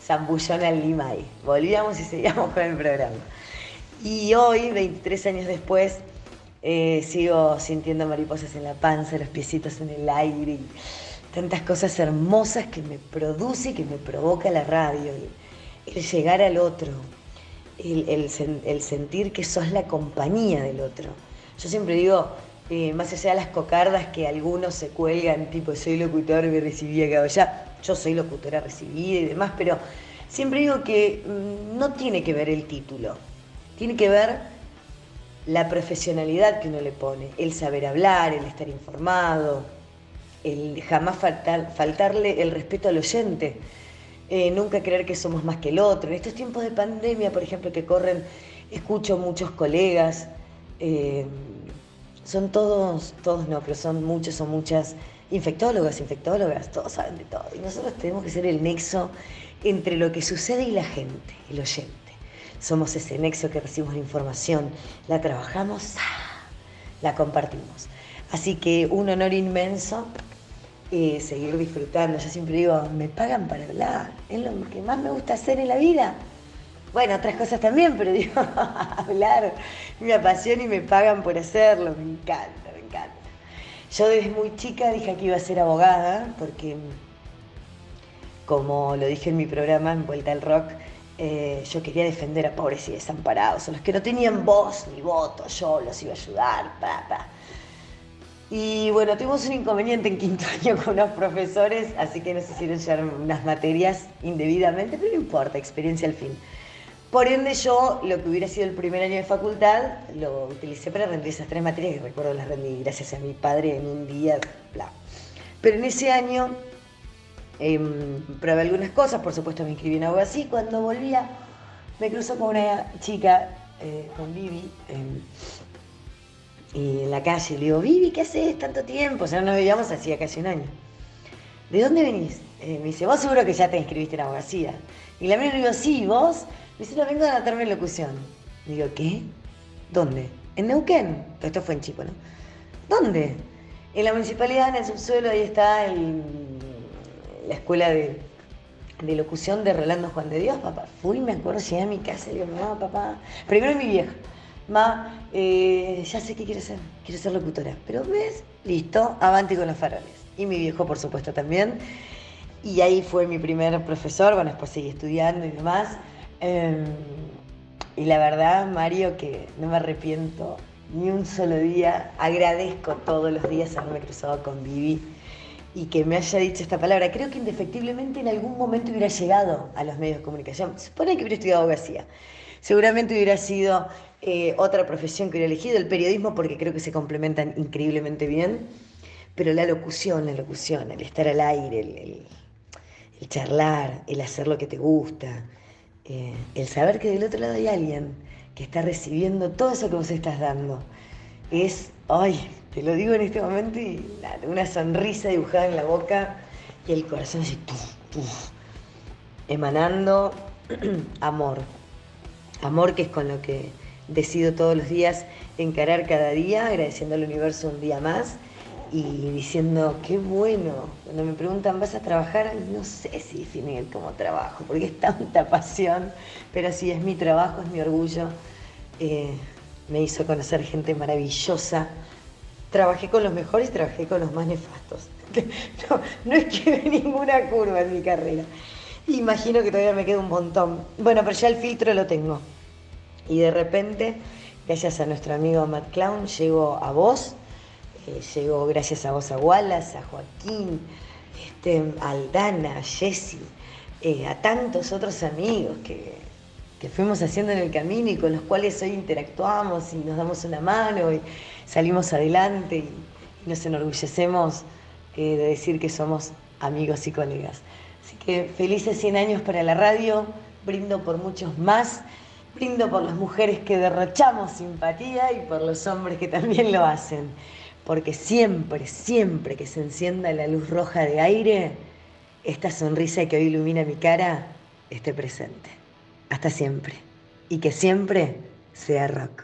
zambullón al lima ahí. Volvíamos y seguíamos con el programa. Y hoy, 23 años después, eh, sigo sintiendo mariposas en la panza, los piecitos en el aire y tantas cosas hermosas que me produce y que me provoca la radio. el llegar al otro, el, sentir que sos la compañía del otro. Yo siempre digo, eh, más allá de las cocardas que algunos se cuelgan, tipo soy locutor, me recibí acá ya, yo soy locutora recibida y demás, pero siempre digo que mm, no tiene que ver el título, tiene que ver la profesionalidad que uno le pone, el saber hablar, el estar informado, el jamás faltarle el respeto al oyente. Eh, nunca creer que somos más que el otro. En estos tiempos de pandemia, por ejemplo, que corren, escucho muchos colegas, eh, son todos, todos no, pero son muchos o muchas infectólogas, infectólogas, todos saben de todo. Y nosotros tenemos que ser el nexo entre lo que sucede y la gente, el oyente. Somos ese nexo que recibimos la información, la trabajamos, la compartimos. Así que un honor inmenso y seguir disfrutando. Yo siempre digo, me pagan para hablar, es lo que más me gusta hacer en la vida. Bueno, otras cosas también, pero digo, hablar me apasiona y me pagan por hacerlo, me encanta, me encanta. Yo desde muy chica dije que iba a ser abogada, porque como lo dije en mi programa en Vuelta al Rock, eh, yo quería defender a pobres y desamparados, a los que no tenían voz ni voto, yo los iba a ayudar, pa, pa. Y bueno, tuvimos un inconveniente en quinto año con unos profesores, así que nos hicieron llevar unas materias indebidamente, pero no importa, experiencia al fin. Por ende, yo lo que hubiera sido el primer año de facultad lo utilicé para rendir esas tres materias que recuerdo las rendí gracias a mi padre en un día, bla. Pero en ese año em, probé algunas cosas, por supuesto me inscribí en algo así. Cuando volvía, me cruzó con una chica, eh, con Vivi, em, y en la calle. Le digo, Vivi, ¿qué haces tanto tiempo? O sea, no nos veíamos hacía casi un año. ¿De dónde venís? Eh, me dice, vos seguro que ya te inscribiste en abogacía. Y la mía le digo, sí, vos. Me dice, no, vengo a anotarme en locución. Le digo, ¿qué? ¿Dónde? En Neuquén. Esto fue en Chico, ¿no? ¿Dónde? En la municipalidad, en el subsuelo, ahí está la escuela de, locución de Rolando Juan de Dios, papá. Fui, me acuerdo, llegué a mi casa y digo, no, papá. Primero mi vieja. Ma, eh, ya sé qué quiero ser, quiero ser locutora. Pero ves, listo, avante con los faroles. Y mi viejo, por supuesto, también. Y ahí fue mi primer profesor, bueno, después seguí estudiando y demás. Em, y la verdad, Mario, que no me arrepiento ni un solo día. Agradezco todos los días haberme cruzado con Vivi y que me haya dicho esta palabra. Creo que indefectiblemente en algún momento hubiera llegado a los medios de comunicación. Se supone que hubiera estudiado abogacía. Seguramente hubiera sido eh, otra profesión que hubiera elegido, el periodismo, porque creo que se complementan increíblemente bien, pero la locución, la locución, el estar al aire, el, charlar, el hacer lo que te gusta, eh, el saber que del otro lado hay alguien que está recibiendo todo eso que vos estás dando, es, ay, te lo digo en este momento y una sonrisa dibujada en la boca y el corazón así, emanando amor. Amor que es con lo que decido todos los días encarar cada día, agradeciendo al universo un día más y diciendo, qué bueno. Cuando me preguntan, ¿vas a trabajar? No sé si definir como trabajo, porque es tanta pasión, pero sí es mi trabajo, es mi orgullo. Eh, me hizo conocer gente maravillosa. Trabajé con los mejores trabajé con los más nefastos. No, no es que ninguna curva en mi carrera. Imagino que todavía me queda un montón. Bueno, pero ya el filtro lo tengo. Y de repente, gracias a nuestro amigo Matt Clown, llego a vos, eh, llego gracias a vos a Wallace, a Joaquín, este, a Aldana, a Jesse, eh, a tantos otros amigos que, que fuimos haciendo en el camino y con los cuales hoy interactuamos y nos damos una mano y salimos adelante y, nos enorgullecemos eh, de decir que somos amigos y colegas. Así que felices 100 años para la radio, brindo por muchos más, brindo por las mujeres que derrochamos simpatía y por los hombres que también lo hacen, porque siempre, siempre que se encienda la luz roja de aire, esta sonrisa que hoy ilumina mi cara esté presente. Hasta siempre. Y que siempre sea rock.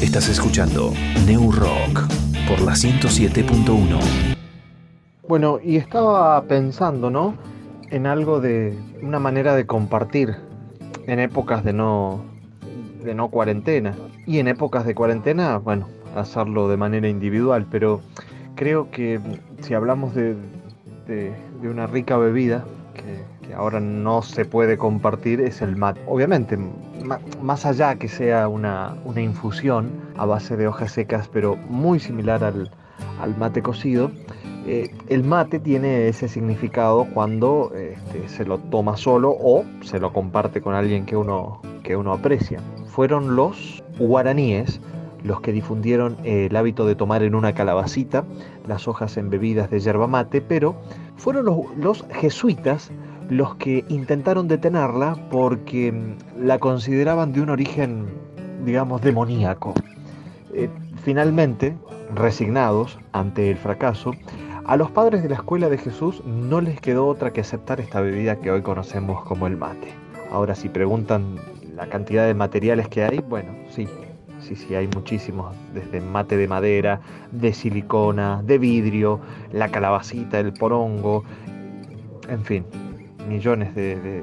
Estás escuchando New Rock por la 107.1. Bueno, y estaba pensando, ¿no? En algo de una manera de compartir en épocas de no de no cuarentena y en épocas de cuarentena, bueno, hacerlo de manera individual, pero creo que si hablamos de, de- una rica bebida que, ahora no se puede compartir es el mate. Obviamente, más allá que sea una, una infusión a base de hojas secas, pero muy similar al, al mate cocido, eh, el mate tiene ese significado cuando este, se lo toma solo o se lo comparte con alguien que uno, que uno aprecia. Fueron los guaraníes los que difundieron el hábito de tomar en una calabacita las hojas embebidas de yerba mate, pero fueron los, los jesuitas los que intentaron detenerla porque mm, la consideraban de un origen, digamos, demoníaco. Eh, finalmente, resignados ante el fracaso, a los padres de la escuela de Jesús no les quedó otra que aceptar esta bebida que hoy conocemos como el mate. Ahora, si preguntan la cantidad de materiales que hay, bueno, sí, sí, sí, hay muchísimos, desde mate de madera, de silicona, de vidrio, la calabacita, el porongo, en fin, millones de,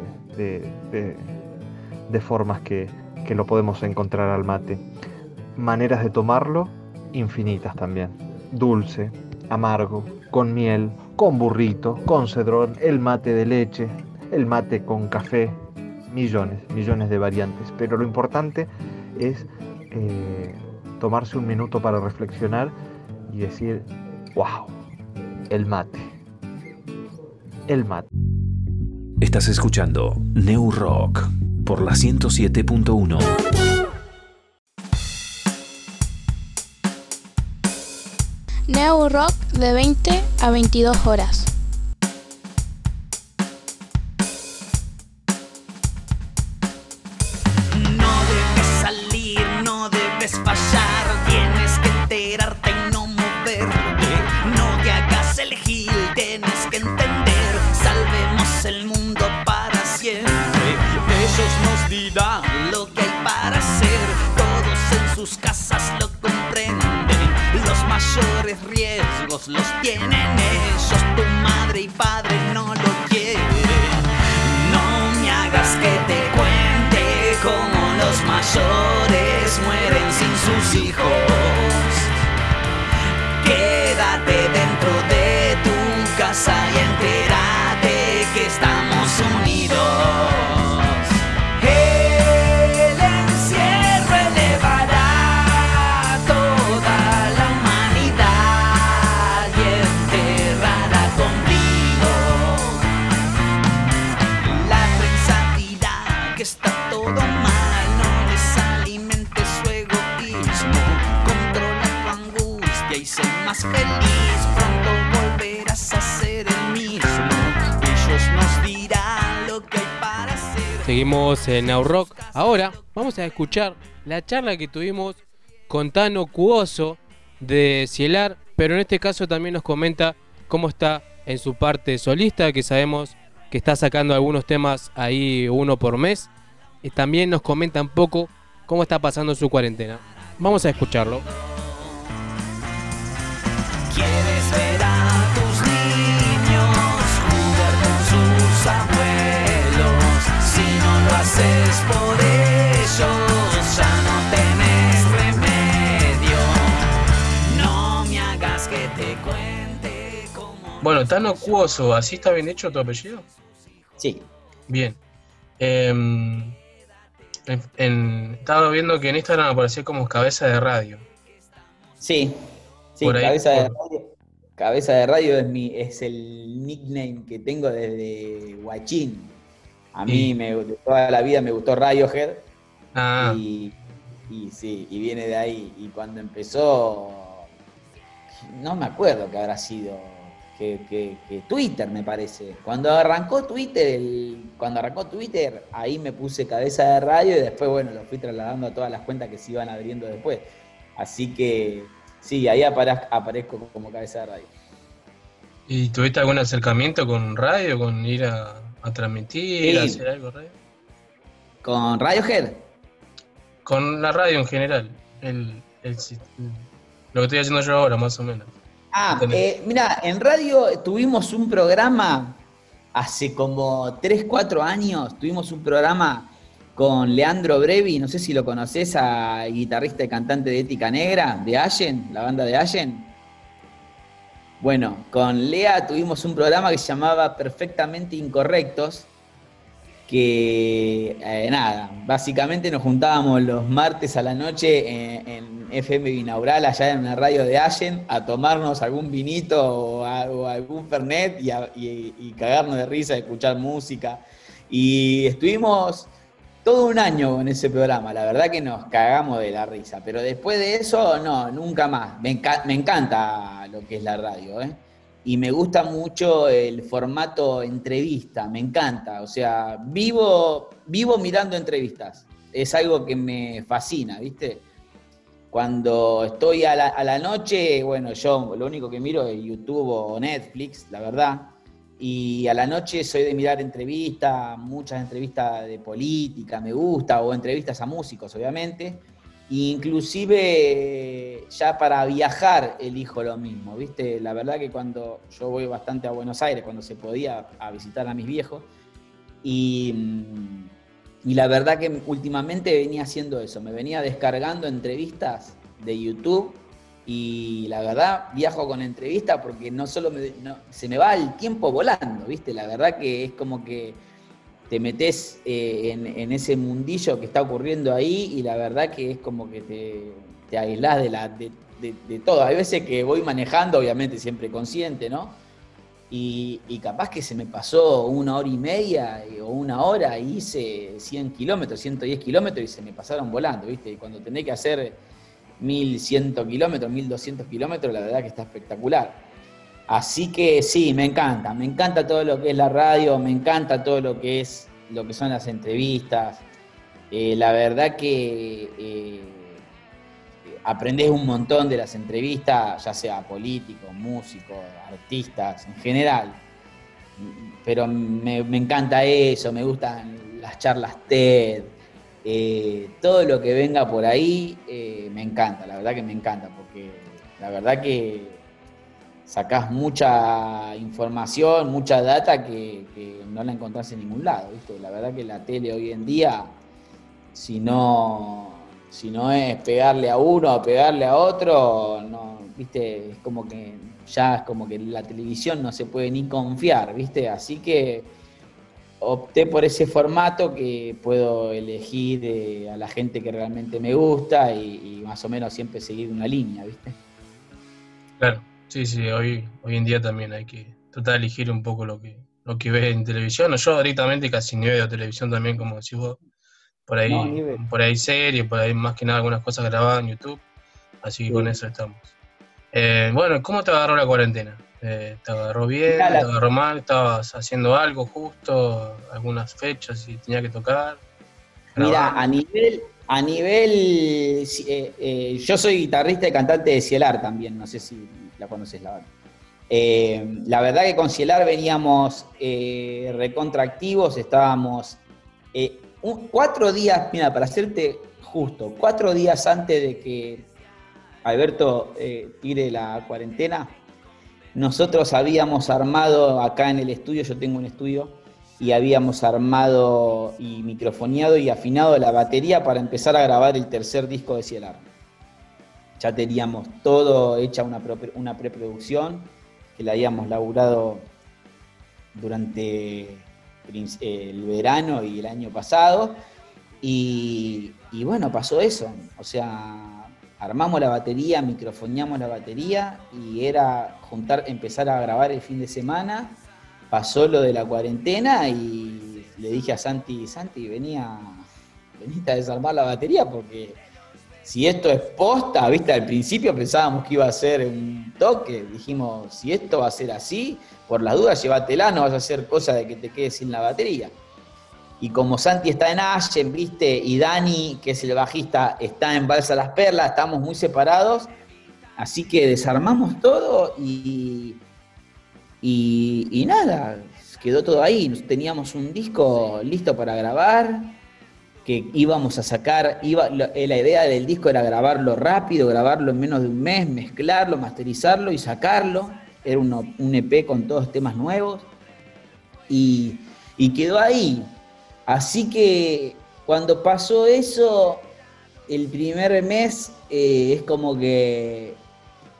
formas que, que lo podemos encontrar al mate. Maneras de tomarlo, infinitas también. Dulce, amargo, con miel, con burrito, con cedrón, el mate de leche, el mate con café, millones, millones de variantes. Pero lo importante es eh, tomarse un minuto para reflexionar y decir, wow, el mate. El mate. Estás escuchando New Rock por la 107.1. Neo Rock de 20 a 22 horas. Los tienen ellos, tu madre y padre no lo quieren. No me hagas que te cuente cómo los mayores mueren sin sus hijos. Seguimos en Now Rock. Ahora vamos a escuchar la charla que tuvimos con Tano Cuoso de Cielar, pero en este caso también nos comenta cómo está en su parte solista, que sabemos que está sacando algunos temas ahí uno por mes. Y también nos comenta un poco cómo está pasando su cuarentena. Vamos a escucharlo. Quieres ver a tus niños jugar con sus abuelos. Por ellos, ya no tenés remedio. No me hagas que te cuente cómo. Bueno, Tano Cuoso, ¿así está bien hecho tu apellido? Sí. Bien. Em, en- en- estaba viendo que en Instagram aparecía como cabeza de radio. Sí, sí, Por ahí, cabeza, de por- radio, cabeza de radio es, mi, es el nickname que tengo desde Guachín. A mí Y- me, de toda la vida me gustó Radiohead Ah, y, y sí, y viene de ahí. Y cuando empezó, no me acuerdo que habrá sido, que, que- que Twitter me parece. Cuando arrancó Twitter, el- cuando arrancó Twitter, ahí me puse cabeza de radio y después, bueno, lo fui trasladando a todas las cuentas que se iban abriendo después. Así que sí, ahí aparaz- aparezco como cabeza de radio. ¿y tuviste algún acercamiento con radio, con ir a, a transmitir, Sí. a hacer algo radio? ¿Con Radiohead? Con la radio en general, el, lo que estoy haciendo yo ahora, más o menos. Ah, eh, mira, en radio tuvimos un programa hace como 3, 4 años, tuvimos un programa con Leandro Brevi, no sé si lo conoces, a guitarrista y cantante de Ética Negra, de Allen, la banda de Allen. Bueno, con Lea tuvimos un programa que se llamaba Perfectamente Incorrectos, que eh, nada, básicamente nos juntábamos los martes a la noche en, FM Binaural, allá en la radio de Allen, a tomarnos algún vinito o, algún fernet y cagarnos de risa, escuchar música. Y estuvimos todo un año con ese programa, la verdad que nos cagamos de la risa, pero después de eso, no, nunca más. Me, enca- me encanta lo que es la radio, ¿eh? y me gusta mucho el formato entrevista, me encanta. O sea, vivo, vivo mirando entrevistas. Es algo que me fascina, ¿viste? Cuando estoy a la noche, bueno, yo lo único que miro es YouTube o Netflix, la verdad. Y a la noche soy de mirar entrevistas, muchas entrevistas de política, me gusta, o entrevistas a músicos, obviamente. Inclusive ya para viajar elijo lo mismo, ¿viste? La verdad que cuando yo voy bastante a Buenos Aires, cuando se podía a visitar a mis viejos, y, y la verdad que últimamente venía haciendo eso, me venía descargando entrevistas de YouTube y la verdad viajo con entrevistas porque no solo me- se me va el tiempo volando, ¿viste? La verdad que es como que te metes eh, en, ese mundillo que está ocurriendo ahí y la verdad que es como que te, te aislás de, la, de, todo. Hay veces que voy manejando, obviamente siempre consciente, ¿no? Y, y capaz que se me pasó una hora y media eh, o una hora y hice 100 kilómetros, 110 kilómetros y se me pasaron volando, ¿viste? Y cuando tenés que hacer 1100 kilómetros, 1200 kilómetros, la verdad que está espectacular. Así que sí, me encanta, me encanta todo lo que es la radio, me encanta todo lo que es lo que son las entrevistas. Eh, la verdad que eh, aprendes un montón de las entrevistas, ya sea políticos, músicos, artistas, en general. Pero me, me encanta eso, me gustan las charlas TED, eh, todo lo que venga por ahí eh, me encanta, la verdad que me encanta, porque la verdad que sacás mucha información, mucha data que, no la encontrás en ningún lado, ¿viste? La verdad que la tele hoy en día, si no, si no es pegarle a uno o pegarle a otro, no, ¿viste? Es como que ya es como que la televisión no se puede ni confiar, ¿viste? Así que opté por ese formato que puedo elegir eh, a la gente que realmente me gusta y, y más o menos siempre seguir una línea, ¿viste? Claro, sí, sí, hoy, hoy en día también hay que tratar de elegir un poco lo que, lo que ves en televisión. O Yo directamente casi ni veo televisión también, como decís vos. Por ahí, No, por ahí series, por ahí más que nada algunas cosas grabadas en YouTube. Así que Sí. con eso estamos. Eh, bueno, ¿cómo te agarró la cuarentena? Eh, ¿Te agarró bien? ¿Te agarró mal? ¿Estabas haciendo algo justo? ¿Algunas fechas y tenía que tocar? Mira, a nivel, a nivel, eh, eh, yo soy guitarrista y cantante de Cielar también, no sé si la conoces la banda. Eh, la verdad que con Cielar veníamos recontraactivos, estábamos un- cuatro días, mira, para hacerte justo, cuatro días antes de que Alberto tire la cuarentena, nosotros habíamos armado acá en el estudio, yo tengo un estudio, y habíamos armado y microfoneado y afinado la batería para empezar a grabar el tercer disco de Cielar. Ya teníamos todo hecha una, una preproducción que la habíamos laburado durante prin- el verano y el año pasado. Y bueno, pasó eso. O sea, armamos la batería, microfoneamos la batería y era juntar, empezar a grabar el fin de semana. Pasó lo de la cuarentena y le dije a Santi, Santi, venía, venite a desarmar la batería porque si esto es posta, viste, al principio pensábamos que iba a ser un toque, dijimos, si esto va a ser así, por las dudas llévatela, no vas a hacer cosa de que te quedes sin la batería. Y como Santi está en Ashen, viste, y Dani, que es el bajista, está en Balsa Las Perlas, estamos muy separados, así que desarmamos todo y, y, y nada, quedó todo ahí. Teníamos un disco listo para grabar, que íbamos a sacar, iba, la, eh, la idea del disco era grabarlo rápido, grabarlo en menos de un mes, mezclarlo, masterizarlo y sacarlo. Era uno- un EP con todos temas nuevos. Y, y quedó ahí. Así que cuando pasó eso, el primer mes eh, es como que,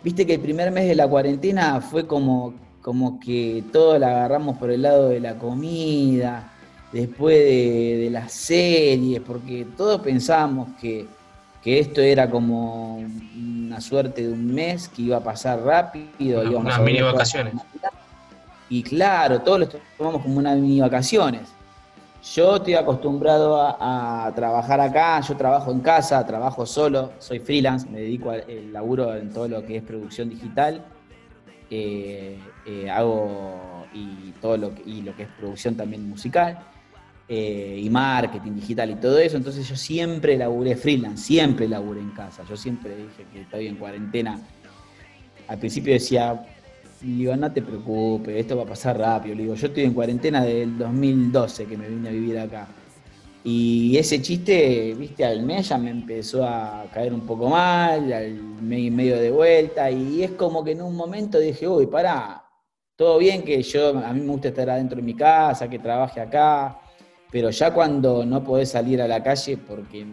viste que el primer mes de la cuarentena fue como, como que todo la agarramos por el lado de la comida, después de, de las series, porque todos pensábamos que, que esto era como una suerte de un mes que iba a pasar rápido. Unas- íbamos unas a ver mini vacaciones. y claro, todos lo tomamos como unas mini vacaciones. Yo estoy acostumbrado a, trabajar acá, yo trabajo en casa, trabajo solo, soy freelance, me dedico al laburo en todo lo que es producción digital, eh, eh, hago y todo lo que, lo que es producción también musical, eh, y marketing digital y todo eso, entonces yo siempre laburé freelance, siempre laburé en casa, yo siempre dije que estoy en cuarentena. Al principio decía, digo, no te preocupes, esto va a pasar rápido. Le digo, yo estoy en cuarentena desde el 2012 que me vine a vivir acá. Y ese chiste, viste, al mes ya me empezó a caer un poco mal, al mes y medio de vuelta, y es como que en un momento dije, uy, pará, todo bien que yo, a mí me gusta estar adentro de mi casa, que trabaje acá, pero ya cuando no podés salir a la calle porque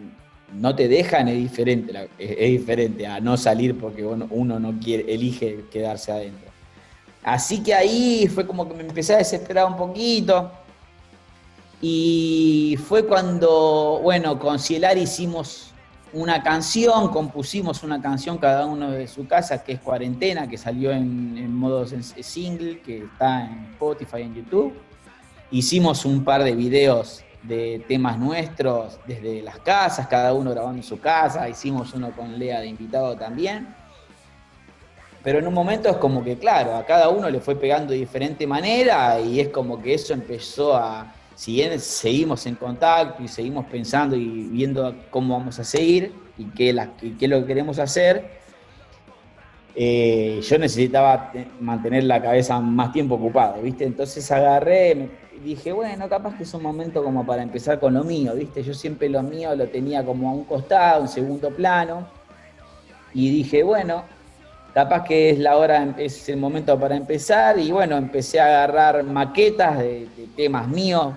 no te dejan es diferente, es, diferente a no salir porque uno no quiere, elige quedarse adentro. Así que ahí fue como que me empecé a desesperar un poquito. Y fue cuando, bueno, con Cielar hicimos una canción, compusimos una canción cada uno de su casa, que es Cuarentena, que salió en, modo single, que está en Spotify, en YouTube. Hicimos un par de videos de temas nuestros desde las casas, cada uno grabando en su casa, hicimos uno con Lea de invitado también. Pero en un momento es como que, claro, a cada uno le fue pegando de diferente manera y es como que eso empezó a, si bien seguimos en contacto y seguimos pensando y viendo cómo vamos a seguir y qué, la- y qué es lo que queremos hacer, eh, yo necesitaba te- mantener la cabeza más tiempo ocupada, ¿viste? Entonces agarré, dije, bueno, capaz que es un momento como para empezar con lo mío, ¿viste? Yo siempre lo mío lo tenía como a un costado, en segundo plano, y dije, bueno, capaz que es la hora, es el momento para empezar, y bueno, empecé a agarrar maquetas de, temas míos,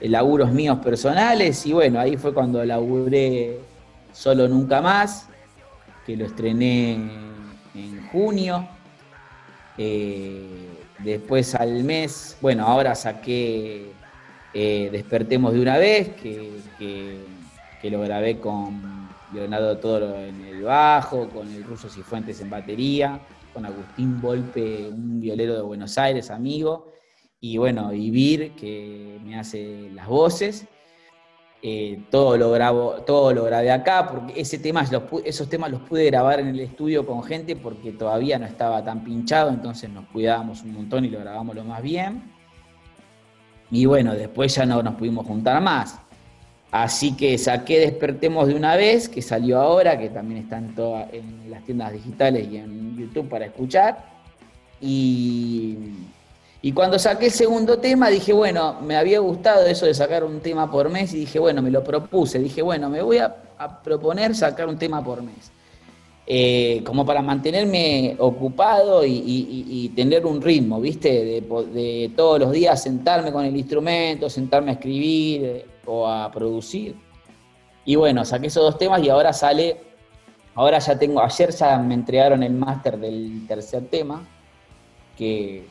de laburos míos personales, y bueno, ahí fue cuando laburé Solo Nunca Más, que lo estrené en junio. Eh, después al mes, bueno, ahora saqué eh, Despertemos de una vez, que- que lo grabé con Leonardo Toro en el bajo, con el ruso Cifuentes en batería, con Agustín Volpe, un violero de Buenos Aires, amigo, y bueno, y Vir, que me hace las voces. Eh, todo lo grabo, todo lo grabé acá, porque ese esos temas los pude grabar en el estudio con gente porque todavía no estaba tan pinchado, entonces nos cuidábamos un montón y lo grabamos lo más bien. Y bueno, después ya no nos pudimos juntar más. Así que saqué Despertemos de una vez, que salió ahora, que también está en, toda- en las tiendas digitales y en YouTube para escuchar. Y, y cuando saqué el segundo tema, dije, bueno, me había gustado eso de sacar un tema por mes y dije, bueno, me lo propuse. Dije, bueno, me voy a, proponer sacar un tema por mes. Eh, como para mantenerme ocupado y, tener un ritmo, ¿viste? De todos los días sentarme con el instrumento, sentarme a escribir eh, o a producir. Y bueno, saqué esos dos temas y ahora sale, ahora ya tengo, ayer ya me entregaron el máster del tercer tema, que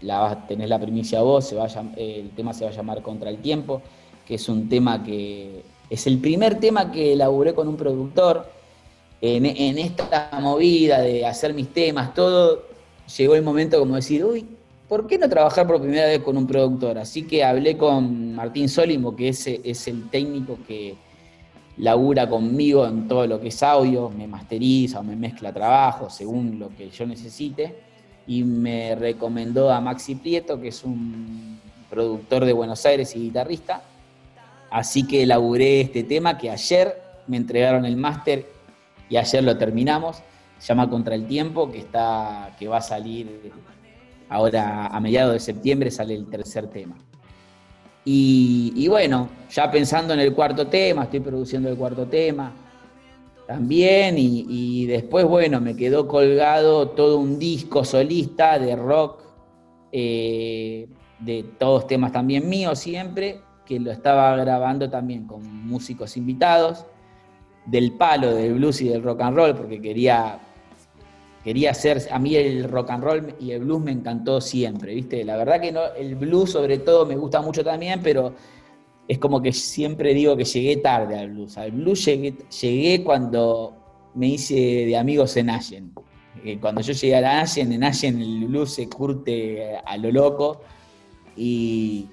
la, tenés la primicia vos, se va a el tema se va a llamar Contra el Tiempo, que es un tema que es el primer tema que elaboré con un productor. En, en esta movida de hacer mis temas, todo, llegó el momento como decir, uy, ¿por qué no trabajar por primera vez con un productor? Así que hablé con Martín Sólimo, que es, el técnico que labura conmigo en todo lo que es audio, me masteriza o me mezcla trabajo según lo que yo necesite, y me recomendó a Maxi Prieto, que es un productor de Buenos Aires y guitarrista, así que elaboré este tema que ayer me entregaron el máster y ayer lo terminamos, llama Contra el Tiempo, que, está, que va a salir ahora a mediados de septiembre, sale el tercer tema. Y, bueno, ya pensando en el cuarto tema, estoy produciendo el cuarto tema también, y, y después, bueno, me quedó colgado todo un disco solista de rock, eh, de todos temas también míos siempre, que lo estaba grabando también con músicos invitados del palo del blues y del rock and roll, porque quería, quería hacer, a mí el rock and roll y el blues me encantó siempre, ¿viste? La verdad que no, el blues sobre todo me gusta mucho también, pero es como que siempre digo que llegué tarde al blues. Al blues llegué, cuando me hice de amigos en Allen. Eh, Cuando yo llegué a Allen, en Allen el blues se curte a lo loco y,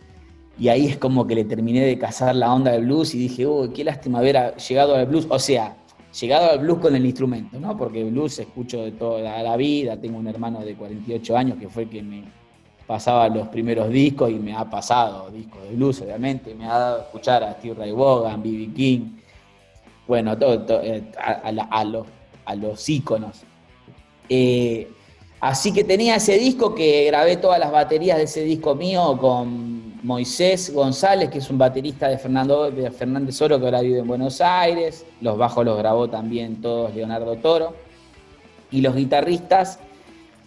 ahí es como que le terminé de cazar la onda del blues y dije, uy, qué lástima haber llegado al blues. O sea, llegado al blues con el instrumento, ¿no? Porque blues escucho de toda la vida. Tengo un hermano de 48 años que fue el que me pasaba los primeros discos y me ha pasado discos de blues, obviamente. Me ha dado a escuchar a Steve Ray Vaughan, B.B. King, bueno, todo, eh, a, a los, a. Eh, así que tenía ese disco que grabé todas las baterías de ese disco mío con Moisés González, que es un baterista de, Fernando, de Fernández Oro que ahora vive en Buenos Aires. Los bajos los grabó también todos Leonardo Toro. Y los guitarristas,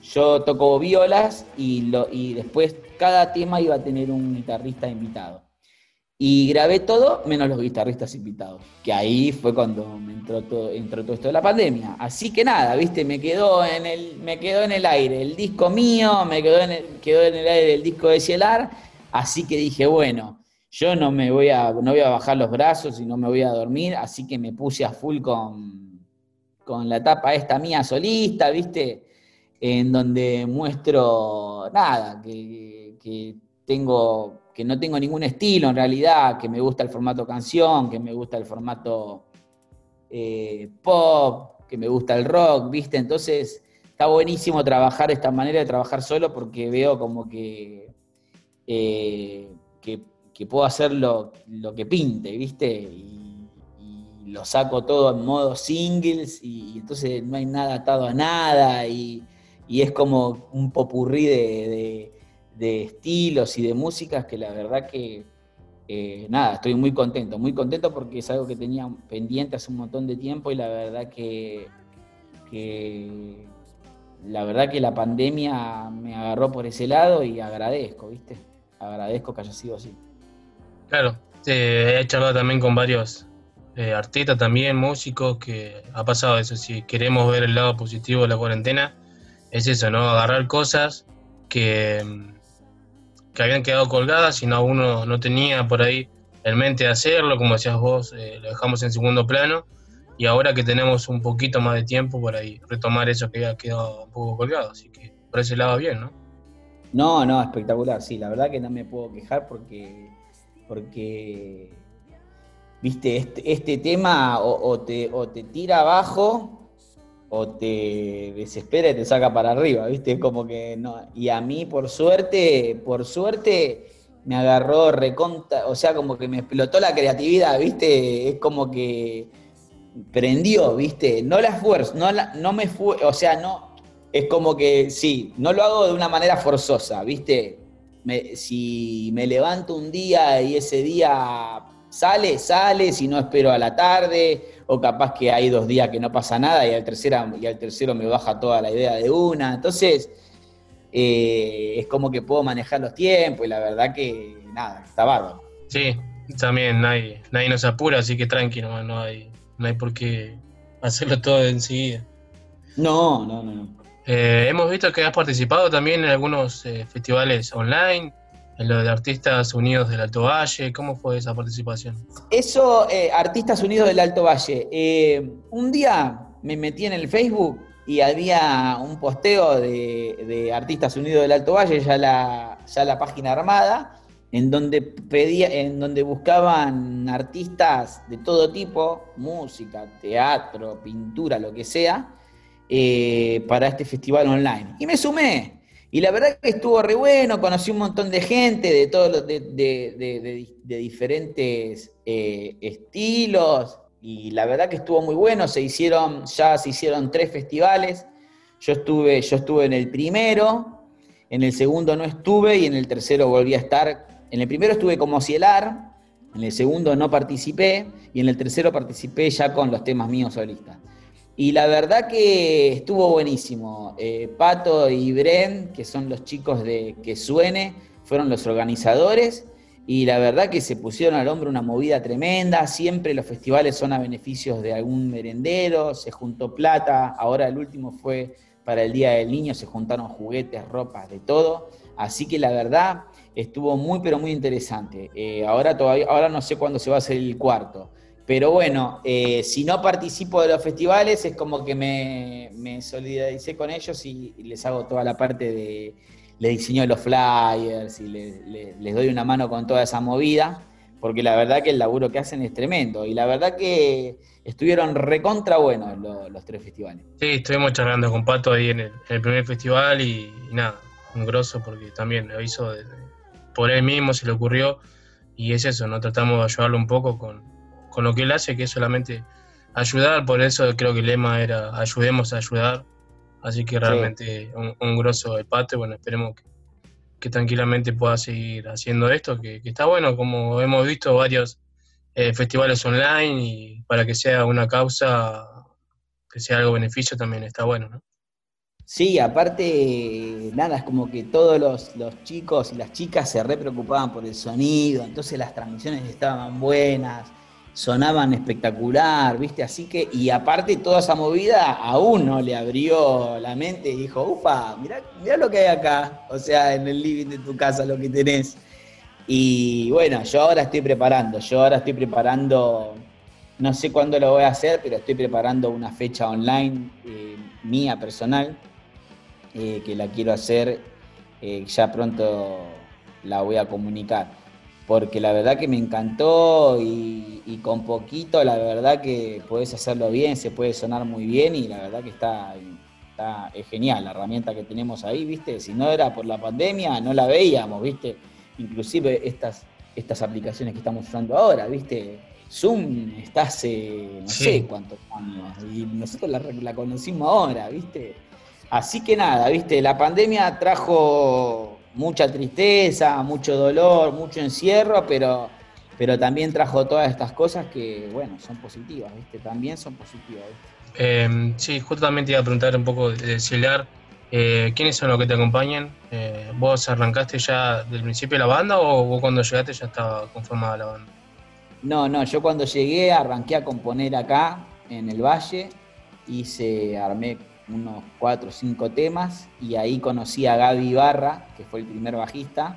yo toco violas y, lo, y después cada tema iba a tener un guitarrista invitado. Y grabé todo menos los guitarristas invitados, que ahí fue cuando me entró todo, entró todo esto de la pandemia. Así que nada, viste, me quedó en el, me quedó en el aire el disco mío, me quedó en quedó en el aire el disco de Cielar, así que dije, bueno, yo no me voy a, no voy a bajar los brazos y no me voy a dormir, así que me puse a full con, con la etapa esta mía solista, viste, en donde muestro nada, que, que tengo, que no tengo ningún estilo en realidad, que me gusta el formato canción, que me gusta el formato eh, pop, que me gusta el rock, ¿viste? Entonces está buenísimo trabajar esta manera de trabajar solo porque veo como que, eh, que, puedo hacer lo, lo que pinte, ¿viste? Y, lo saco todo en modo singles y, entonces no hay nada atado a nada y, y es como un popurrí de, de- estilos y de músicas que la verdad que, eh, nada, estoy muy contento, muy contento porque es algo que tenía pendiente hace un montón de tiempo y la verdad que la verdad que la pandemia me agarró por ese lado y agradezco, ¿viste? Agradezco que haya sido así. Claro, he charlado también con varios eh, artistas también, músicos, que ha pasado eso. Si queremos ver el lado positivo de la cuarentena, es eso, ¿no? Agarrar cosas que, que habían quedado colgadas y no uno no tenía por ahí en mente hacerlo, como decías vos, eh, lo dejamos en segundo plano. Y ahora que tenemos un poquito más de tiempo por ahí, retomar eso que había quedado un poco colgado. Así que por ese lado bien, ¿no? No, no, espectacular, sí, la verdad que no me puedo quejar porque, porque viste, este, este tema o, o te, o te tira abajo o te desespera y te saca para arriba, viste, como que no, y a mí por suerte, por suerte me agarró reconta, o sea, como que me explotó la creatividad, viste, es como que prendió, viste, no la esfuerzo, no, la- no me fue, o sea, no, es como que sí, no lo hago de una manera forzosa, ¿viste? Me- si me levanto un día y ese día sale, sale, si no espero a la tarde, o capaz que hay dos días que no pasa nada y al tercero, y al tercero me baja toda la idea de una. Entonces, eh, es como que puedo manejar los tiempos y la verdad que nada, está bárbaro. Sí, también nadie, nadie nos apura, así que tranquilo, no, hay, no hay por qué hacerlo todo enseguida. No, no, no, no. Eh, hemos visto que has participado también en algunos eh, festivales online, en lo de Artistas Unidos del Alto Valle. ¿Cómo fue esa participación? Eso, eh, Artistas Unidos del Alto Valle. Un día me metí en el Facebook y había un posteo de, de Artistas Unidos del Alto Valle, ya la, ya la página armada, en donde pedía, en donde buscaban artistas de todo tipo, música, teatro, pintura, lo que sea, eh, para este festival online. Y me sumé. Y la verdad que estuvo re bueno, conocí un montón de gente de todos de- de diferentes eh, estilos. Y la verdad que estuvo muy bueno. Se hicieron, ya se hicieron tres festivales. Yo estuve, yo estuve en el primero, en el segundo no estuve y en el tercero volví a estar. En el primero estuve como Cielar, en el segundo no participé y en el tercero participé ya con los temas míos solistas. Y la verdad que estuvo buenísimo. Eh, Pato y Bren, que son los chicos de Que Suene, fueron los organizadores. Y la verdad que se pusieron al hombro una movida tremenda. Siempre los festivales son a beneficios de algún merendero. Se juntó plata. Ahora el último fue para el Día del Niño. Se juntaron juguetes, ropas, de todo. Así que la verdad estuvo muy, pero muy interesante. Eh, ahora, todavía, ahora no sé cuándo se va a hacer el cuarto. Pero bueno, eh, si no participo de los festivales es como que me, me solidaricé con ellos y, les hago toda la parte de, les diseño los flyers y le- le- les doy una mano con toda esa movida, porque la verdad que el laburo que hacen es tremendo y la verdad que estuvieron recontra buenos lo- los tres festivales. Sí, estuvimos charlando con Pato ahí en el, en el primer festival y, nada, un grosso porque también lo hizo por él mismo, se le ocurrió y es eso, ¿no? Tratamos de ayudarlo un poco con, con lo que él hace, que es solamente ayudar, por eso creo que el lema era ayudemos a ayudar, así que realmente un, un grosso el Pato bueno, esperemos que, que tranquilamente pueda seguir haciendo esto, que, que está bueno, como hemos visto varios eh, festivales online y para que sea una causa que sea algo beneficio también está bueno, ¿no? Sí, aparte, nada, es como que todos los, los chicos y las chicas se re preocupaban por el sonido, entonces las transmisiones estaban buenas, sonaban espectacular, ¿viste? Así que, y aparte toda esa movida a uno le abrió la mente y dijo, upa, mirá, mirá lo que hay acá, o sea, en el living de tu casa, lo que tenés. Y bueno, yo ahora estoy preparando, yo ahora estoy preparando, no sé cuándo lo voy a hacer, pero estoy preparando una fecha online eh, mía personal, eh, que la quiero hacer eh, ya pronto, la voy a comunicar. Porque la verdad que me encantó y, y con poquito, la verdad que podés hacerlo bien, se puede sonar muy bien y la verdad que está, está es genial la herramienta que tenemos ahí, ¿viste? Si no era por la pandemia, no la veíamos, ¿viste? Inclusive estas, estas aplicaciones que estamos usando ahora, ¿viste? Zoom está hace no Sí. sé cuántos años y nosotros la, la conocimos ahora, ¿viste? Así que nada, ¿viste? La pandemia trajo mucha tristeza, mucho dolor, mucho encierro, pero, pero también trajo todas estas cosas que, bueno, son positivas, ¿viste? También son positivas, ¿viste? Eh, sí, justamente iba a preguntar un poco de Cilar, eh, ¿quiénes son los que te acompañan? Eh, ¿Vos arrancaste ya del principio de la banda o vos cuando llegaste ya estaba conformada la banda? No, no, yo cuando llegué arranqué a componer acá, en el Valle, hice, armé unos cuatro o cinco temas y ahí conocí a Gaby Ibarra, que fue el primer bajista.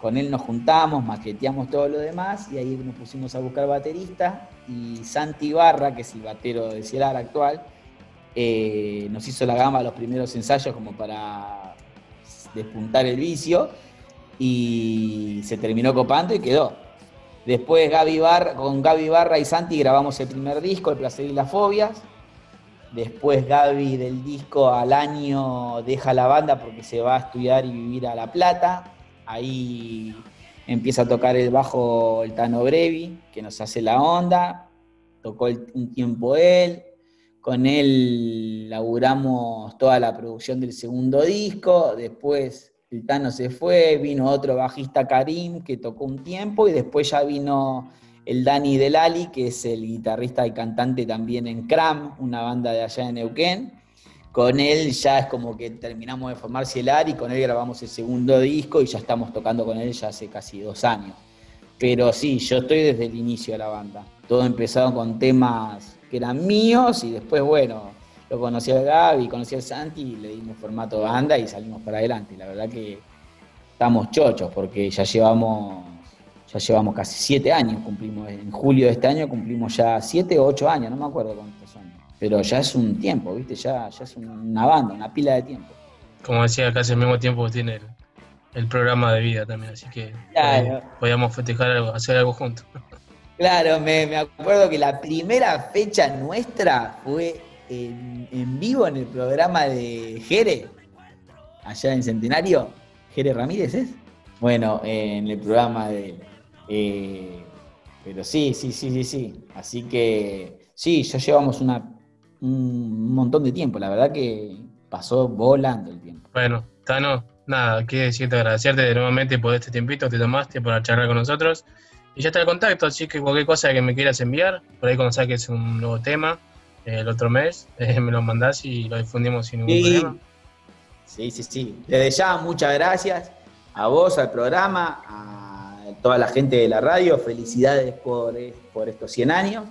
Con él nos juntamos, maqueteamos todo lo demás y ahí nos pusimos a buscar baterista y Santi Ibarra, que es el batero de Cielar actual, eh, nos hizo la gama los primeros ensayos como para despuntar el vicio y se terminó copando y quedó. Después Gaby Barra, con Gaby Barra y Santi grabamos el primer disco, El placer y las fobias. Después Gaby del disco al año deja la banda porque se va a estudiar y vivir a La Plata. Ahí empieza a tocar el bajo el Tano Brevi, que nos hace la onda. Tocó un tiempo él. Con él laburamos toda la producción del segundo disco. Después el Tano se fue, vino otro bajista Karim que tocó un tiempo y después ya vino el Dani Delali, que es el guitarrista y cantante también en Cram, una banda de allá de Neuquén. Con él ya es como que terminamos de formar Cielar y con él grabamos el segundo disco y ya estamos tocando con él ya hace casi dos años. Pero sí, yo estoy desde el inicio de la banda. Todo empezado con temas que eran míos y después, bueno, lo conocí a Gaby, conocí a Santi y le dimos formato banda y salimos para adelante. La verdad que estamos chochos porque ya llevamos, ya llevamos casi siete años, cumplimos en julio de este año cumplimos ya siete o ocho años, no me acuerdo cuántos son. Pero ya es un tiempo, ¿viste? Ya, ya es una banda, una pila de tiempo. Como decía, casi al mismo tiempo tiene el, el programa de vida también, así que Claro. eh, podíamos festejar algo, hacer algo juntos. Claro, me, me acuerdo que la primera fecha nuestra fue en, en vivo en el programa de Jere, allá en Centenario. Jere Ramírez es. Bueno, en el programa de. Eh, pero sí, sí, sí, sí, sí. Así que sí, ya llevamos una, un montón de tiempo. La verdad que pasó volando el tiempo. Bueno, Tano, nada, quiero decirte agradecerte nuevamente por este tiempito que te tomaste para charlar con nosotros. Y ya está el contacto, así que cualquier cosa que me quieras enviar, por ahí cuando saques un nuevo tema eh, el otro mes, eh, me lo mandás y lo difundimos sin ningún Sí, problema. sí, sí, sí. Desde ya, muchas gracias a vos, al programa, a toda la gente de la radio. Felicidades por, eh, por estos 100 años.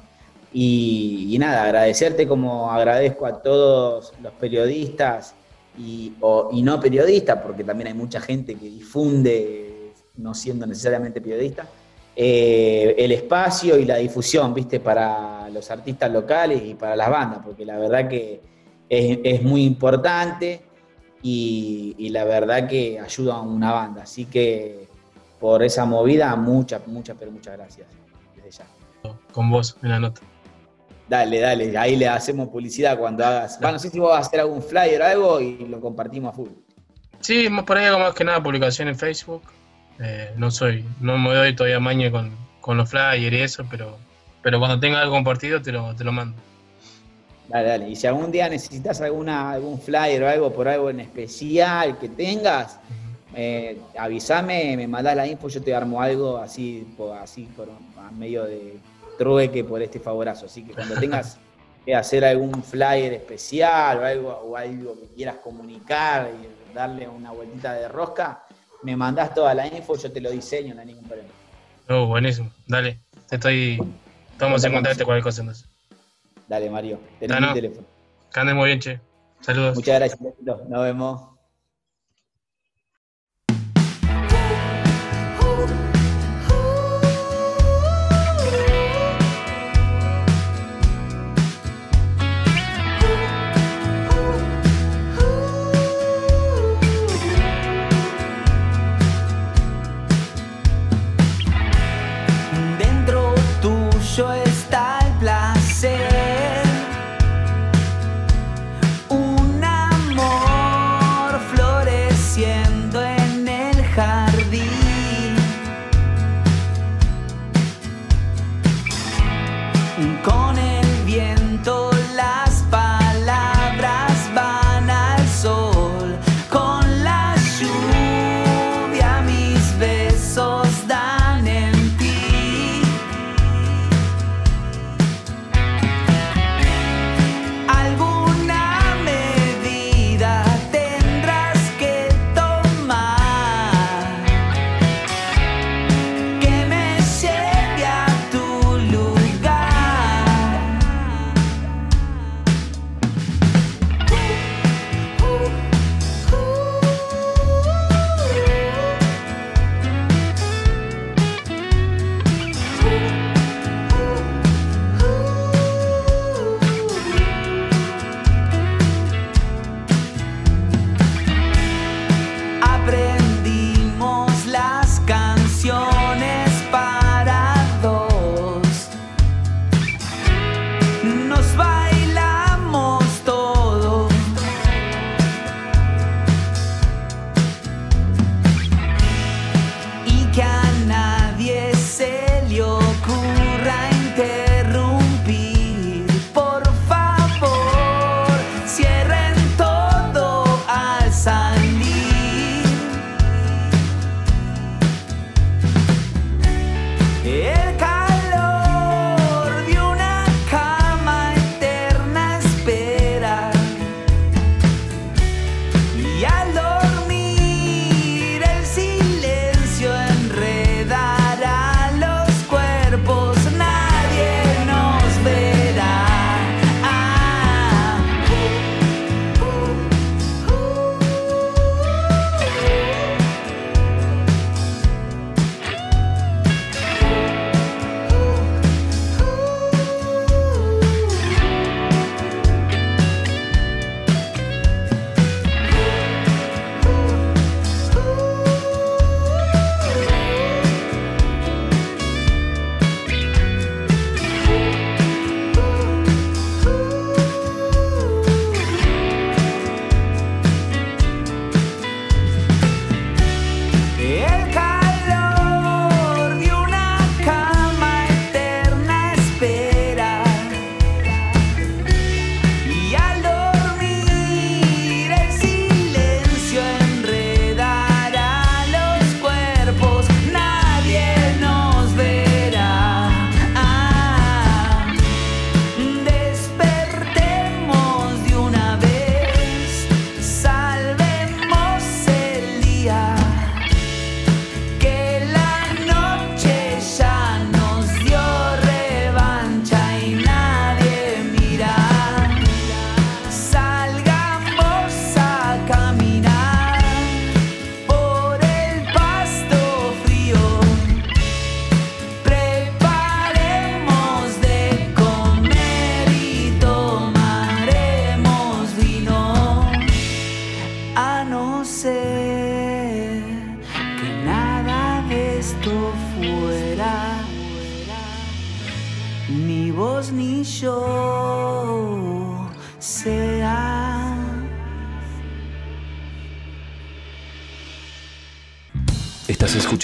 Y, nada, agradecerte como agradezco a todos los periodistas y, no periodistas, porque también hay mucha gente que difunde, no siendo necesariamente periodista, eh, el espacio y la difusión, viste, para los artistas locales y para las bandas, porque la verdad que es, es muy importante y, y la verdad que ayuda a una banda. Así que por esa movida, muchas, muchas, pero muchas gracias. Desde ya. Con vos en la nota. Dale, dale, ahí le hacemos publicidad cuando hagas. Bueno, no sé si vos vas a hacer algún flyer o algo y lo compartimos a full. Sí, más por ahí hago más que nada publicación en Facebook. Eh, no soy, no me doy todavía maña con, con los flyers y eso, pero, pero cuando tenga algo compartido te lo, te lo mando. Dale, dale. Y si algún día necesitas alguna, algún flyer o algo por algo en especial que tengas, eh, avísame, me mandás la info, yo te armo algo así, así por a medio de trueque por este favorazo. Así que cuando tengas que hacer algún flyer especial o algo, o algo que quieras comunicar y darle una vueltita de rosca, me mandás toda la info, yo te lo diseño, no hay ningún problema. Oh, buenísimo. Dale, te estoy. Estamos en contacto cualquier cosa entonces. Dale, Mario, tenés Tano. mi teléfono. Que andes muy bien, che. Saludos. Muchas gracias, nos vemos.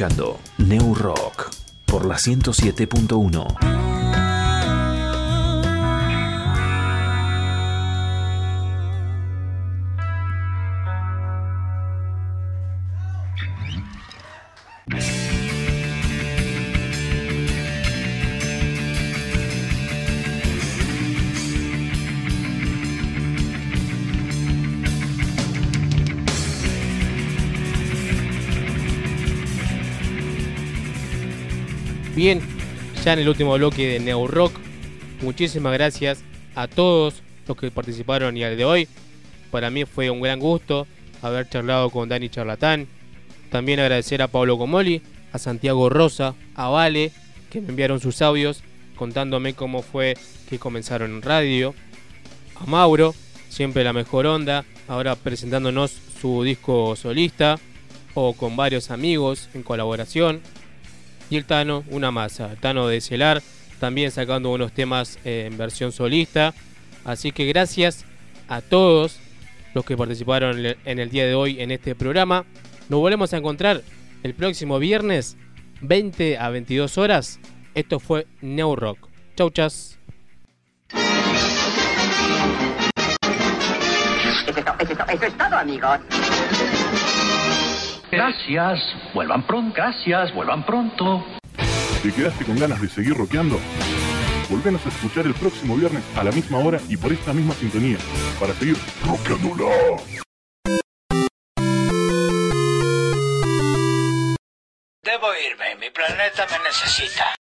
Escuchando New Rock por la 107.1. en el último bloque de Neo Rock, muchísimas gracias a todos los que participaron y al de hoy. Para mí fue un gran gusto haber charlado con Dani Charlatán. También agradecer a Pablo Comoli, a Santiago Rosa, a Vale, que me enviaron sus audios contándome cómo fue que comenzaron en radio. A Mauro, siempre la mejor onda, ahora presentándonos su disco solista o con varios amigos en colaboración. Y el Tano, una masa. Tano de Celar, también sacando unos temas eh, en versión solista. Así que gracias a todos los que participaron en el día de hoy en este programa. Nos volvemos a encontrar el próximo viernes, 20 a 22 horas. Esto fue New Rock. Chau, chas. Eso es todo, amigos. Gracias. Vuelvan pronto. Gracias. Vuelvan pronto. ¿Te quedaste con ganas de seguir rockeando? Volvenos a escuchar el próximo viernes a la misma hora y por esta misma sintonía para seguir rockeándola. Debo irme. Mi planeta me necesita.